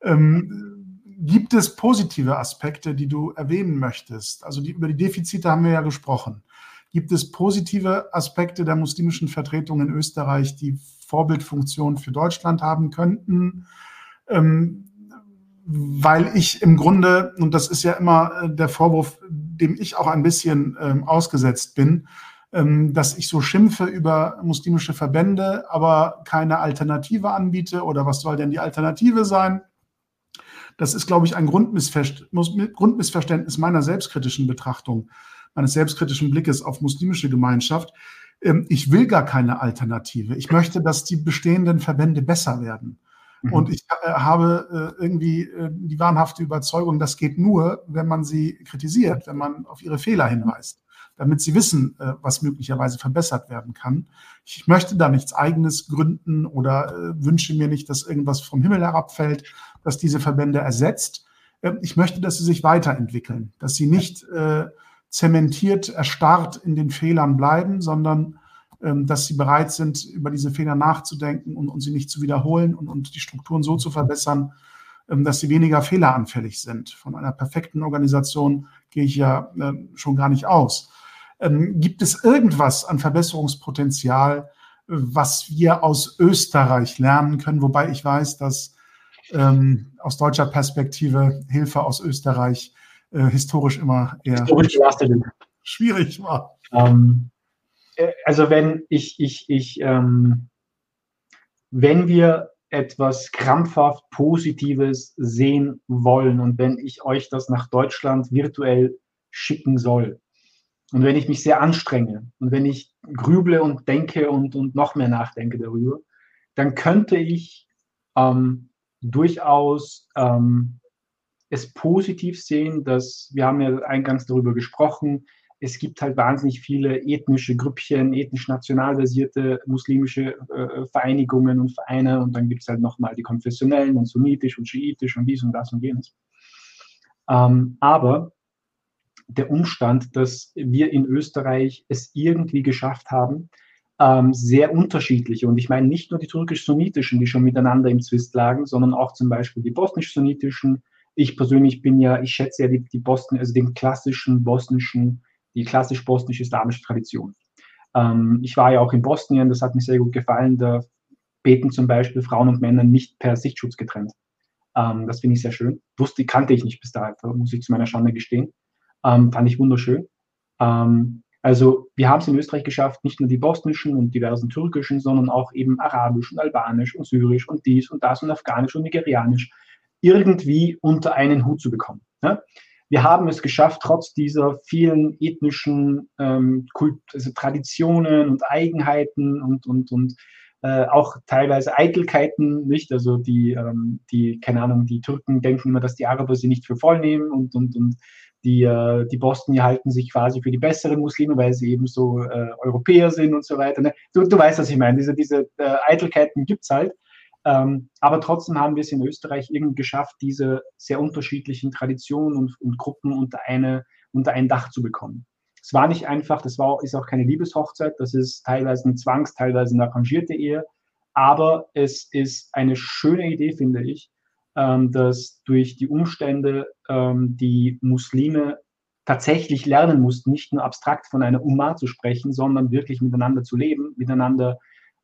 Ähm, gibt es positive Aspekte, die du erwähnen möchtest? Also die, über die Defizite haben wir ja gesprochen. Gibt es positive Aspekte der muslimischen Vertretung in Österreich, die Vorbildfunktion für Deutschland haben könnten? Ähm, weil ich im Grunde, und das ist ja immer äh, der Vorwurf, dem ich auch ein bisschen ähm, ausgesetzt bin, ähm, dass ich so schimpfe über muslimische Verbände, aber keine Alternative anbiete oder was soll denn die Alternative sein? Das ist, glaube ich, ein Grundmissverständnis meiner selbstkritischen Betrachtung, meines selbstkritischen Blickes auf muslimische Gemeinschaft. Ähm, ich will gar keine Alternative. Ich möchte, dass die bestehenden Verbände besser werden. Mhm. Und ich äh, habe äh, irgendwie äh, die wahnhafte Überzeugung, das geht nur, wenn man sie kritisiert, wenn man auf ihre Fehler hinweist, damit sie wissen, was möglicherweise verbessert werden kann. Ich möchte da nichts eigenes gründen oder wünsche mir nicht, dass irgendwas vom Himmel herabfällt, das diese Verbände ersetzt. Ähm, ich möchte, dass sie sich weiterentwickeln, dass sie nicht zementiert, erstarrt in den Fehlern bleiben, sondern ähm, dass sie bereit sind, über diese Fehler nachzudenken und, und sie nicht zu wiederholen und, und die Strukturen so zu verbessern, ähm, dass sie weniger fehleranfällig sind. Von einer perfekten Organisation gehe ich ja äh, schon gar nicht aus. Ähm, gibt es irgendwas an Verbesserungspotenzial, was wir aus Österreich lernen können? Wobei ich weiß, dass ähm, aus deutscher Perspektive Hilfe aus Österreich äh, historisch immer eher historisch schwierig war. Ähm, äh, also wenn ich, ich, ich, ähm, wenn wir etwas krampfhaft Positives sehen wollen und wenn ich euch das nach Deutschland virtuell schicken soll und wenn ich mich sehr anstrenge und wenn ich grüble und denke und, und noch mehr nachdenke darüber, dann könnte ich ähm, durchaus ähm, es positiv sehen, dass wir haben ja eingangs darüber gesprochen, es gibt halt wahnsinnig viele ethnische Grüppchen, ethnisch-national basierte muslimische äh, Vereinigungen und Vereine und dann gibt es halt nochmal die konfessionellen und sunnitisch und schiitisch und dies und das und jenes. Ähm, aber der Umstand, dass wir in Österreich es irgendwie geschafft haben, ähm, sehr unterschiedliche, und ich meine nicht nur die türkisch-sunnitischen, die schon miteinander im Zwist lagen, sondern auch zum Beispiel die bosnisch-sunnitischen. Ich persönlich bin ja, ich schätze ja die, die Bosnien, also den klassischen bosnischen die klassisch bosnisch-islamische Tradition. Ähm, ich war ja auch in Bosnien, das hat mir sehr gut gefallen. Da beten zum Beispiel Frauen und Männer nicht per Sichtschutz getrennt. Ähm, das finde ich sehr schön. Wusste, kannte ich nicht bis dahin, muss ich zu meiner Schande gestehen. Ähm, fand ich wunderschön. Ähm, also wir haben es in Österreich geschafft, nicht nur die bosnischen und diversen türkischen, sondern auch eben arabisch und albanisch und syrisch und dies und das und afghanisch und nigerianisch irgendwie unter einen Hut zu bekommen. Ne? wir haben es geschafft, trotz dieser vielen ethnischen ähm, Kult, also Traditionen und Eigenheiten und, und, und äh, auch teilweise Eitelkeiten, nicht? Also die, ähm, die, keine Ahnung, die Türken denken immer, dass die Araber sie nicht für voll nehmen und, und, und die, äh, die Bosnier halten sich quasi für die besseren Muslime, weil sie eben so äh, Europäer sind und so weiter. Ne? Du, du weißt, was ich meine. Diese, diese äh, Eitelkeiten gibt es halt. Ähm, aber trotzdem haben wir es in Österreich irgendwie geschafft, diese sehr unterschiedlichen Traditionen und, und Gruppen unter, eine, unter ein Dach zu bekommen. Es war nicht einfach, das war, ist auch keine Liebeshochzeit, das ist teilweise eine Zwangs-, teilweise eine arrangierte Ehe, aber es ist eine schöne Idee, finde ich, ähm, dass durch die Umstände ähm, die Muslime tatsächlich lernen mussten, nicht nur abstrakt von einer Umma zu sprechen, sondern wirklich miteinander zu leben, miteinander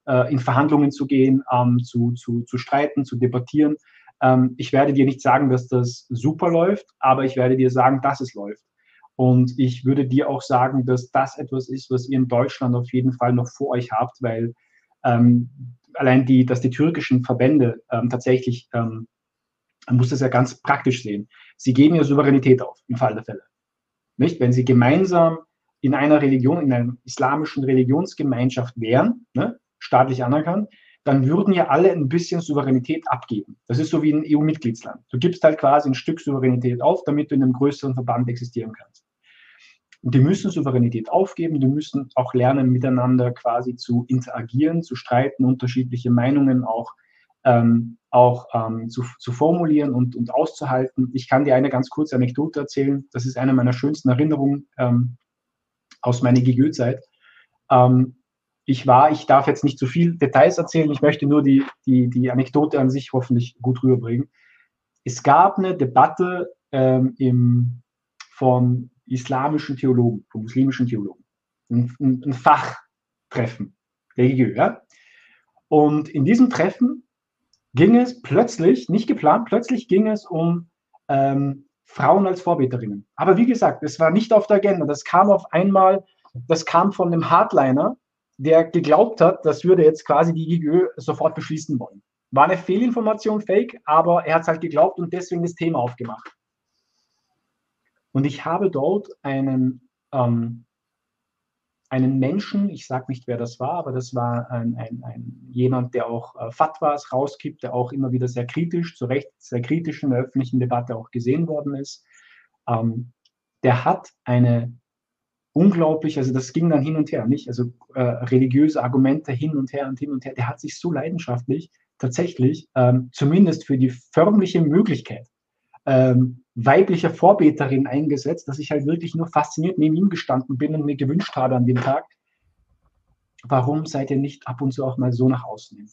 äh, in Verhandlungen zu gehen, ähm, zu, zu, zu streiten, zu debattieren. Ähm, ich werde dir nicht sagen, dass das super läuft, aber ich werde dir sagen, dass es läuft. Und ich würde dir auch sagen, dass das etwas ist, was ihr in Deutschland auf jeden Fall noch vor euch habt, weil ähm, allein die, dass die türkischen Verbände ähm, tatsächlich, ähm, man muss das ja ganz praktisch sehen, sie geben ja Souveränität auf, im Fall der Fälle. Nicht? Wenn sie gemeinsam in einer Religion, in einer islamischen Religionsgemeinschaft wären, ne, staatlich anerkannt, dann würden ja alle ein bisschen Souveränität abgeben. Das ist so wie ein EU-Mitgliedsland. Du gibst halt quasi ein Stück Souveränität auf, damit du in einem größeren Verband existieren kannst. Und die müssen Souveränität aufgeben, die müssen auch lernen, miteinander quasi zu interagieren, zu streiten, unterschiedliche Meinungen auch, ähm, auch ähm, zu, zu, formulieren und, und auszuhalten. Ich kann dir eine ganz kurze Anekdote erzählen. Das ist eine meiner schönsten Erinnerungen ähm, aus meiner GGÖ-Zeit. Ähm, ich war, ich darf jetzt nicht zu viel Details erzählen, ich möchte nur die, die, die Anekdote an sich hoffentlich gut rüberbringen. Es gab eine Debatte ähm, im, von islamischen Theologen, von muslimischen Theologen, ein, ein, ein Fachtreffen, religiös. Ja? Und in diesem Treffen ging es plötzlich, nicht geplant, plötzlich ging es um ähm, Frauen als Vorbeterinnen. Aber wie gesagt, es war nicht auf der Agenda. Das kam auf einmal, das kam von einem Hardliner, der geglaubt hat, das würde jetzt quasi die IGÖ sofort beschließen wollen. War eine Fehlinformation, Fake, aber er hat es halt geglaubt und deswegen das Thema aufgemacht. Und ich habe dort einen, ähm, einen Menschen, ich sage nicht, wer das war, aber das war ein, ein, ein jemand, der auch äh, Fatwas rausgibt, der auch immer wieder sehr kritisch, zu Recht sehr kritisch in der öffentlichen Debatte auch gesehen worden ist. Ähm, der hat eine unglaublich, also das ging dann hin und her, nicht? Also äh, religiöse Argumente hin und her und hin und her. Der hat sich so leidenschaftlich tatsächlich, ähm, zumindest für die förmliche Möglichkeit, ähm, weiblicher Vorbeterin eingesetzt, dass ich halt wirklich nur fasziniert neben ihm gestanden bin und mir gewünscht habe an dem Tag, warum seid ihr nicht ab und zu auch mal so nach außen?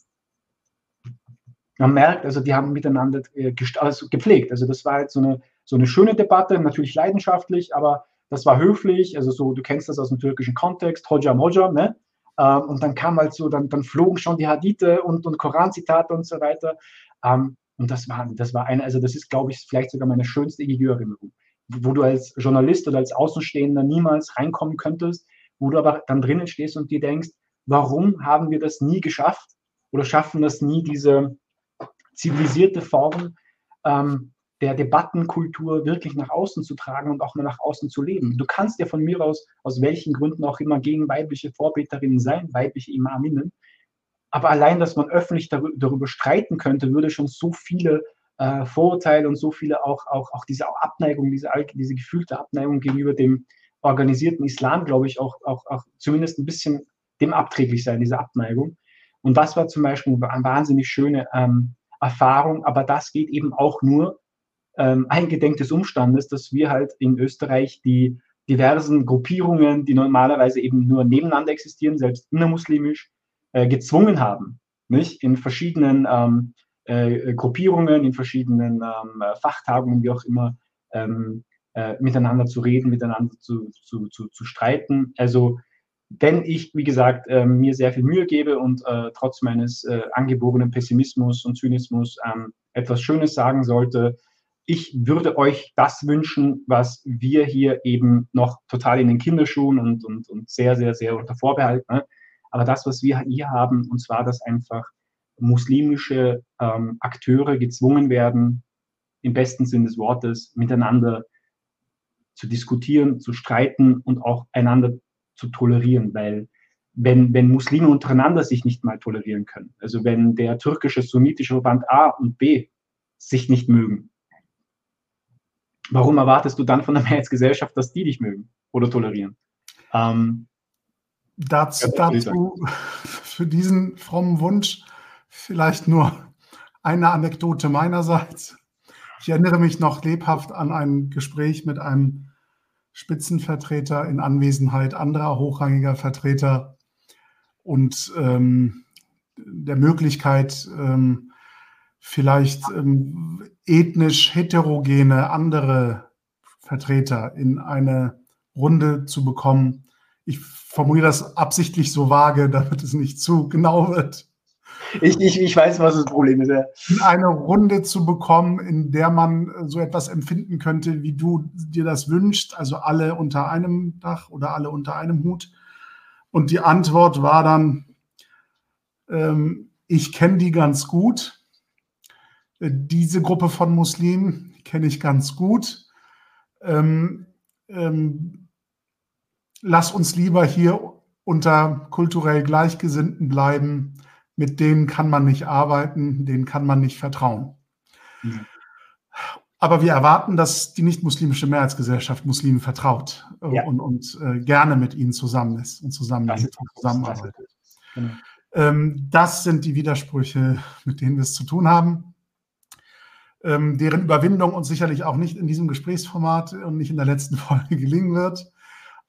Man merkt, also die haben miteinander äh, also gepflegt. Also das war halt so eine, so eine schöne Debatte, natürlich leidenschaftlich, aber das war höflich. Also so, du kennst das aus dem türkischen Kontext, Hojam Hojam, ne? Ähm, und dann kam halt so, dann, dann flogen schon die Hadithe und, und Koranzitate und so weiter. Ähm, und das war, das war eine, also das ist, glaube ich, vielleicht sogar meine schönste EGÜ-Erinnerung, wo du als Journalist oder als Außenstehender niemals reinkommen könntest, wo du aber dann drinnen stehst und dir denkst, warum haben wir das nie geschafft oder schaffen das nie, diese zivilisierte Form ähm, der Debattenkultur wirklich nach außen zu tragen und auch mal nach außen zu leben. Du kannst ja von mir aus, aus welchen Gründen auch immer, gegen weibliche Vorbeterinnen sein, weibliche Imaminnen. Aber allein, dass man öffentlich darüber streiten könnte, würde schon so viele äh, Vorurteile und so viele auch, auch, auch diese Abneigung, diese, diese gefühlte Abneigung gegenüber dem organisierten Islam, glaube ich, auch, auch, auch zumindest ein bisschen dem abträglich sein, diese Abneigung. Und das war zum Beispiel eine wahnsinnig schöne ähm, Erfahrung, aber das geht eben auch nur ähm, eingedenk des Umstandes, dass wir halt in Österreich die diversen Gruppierungen, die normalerweise eben nur nebeneinander existieren, selbst innermuslimisch, äh, gezwungen haben, nicht? In verschiedenen ähm, äh, Gruppierungen, in verschiedenen ähm, Fachtagungen, wie auch immer, ähm, äh, miteinander zu reden, miteinander zu, zu, zu, zu streiten. Also wenn ich, wie gesagt, äh, mir sehr viel Mühe gebe und äh, trotz meines äh, angeborenen Pessimismus und Zynismus ähm, etwas Schönes sagen sollte, ich würde euch das wünschen, was wir hier eben noch total in den Kinderschuhen und, und, und sehr, sehr, sehr unter Vorbehalt, ne? Aber das, was wir hier haben, und zwar, dass einfach muslimische ähm, Akteure gezwungen werden, im besten Sinn des Wortes, miteinander zu diskutieren, zu streiten und auch einander zu tolerieren, weil wenn, wenn Muslime untereinander sich nicht mal tolerieren können, also wenn der türkische sunnitische Verband A und B sich nicht mögen, warum erwartest du dann von der Mehrheitsgesellschaft, dass die dich mögen oder tolerieren? Ähm, dazu, dazu für diesen frommen Wunsch vielleicht nur eine Anekdote meinerseits. Ich erinnere mich noch lebhaft an ein Gespräch mit einem Spitzenvertreter in Anwesenheit anderer hochrangiger Vertreter und ähm, der Möglichkeit, ähm, vielleicht ähm, ethnisch heterogene andere Vertreter in eine Runde zu bekommen, ich formuliere das absichtlich so vage, damit es nicht zu genau wird. Ich, ich, ich weiß, was das Problem ist. Ja. In eine Runde zu bekommen, in der man so etwas empfinden könnte, wie du dir das wünschst, also alle unter einem Dach oder alle unter einem Hut. Und die Antwort war dann, ähm, ich kenne die ganz gut. Diese Gruppe von Muslimen kenne ich ganz gut. Ähm, ähm, lass uns lieber hier unter kulturell Gleichgesinnten bleiben. Mit denen kann man nicht arbeiten, denen kann man nicht vertrauen. Mhm. Aber wir erwarten, dass die nicht-muslimische Mehrheitsgesellschaft Muslimen vertraut äh, ja. und, und äh, gerne mit ihnen zusammen ist und zusammen ist, zusammenarbeitet. Genau. Ähm, das sind die Widersprüche, mit denen wir es zu tun haben, ähm, deren Überwindung uns sicherlich auch nicht in diesem Gesprächsformat und nicht in der letzten Folge gelingen wird.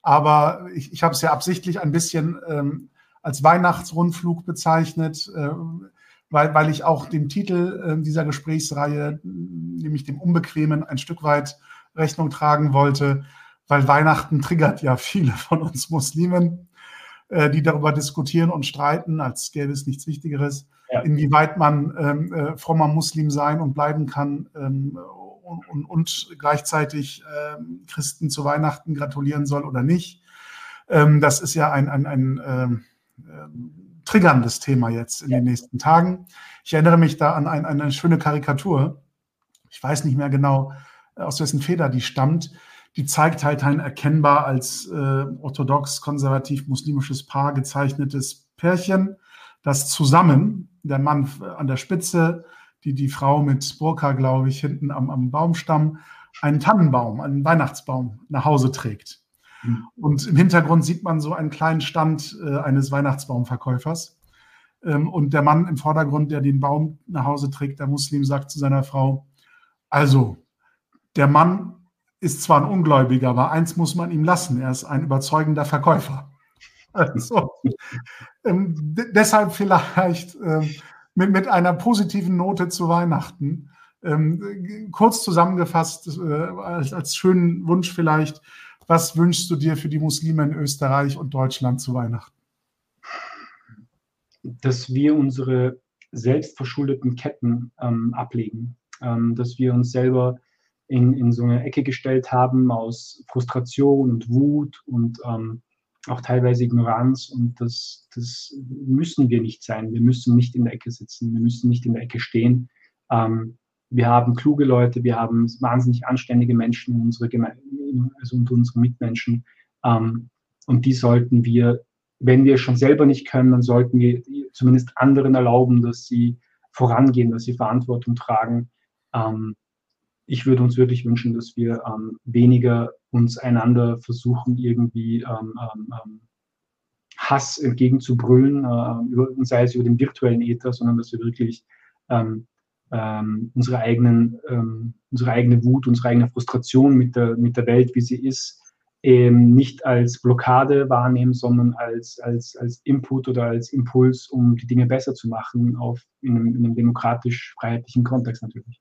Aber ich, ich habe es ja absichtlich ein bisschen ähm, als Weihnachtsrundflug bezeichnet, äh, weil, weil ich auch dem Titel äh, dieser Gesprächsreihe, nämlich dem Unbequemen, ein Stück weit Rechnung tragen wollte, weil Weihnachten triggert ja viele von uns Muslimen, äh, die darüber diskutieren und streiten, als gäbe es nichts Wichtigeres, ja. inwieweit man ähm, äh, frommer Muslim sein und bleiben kann ähm, und, und, und, gleichzeitig ähm, Christen zu Weihnachten gratulieren soll oder nicht. Ähm, das ist ja ein, ein, ein ähm, triggerndes Thema jetzt in ja. den nächsten Tagen. Ich erinnere mich da an ein, eine schöne Karikatur. Ich weiß nicht mehr genau, äh, aus wessen Feder die stammt. Die zeigt halt ein erkennbar als äh, orthodox, konservativ, muslimisches Paar gezeichnetes Pärchen, das zusammen, der Mann an der Spitze, die, die Frau mit Burka, glaube ich, hinten am, am Baumstamm, einen Tannenbaum, einen Weihnachtsbaum nach Hause trägt. Mhm. Und im Hintergrund sieht man so einen kleinen Stand äh, eines Weihnachtsbaumverkäufers. Ähm, und der Mann im Vordergrund, der den Baum nach Hause trägt, der Muslim, sagt zu seiner Frau, also, der Mann ist zwar ein Ungläubiger, aber eins muss man ihm lassen, er ist ein überzeugender Verkäufer. Also, ähm, deshalb vielleicht ähm, mit, mit einer positiven Note zu Weihnachten. Ähm, kurz zusammengefasst, äh, als, als schönen Wunsch vielleicht, was wünschst du dir für die Muslime in Österreich und Deutschland zu Weihnachten? Dass wir unsere selbstverschuldeten Ketten ähm, ablegen, ähm, dass wir uns selber in, in so eine Ecke gestellt haben aus Frustration und Wut und ähm, auch teilweise Ignoranz. Und das, das müssen wir nicht sein. Wir müssen nicht in der Ecke sitzen, wir müssen nicht in der Ecke stehen. Ähm, wir haben kluge Leute, wir haben wahnsinnig anständige Menschen in unserer Gemeinde, also unter unseren Mitmenschen. Ähm, und die sollten wir, wenn wir schon selber nicht können, dann sollten wir zumindest anderen erlauben, dass sie vorangehen, dass sie Verantwortung tragen. Ähm, ich würde uns wirklich wünschen, dass wir ähm, weniger uns einander versuchen, irgendwie ähm, ähm, ähm Hass entgegenzubrüllen, äh, über, sei es über den virtuellen Äther, sondern dass wir wirklich ähm, unsere, eigenen, unsere eigene Wut, unsere eigene Frustration mit der, mit der Welt, wie sie ist, ähm, nicht als Blockade wahrnehmen, sondern als, als, als Input oder als Impuls, um die Dinge besser zu machen, auf, in einem, in einem demokratisch-freiheitlichen Kontext natürlich.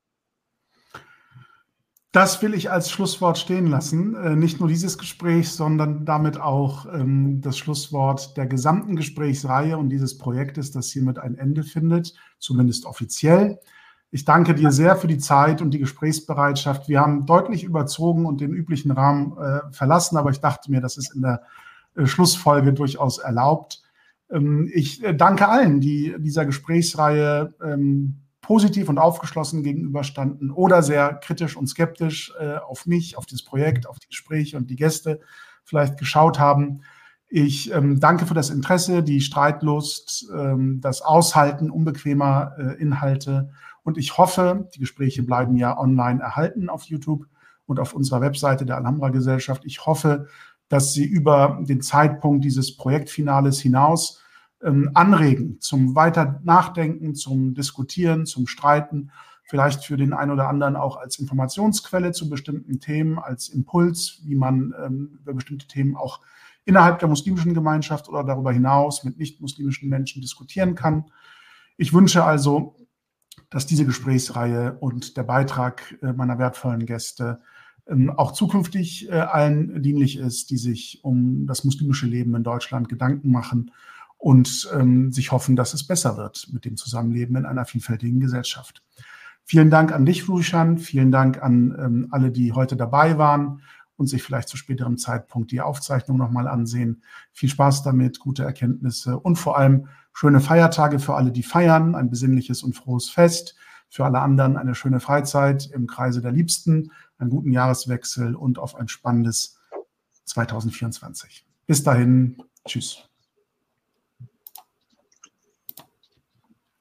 Das will ich als Schlusswort stehen lassen. Äh, nicht nur dieses Gespräch, sondern damit auch ähm, das Schlusswort der gesamten Gesprächsreihe und dieses Projektes, das hiermit ein Ende findet, zumindest offiziell. Ich danke dir sehr für die Zeit und die Gesprächsbereitschaft. Wir haben deutlich überzogen und den üblichen Rahmen äh, verlassen, aber ich dachte mir, das ist in der äh, Schlussfolge durchaus erlaubt. Ähm, ich danke allen, die dieser Gesprächsreihe ähm, positiv und aufgeschlossen gegenüberstanden oder sehr kritisch und skeptisch äh, auf mich, auf das Projekt, auf die Gespräche und die Gäste vielleicht geschaut haben. Ich ähm, danke für das Interesse, die Streitlust, ähm, das Aushalten unbequemer äh, Inhalte und ich hoffe, die Gespräche bleiben ja online erhalten auf YouTube und auf unserer Webseite der Alhambra Gesellschaft. Ich hoffe, dass Sie über den Zeitpunkt dieses Projektfinales hinaus ähm, anregen zum weiter Nachdenken, zum Diskutieren, zum Streiten, vielleicht für den einen oder anderen auch als Informationsquelle zu bestimmten Themen, als Impuls, wie man ähm, über bestimmte Themen auch innerhalb der muslimischen Gemeinschaft oder darüber hinaus mit nicht-muslimischen Menschen diskutieren kann. Ich wünsche also dass diese Gesprächsreihe und der Beitrag äh, meiner wertvollen Gäste ähm, auch zukünftig äh, allen dienlich ist, die sich um das muslimische Leben in Deutschland Gedanken machen und ähm, sich hoffen, dass es besser wird mit dem Zusammenleben in einer vielfältigen Gesellschaft. Vielen Dank an dich, Rushan. Vielen Dank an ähm, alle, die heute dabei waren und sich vielleicht zu späterem Zeitpunkt die Aufzeichnung nochmal ansehen. Viel Spaß damit, gute Erkenntnisse und vor allem schöne Feiertage für alle, die feiern, ein besinnliches und frohes Fest. Für alle anderen eine schöne Freizeit im Kreise der Liebsten, einen guten Jahreswechsel und auf ein spannendes 2024. Bis dahin, tschüss.